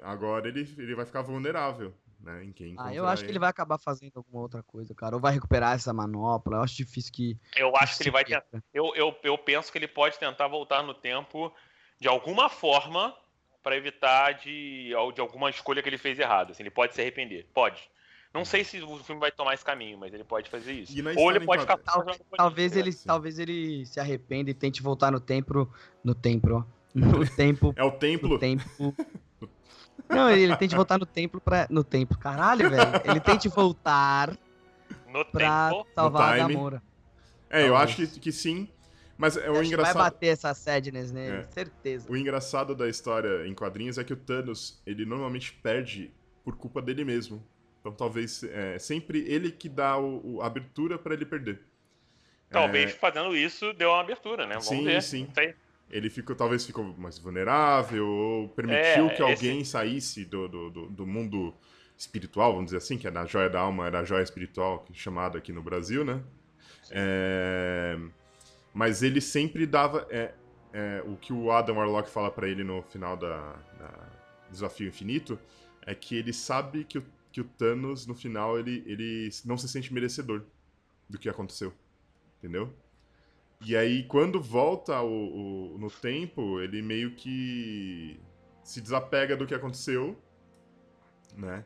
C: agora ele, ele vai ficar vulnerável, né? Em quem
B: Ah, eu acho que ele vai acabar fazendo alguma outra coisa, cara. Ou vai recuperar essa manopla. Eu acho difícil que.
D: Eu acho que ele vai
B: tentar.
D: tentar. Eu, eu, eu penso que ele pode tentar voltar no tempo de alguma forma para evitar de, de alguma escolha que ele fez errado. Assim, ele pode se arrepender. Pode. Não sei se o filme vai tomar esse caminho, mas ele pode fazer isso.
C: E na
D: Ou ele
C: história
D: pode ficar.
B: Talvez, talvez ele,
C: sim.
B: talvez ele se arrependa e tente voltar no tempo. No tempo, ó. No tempo.
C: É o templo.
B: No tempo. Não, ele tente voltar no templo pra. No tempo. Caralho, velho. Ele tente voltar
D: No
B: pra
D: tempo.
B: salvar a. Gamora.
C: É, eu acho que, que sim. Mas é o
B: que Vai
C: engraçado.
B: bater essa sadness nele,
C: É.
B: certeza.
C: O engraçado da história em quadrinhos é que o Thanos, ele normalmente perde por culpa dele mesmo. Então talvez é sempre ele que dá o, o- a abertura pra ele perder.
D: Talvez
C: É,
D: fazendo isso deu uma abertura, né? Vamos
C: Sim,
D: ver.
C: sim. Ele ficou, talvez ficou mais vulnerável, ou permitiu
D: É,
C: que alguém saísse do, do, do, do mundo espiritual, vamos dizer assim, que é na joia da alma, era a joia espiritual, é chamada aqui no Brasil, né? É, Mas ele sempre dava. é, o que o Adam Warlock fala pra ele no final da, da Desafio Infinito é que ele sabe que o, que o Thanos, no final, ele, ele não se sente merecedor do que aconteceu. Entendeu? E aí, quando volta o, o- no tempo, ele meio que se desapega do que aconteceu, né?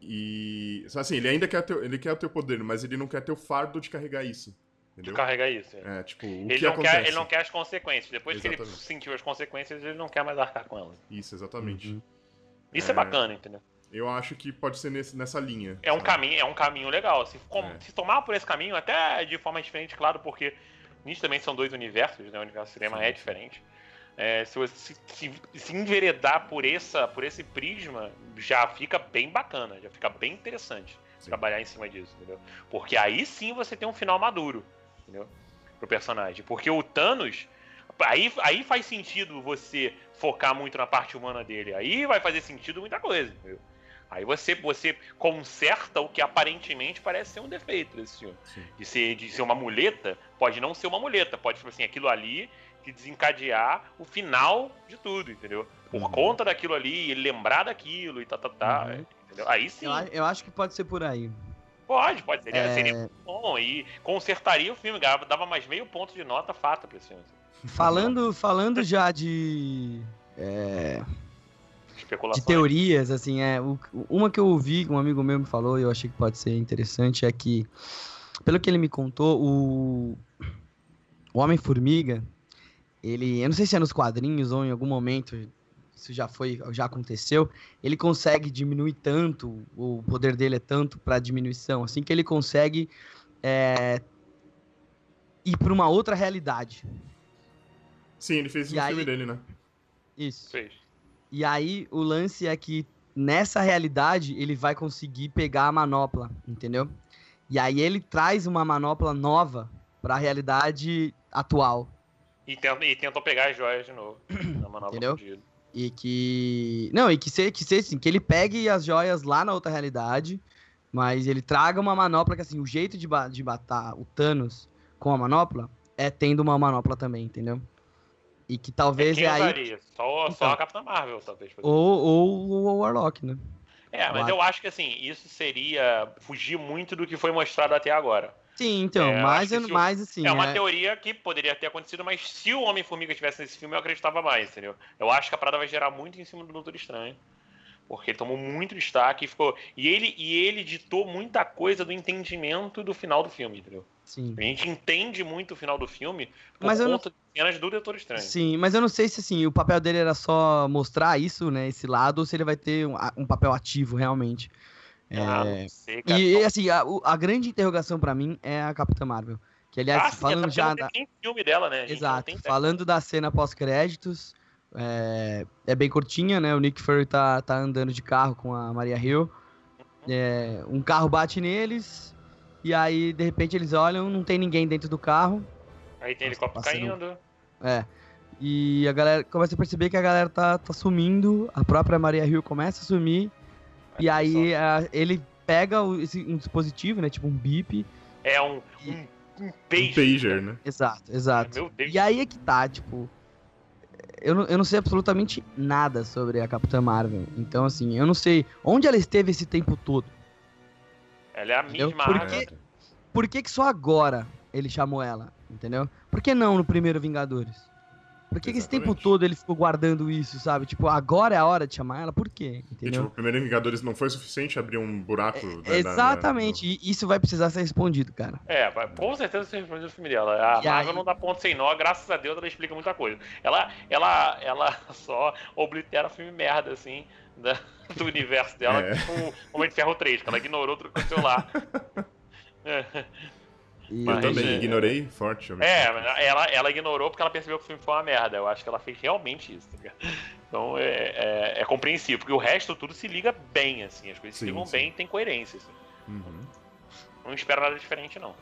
C: E. Assim, ele ainda quer, teu, ele quer o teu poder, mas ele não quer ter o fardo de carregar isso.
D: De
C: Entendeu?
D: carregar isso. é.
C: É, tipo, o
D: Ele
C: que
D: não,
C: acontece.
D: quer, ele não quer as consequências. Depois que ele
C: Exatamente.
D: sentiu as consequências, ele não quer mais arcar com elas.
C: Isso, exatamente.
B: Uhum.
D: Isso é,
C: É.
D: bacana, entendeu?
C: Eu acho que pode ser nesse- nessa linha.
D: É um
C: sabe?
D: caminho, é um caminho legal. Se, com-
C: É.
D: se tomar por esse caminho, até de forma diferente, claro, porque nisso também são dois universos, né? O universo cinema
C: Sim.
D: é diferente. É, se você se, se- se enveredar por, essa, por esse prisma, já fica bem bacana, já fica bem interessante
C: Sim.
D: trabalhar em cima disso, entendeu? Porque aí sim você tem um final maduro, entendeu? Pro personagem. Porque o Thanos. Aí, aí faz sentido você focar muito na parte humana dele. Aí vai fazer sentido muita coisa, entendeu? Aí você, você conserta o que aparentemente parece ser um defeito desse filme.
C: Sim.
D: De ser, de ser uma muleta, pode não ser uma muleta, pode ser assim, aquilo ali que desencadear o final de tudo, entendeu? Por
B: Uhum.
D: conta daquilo ali, ele lembrar daquilo e tá, tá, tá.
B: Uhum.
D: Entendeu? Aí sim,
B: Eu, eu acho que pode ser por aí.
D: pode, pode. Seria,
B: É.
D: seria muito bom. E consertaria o filme, dava dava mais meio ponto de nota fata pra esse filme.
B: Falando, falando já de. é. De teorias, assim, é. o- uma que eu ouvi, que um amigo meu me falou, e eu achei que pode ser interessante, é que, pelo que ele me contou, o. O Homem-Formiga, ele. Eu não sei se é nos quadrinhos ou em algum momento. Isso já foi, já aconteceu. Ele consegue diminuir tanto, o poder dele é tanto pra diminuição, assim que ele consegue é, ir pra uma outra realidade.
C: Sim, ele fez isso
B: E
C: no
B: aí-
C: filme dele, né?
B: Isso.
D: Fez.
B: E aí o lance é que nessa realidade ele vai conseguir pegar a manopla, entendeu? E aí ele traz uma manopla nova pra realidade atual.
D: E, tenta, e tentou pegar as joias de novo. Na manobra
B: Entendeu?
D: fugida.
B: E que. Não, e que seja que seja assim, que ele pegue as joias lá na outra realidade, mas ele traga uma manopla que assim, o jeito de, ba de matar o Thanos com a manopla é tendo uma manopla também, entendeu? E que talvez
D: Quem
B: é aí.
D: Só, só
B: Então.
D: a Capitã Marvel, talvez. por
B: Ou, ou o Warlock, né?
D: É, mas eu acho que assim, isso seria fugir muito do que foi mostrado até agora.
B: Sim, então,
D: É,
B: mas, eu- mas assim.
D: é uma
B: é-
D: teoria que poderia ter acontecido, mas se o Homem-Formiga estivesse nesse filme, eu acreditava mais, entendeu? Eu acho que a parada vai gerar muito em cima do Doutor Estranho. Porque ele tomou muito destaque e ficou. E ele, e ele ditou muita coisa do entendimento do final do filme, entendeu?
B: Sim.
D: A gente entende muito o final do filme por
B: Mas eu não-
D: conta de cenas do Doutor Estranho.
B: Sim, mas eu não sei se assim, o papel dele era só mostrar isso, né, esse lado, ou se ele vai ter um, um papel ativo realmente.
D: Ah,
B: É,
D: não sei, cara.
B: E, assim, a, a grande interrogação pra mim é a Capitã Marvel. Que aliás,
D: Ah, sim,
B: falando
D: até porque
B: já da,
D: tem filme dela, né?
B: Exato. Falando da cena pós-créditos, é, é bem curtinha, né? O Nick Fury tá, tá andando de carro com a Maria Hill. É, um carro bate neles, e aí, de repente, eles olham, não tem ninguém dentro do carro.
D: Aí tem helicóptero
B: passando-
D: caindo.
B: É. E a galera começa a perceber que a galera tá, tá sumindo, a própria Maria Hill começa a sumir, e aí a- ele pega o- esse, um dispositivo, né? Tipo um bip.
D: É um,
B: E-
D: um um
C: Um
D: pager.
C: pager, né?
B: Exato, exato.
D: Meu Deus.
B: E aí é que tá, tipo. Eu não, eu não sei absolutamente nada sobre a Capitã Marvel. Então, assim, eu não sei onde ela esteve esse tempo todo.
D: Ela é a
B: Entendeu?
D: mesma
B: Por
D: Agatha.
B: quê? Por que, que só agora ele chamou ela? Entendeu? Por que não no primeiro Vingadores? Por que, que esse tempo todo ele ficou guardando isso, sabe? Tipo, agora é a hora de chamar ela? Por quê?
C: E, tipo,
B: Entendeu?
C: o primeiro Vingadores não foi suficiente abrir um buraco. né, na-
B: Exatamente.
C: na-
B: E isso vai precisar ser respondido, cara.
D: É, vai- com certeza você respondeu o filme dela. A
B: E
D: Marvel
B: aí?
D: não dá ponto sem nó, graças a Deus ela explica muita coisa. Ela, ela, ela só oblitera filme merda, assim, da- do universo dela,
C: É.
D: tipo o Homem de Ferro 3, que ela ignorou aconteceu lá. É,
B: E-
C: Eu
D: Mas,
C: também
D: é-
C: ignorei forte. eu
D: É, ela, ela ignorou porque ela percebeu que o filme foi uma merda. Eu acho que ela fez realmente isso, tá? Então é, é, é compreensível, porque o resto tudo se liga bem, assim, as coisas se
C: Sim,
D: ligam
C: sim.
D: bem e tem coerência. assim.
C: Uhum.
D: Não espero nada diferente, não.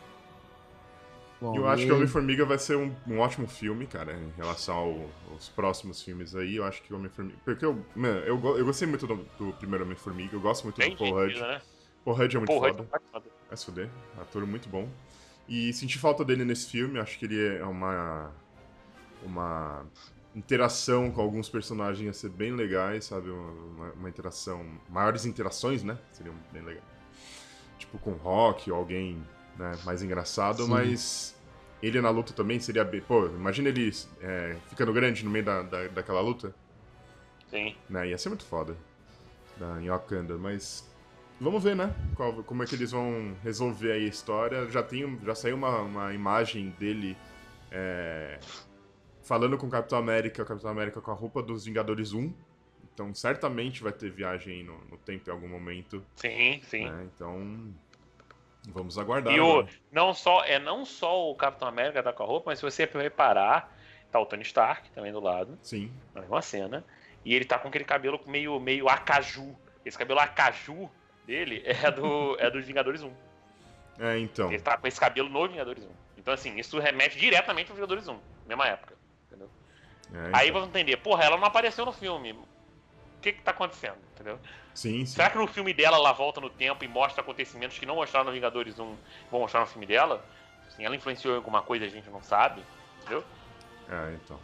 B: Bom,
C: E eu acho
B: e-
C: que Homem-Formiga vai ser um, um ótimo filme, cara, em relação ao- aos próximos filmes aí. Eu acho que Homem-Formiga. Porque eu, mano, eu, eu gostei muito do, do primeiro Homem-Formiga, eu gosto muito
D: Bem
C: do Paul Rudd.
D: né?
C: Paul Rudd é muito
D: Porra,
C: foda. se fuder, ator muito bom. E senti falta dele nesse filme, acho que ele é uma. Uma interação com alguns personagens ia ser bem legais, sabe? Uma, uma interação. Maiores interações, né? Seriam bem legais. Tipo com Rock ou alguém né, mais engraçado,
B: Sim.
C: mas ele na luta também seria. Pô, imagina ele é, ficando grande no meio da, da, daquela luta.
D: Sim.
C: Né? Ia ser muito foda da, em Wakanda, mas vamos ver, né? Qual- como é que eles vão resolver aí a história. Já, tem, já saiu uma, uma imagem dele é, falando com o Capitão América, o Capitão América com a roupa dos Vingadores 1. Então certamente vai ter viagem aí no, no tempo em algum momento.
D: Sim, sim.
C: né? Então vamos aguardar.
D: E o, não só, é não só o Capitão América tá com a roupa, mas se você reparar, tá o Tony Stark também do lado,
C: Sim.
D: na mesma cena. E ele tá com aquele cabelo meio, meio acaju. Esse cabelo acaju dele é do, é dos Vingadores 1.
C: É, então.
D: Ele tá com esse cabelo no Vingadores 1. Então, assim, isso remete diretamente ao Vingadores 1, mesma época. Entendeu?
C: É,
D: Aí
C: então.
D: vamos entender, porra, ela não apareceu no filme. O que que tá acontecendo? Entendeu?
C: Sim, sim.
D: Será que no filme dela ela volta no tempo e mostra acontecimentos que não mostraram no Vingadores 1 vão mostrar no filme dela? Assim, ela influenciou em alguma coisa a gente não sabe, entendeu?
C: É, então.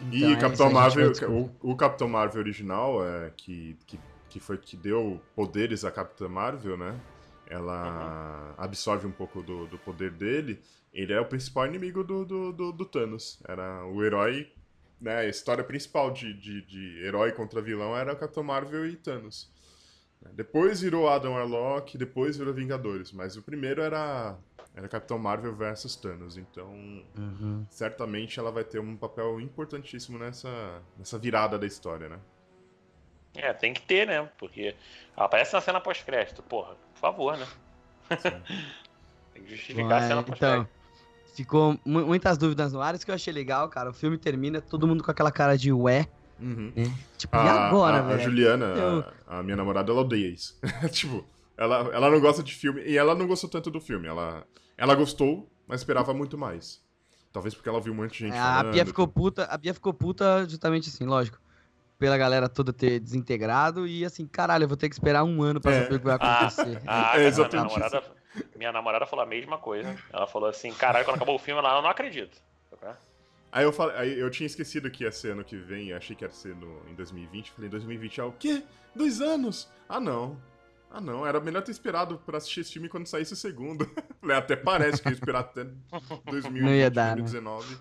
B: Então,
C: E
B: é
C: Capitão
B: a
C: Marvel, o, o Capitão Marvel original, é, que, que, que foi que deu poderes à Capitã Marvel, né? Ela absorve um pouco do, do poder dele. Ele é o principal inimigo do, do, do, do Thanos. Era o herói, né? A história principal de, de, de herói contra vilão era o Capitão Marvel e Thanos. Depois virou Adam Warlock, depois virou Vingadores. Mas o primeiro era, era Capitão Marvel versus Thanos. Então,
B: Uhum.
C: certamente ela vai ter um papel importantíssimo nessa, nessa virada da história, né?
D: É, tem que ter, né? Porque ela aparece na cena pós-crédito, porra, por favor, né? tem que justificar a
B: Bom,
D: cena
B: é,
D: pós-crédito.
B: então, ficou mu- muitas dúvidas no ar, isso que eu achei legal, cara. O filme termina, todo mundo com aquela cara de ué,
C: Uhum.
B: né? Tipo, e
C: A,
B: agora,
C: a- a
B: velho?
C: Juliana,
B: Eu-
C: a, a minha namorada, ela odeia isso. tipo, ela, ela não gosta de filme, e ela não gostou tanto do filme. Ela, ela gostou, mas esperava muito mais. Talvez porque ela viu um monte de gente
B: É, a
C: falando.
B: Bia ficou puta, a Bia ficou puta justamente assim, lógico. Pela galera toda ter desintegrado e assim, caralho, eu vou ter que esperar um ano pra
C: É.
B: saber o que vai
D: Ah,
B: acontecer.
D: a
C: É,
D: minha
C: exatamente
D: namorada, minha namorada falou a mesma coisa. Ela falou assim, caralho, quando acabou o filme, ela, eu não acredito.
C: Aí eu, falei, aí eu tinha esquecido que ia ser ano que vem, achei que ia ser no, em 2020. Falei, 2020 é o quê? Dois anos? Ah, não. Ah, não. Era melhor ter esperado pra assistir esse filme quando saísse o segundo. Falei, Até parece que eu ia esperar até 2020,
B: Não ia dar, né?
C: 2019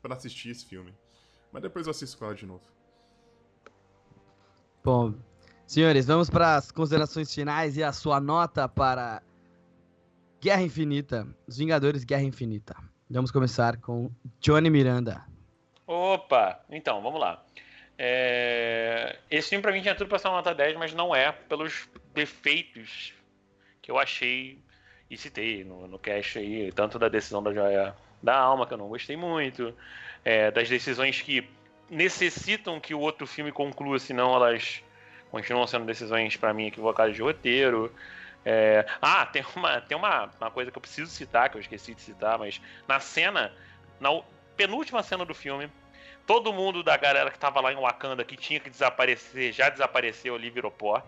C: pra assistir esse filme. Mas depois eu assisto com ela de novo.
B: Bom, senhores, vamos para as considerações finais e a sua nota para Guerra Infinita, Os Vingadores Guerra Infinita. Vamos começar com Johnny Miranda.
D: Opa! Então, vamos lá. É, Esse filme pra mim tinha tudo pra ser uma nota 10, mas não é, pelos defeitos que eu achei e citei no, no cast aí, tanto da decisão da Joia da Alma, que eu não gostei muito, é, das decisões que necessitam que o outro filme conclua, senão elas continuam sendo decisões pra mim equivocadas de roteiro. É, Ah, tem, uma, tem uma, uma coisa que eu preciso citar, que eu esqueci de citar, mas na cena, na penúltima cena do filme, todo mundo da galera que tava lá em Wakanda que tinha que desaparecer, já desapareceu ali, virou pó.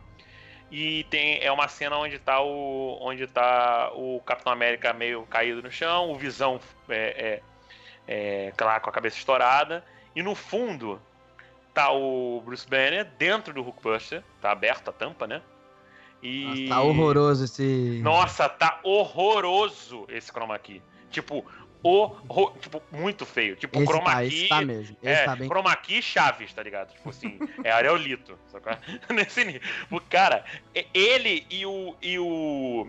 D: E tem, é uma cena onde tá o, onde tá o Capitão América meio caído no chão, o Visão é, é, é, claro, com a cabeça estourada. E no fundo tá o Bruce Banner dentro do Hulkbuster, tá aberto a tampa, né?
B: E... Nossa, tá horroroso esse.
D: Nossa, tá horroroso esse chroma key. Tipo, o, tipo, muito feio. Tipo, esse chroma tá, key.
B: Tá mesmo. Esse
D: é,
B: tá bem...
D: chroma key Chaves, tá ligado? Tipo assim, é areolito. Nesse nível. O cara, ele e o. E o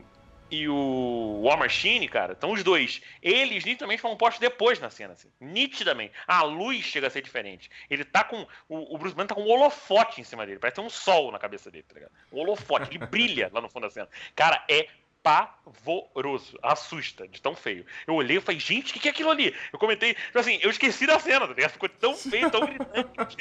D: e o War Machine, cara, estão os dois. Eles nitidamente foram postos depois na cena, assim. Nitidamente. A luz chega a ser diferente. Ele tá com. O, o Bruce Banner tá com um holofote em cima dele. Parece um sol na cabeça dele, tá ligado? Um holofote. Ele brilha lá no fundo da cena. Cara, é pavoroso. Assusta de tão feio. Eu olhei e falei, gente, o que, que é aquilo ali? Eu comentei, tipo assim, eu esqueci da cena, tá ligado? Ficou tão feio, tão gritante.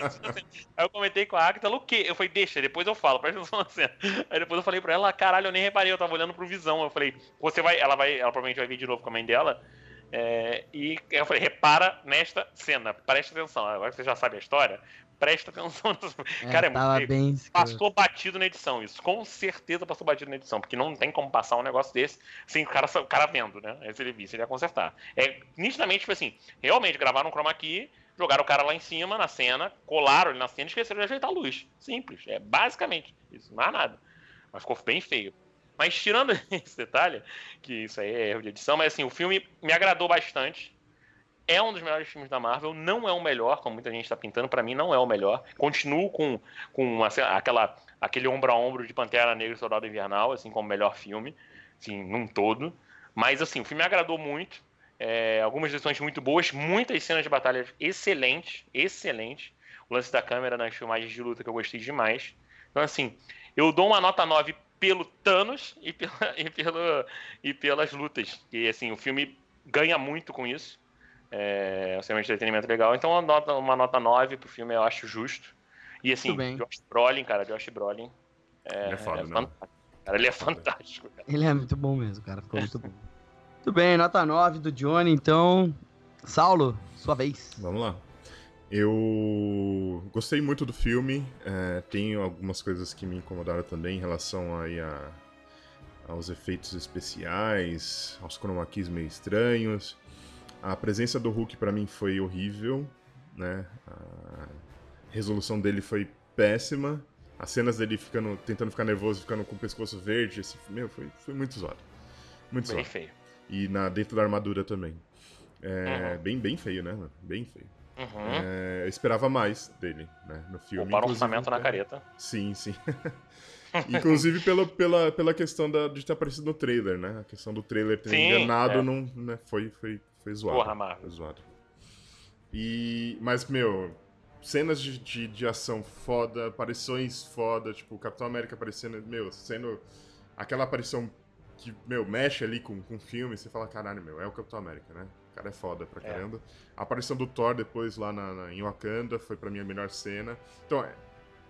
D: Aí eu comentei com a Agatha, o quê? Eu falei, deixa, depois eu falo, presta atenção na cena. Aí depois eu falei pra ela, caralho, eu nem reparei, eu tava olhando pro visão. Eu falei, você vai, ela vai, ela provavelmente vai vir de novo com a mãe dela. É, e eu falei, repara nesta cena, presta atenção. Agora que você já sabe a história, presta atenção. É, cara, é muito bem Passou batido na edição, isso. Com certeza passou batido na edição, porque não tem como passar um negócio desse sem o cara, o cara vendo, né? Se ele visse, ele ia consertar. É nitidamente, tipo assim, realmente gravaram um chroma key, jogaram o cara lá em cima na cena, colaram ele na cena e esqueceram de ajeitar a luz. Simples. É basicamente isso, não há nada. Mas ficou bem feio. Mas tirando esse detalhe, que isso aí é erro de edição, mas assim, o filme me agradou bastante é um dos melhores filmes da Marvel, não é o melhor, como muita gente está pintando, para mim não é o melhor. Continuo com, com aquela, aquele ombro a ombro de Pantera Negra e Soldado Invernal, assim, como melhor filme, assim, num todo. Mas, assim, o filme me agradou muito. É, algumas decisões muito boas, muitas cenas de batalha excelentes, excelentes. O lance da câmera nas filmagens de luta que eu gostei demais. Então, assim, eu dou uma nota 9 pelo Thanos e, pela, e, pelo, e pelas lutas. E, assim, o filme ganha muito com isso. É um cinema de entretenimento legal. Então, uma nota, uma nota 9 pro filme eu acho justo. E assim, Josh Brolin, cara, Josh Brolin.
C: É, ele é foda, é
D: né? Cara, ele é fantástico. Cara.
B: Ele é muito bom mesmo, cara. Ficou muito bom. muito bem, nota 9 do Johnny, então. Saulo, sua vez.
C: Vamos lá. Eu gostei muito do filme. É, tem algumas coisas que me incomodaram também em relação aí a, aos efeitos especiais, aos chroma keys meio estranhos. A presença do Hulk para mim foi horrível, né? A resolução dele foi péssima. As cenas dele ficando, tentando ficar nervoso, ficando com o pescoço verde, esse, meu, foi, foi muito zoado. Muito bem zoado.
D: feio.
C: E na, dentro da armadura também. É, uhum. bem, bem feio, né? Bem feio. Uhum. É, eu esperava mais dele, né? No filme.
D: Para o orçamento na careta.
C: Sim, sim. Inclusive pela, pela, pela questão da, de ter aparecido no trailer, né? A questão do trailer ter sim, enganado é. não, né? foi, foi, foi zoado.
D: Porra, Marvel.
C: Foi zoado. E, mas, meu, cenas de, de, de, ação foda, aparições foda, tipo, o Capitão América aparecendo, meu, sendo aquela aparição que, meu, mexe ali com, com o filme, você fala, caralho, meu, é o Capitão América, né? O cara é foda pra é. caramba. É. A aparição do Thor depois lá na, na, em Wakanda foi pra mim a melhor cena. Então, é,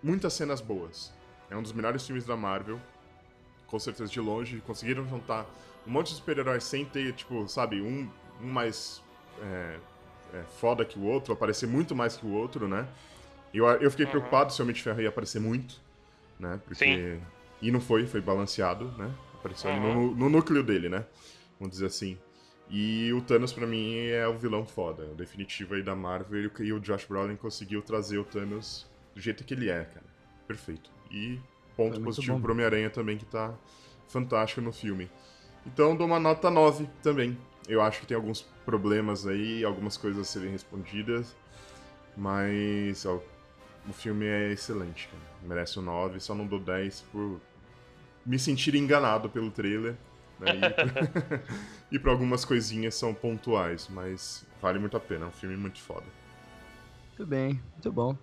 C: muitas cenas boas. É um dos melhores filmes da Marvel, com certeza de longe. Conseguiram juntar um monte de super-heróis sem ter, tipo, sabe, um um mais é, é, foda que o outro, aparecer muito mais que o outro, né? Eu, eu fiquei uhum. preocupado se o Homem de Ferro ia aparecer muito, né? Porque... Sim. E não foi, foi balanceado, né? Apareceu uhum. no, no, núcleo dele, né? Vamos dizer assim. E o Thanos, para mim, é o vilão foda. O definitivo aí da Marvel. E o Josh Brolin conseguiu trazer o Thanos do jeito que ele é, cara. Perfeito. E ponto positivo pro Homem-Aranha também, que tá fantástico no filme. Então dou uma nota 9 também. Eu acho que tem alguns problemas aí, algumas coisas a serem respondidas, mas ó, o filme é excelente, cara. merece um 9, só não dou 10 por me sentir enganado pelo trailer. Né? E, e por algumas coisinhas são pontuais, mas vale muito a pena, é um filme muito foda.
B: Muito bem, muito bom.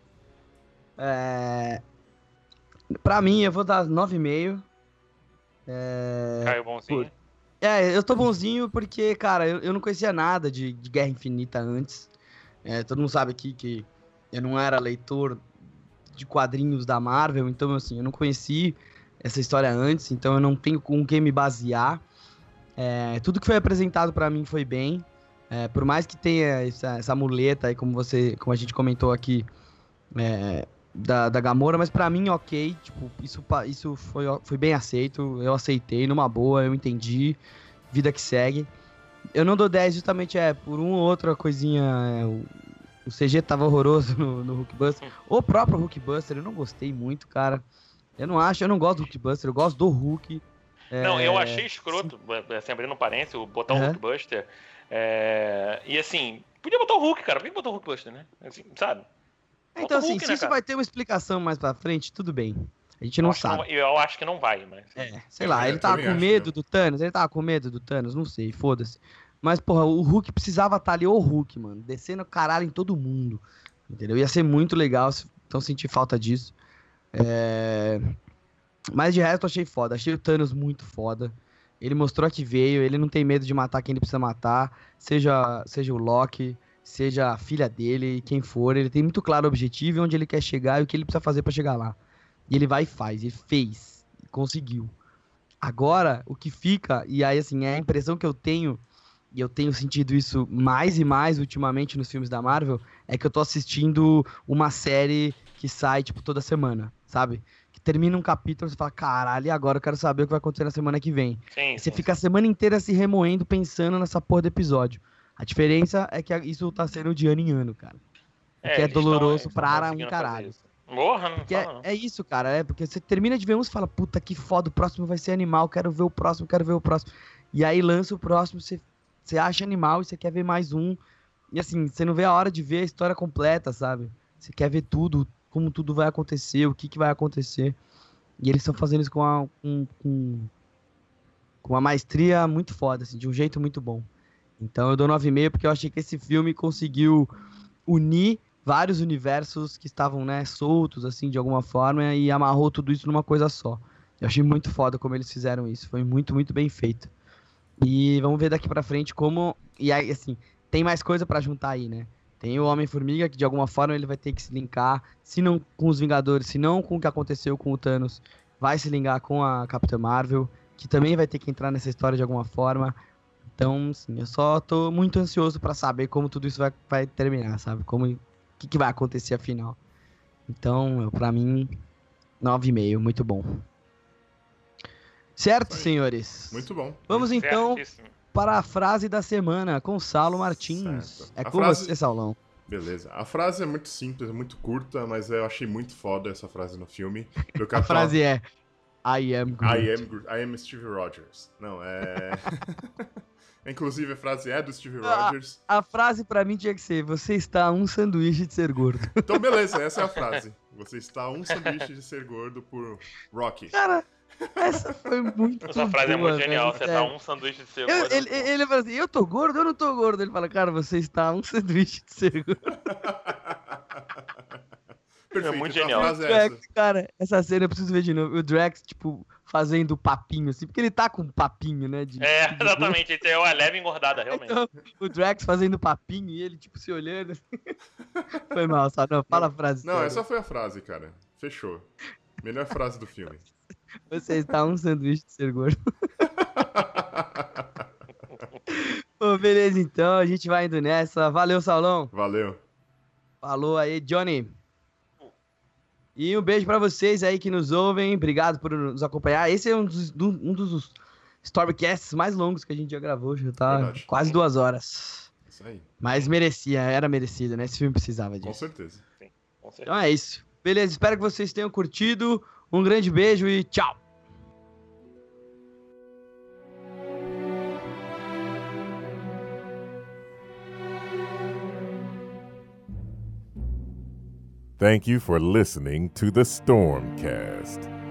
B: É... Pra mim, eu vou dar 9,5.
D: É... Caiu bonzinho.
B: É, eu tô bonzinho porque, cara, eu, eu não conhecia nada de, de Guerra Infinita antes. É, todo mundo sabe aqui que eu não era leitor de quadrinhos da Marvel, então, assim, eu não conheci essa história antes, então eu não tenho com quem me basear. É, tudo que foi apresentado para mim foi bem. É, por mais que tenha essa, essa muleta aí, como você, como a gente comentou aqui, é, da, da Gamora, mas para mim, ok. Tipo, isso, isso foi, foi bem aceito. Eu aceitei numa boa, eu entendi. Vida que segue. Eu não dou 10 justamente é por uma ou outra coisinha. É, o, o, CG tava horroroso no, no Hulkbuster. O próprio Hulkbuster, eu não gostei muito, cara. Eu não acho, eu não gosto do Hulkbuster, eu gosto do Hulk.
D: É... Não, eu achei escroto, assim, abrindo parênteses, botar o. Hulkbuster. É... E assim, podia botar o Hulk, cara. Por que botar o Hulkbuster, né? Assim, sabe?
B: Então, assim, Hulk, se né, isso cara? vai ter uma explicação mais pra frente, tudo bem. A gente não
D: eu
B: sabe.
D: Não, eu acho que não vai, mas.
B: É, sei lá, ele tava com medo do Thanos, ele tava com medo do Thanos, não sei, foda-se. Mas, porra, o Hulk precisava estar tá ali, o Hulk, mano, descendo caralho em todo mundo. Entendeu? Ia ser muito legal, então senti falta disso. É... Mas de resto, eu achei foda. Achei o Thanos muito foda. Ele mostrou que veio, ele não tem medo de matar quem ele precisa matar, seja, seja o Loki, seja a filha dele, quem for, ele tem muito claro o objetivo, onde ele quer chegar e o que ele precisa fazer para chegar lá. E ele vai e faz, ele fez, conseguiu. Agora, o que fica, e aí assim, é a impressão que eu tenho, e eu tenho sentido isso mais e mais ultimamente nos filmes da Marvel, é que eu tô assistindo uma série que sai, tipo, toda semana, sabe? Que termina um capítulo e você fala, caralho, e agora eu quero saber o que vai acontecer na semana que vem. Sim, você sim. fica a semana inteira se remoendo pensando nessa porra do episódio. A diferença é que isso tá sendo de ano em ano, cara. O é, que é doloroso para um caralho.
D: Morra, não
B: fala, é, não. é, isso, cara. É porque você termina de ver um e fala, puta que foda, o próximo vai ser animal, quero ver o próximo, quero ver o próximo. E aí lança o próximo, você, você acha animal e você quer ver mais um. E assim, você não vê a hora de ver a história completa, sabe? Você quer ver tudo, como tudo vai acontecer, o que, que vai acontecer. E eles estão fazendo isso com, a, com, com, com uma maestria muito foda, assim, de um jeito muito bom. Então eu dou 9,5 porque eu achei que esse filme conseguiu unir vários universos que estavam, né, soltos, assim, de alguma forma, e amarrou tudo isso numa coisa só. Eu achei muito foda como eles fizeram isso. Foi muito, muito bem feito. E vamos ver daqui pra frente como. E aí, assim, tem mais coisa para juntar aí, né? Tem o Homem-Formiga, que de alguma forma ele vai ter que se linkar, se não com os Vingadores, se não com o que aconteceu com o Thanos, vai se linkar com a Capitã Marvel, que também vai ter que entrar nessa história de alguma forma. Então, sim, eu só tô muito ansioso para saber como tudo isso vai, vai terminar, sabe? Como o que, que vai acontecer afinal. Então, para mim, 9,5, muito bom. Certo, senhores?
C: Muito bom.
B: Vamos então para a frase da semana com Saulo Martins. Certo. É a com frase... você, Saulão.
C: Beleza. A frase é muito simples, é muito curta, mas eu achei muito foda essa frase no filme.
B: a frase é I am Groot.
C: I am, I am Steve Rogers. Não, é... Inclusive, a frase é do Steve Rogers.
B: A, a frase para mim tinha que ser: Você está um sanduíche de ser gordo.
C: Então, beleza, essa é a frase. Você está um sanduíche de ser gordo por Rocky.
B: Cara, essa foi muito
D: Essa frase é boa, é muito genial. Velho, você está um sanduíche de ser gordo.
B: Ele, ele, ele fala assim: Eu tô gordo, eu não tô gordo. Ele fala: Cara, você está um sanduíche de ser gordo.
C: Perfeito, é muito então genial.
B: É Drax, cara, essa cena eu preciso ver de novo. O Drax, tipo, fazendo papinho, assim, porque ele tá com papinho, né?
D: De, é, de exatamente, ele tem uma leve engordada, realmente. Então,
B: o Drax fazendo papinho e ele, tipo, se olhando. foi mal, só não, fala a frase.
C: Não, toda. essa foi a frase, cara. Fechou. Melhor frase do filme.
B: Você está um sanduíche de ser gordo. Pô, beleza, então, a gente vai indo nessa. Valeu, Saulão.
C: Valeu.
B: Falou aí, Johnny. E um beijo para vocês aí que nos ouvem. Obrigado por nos acompanhar. Esse é um dos, um dos Stormcasts mais longos que a gente já gravou. Já tá Verdade. quase duas horas.
C: Isso aí.
B: Mas merecia, era merecido, né? Esse filme precisava disso.
C: Com certeza. Sim,
B: com certeza. Então é isso. Beleza, espero que vocês tenham curtido. Um grande beijo e tchau!
A: Thank you for listening to the Stormcast.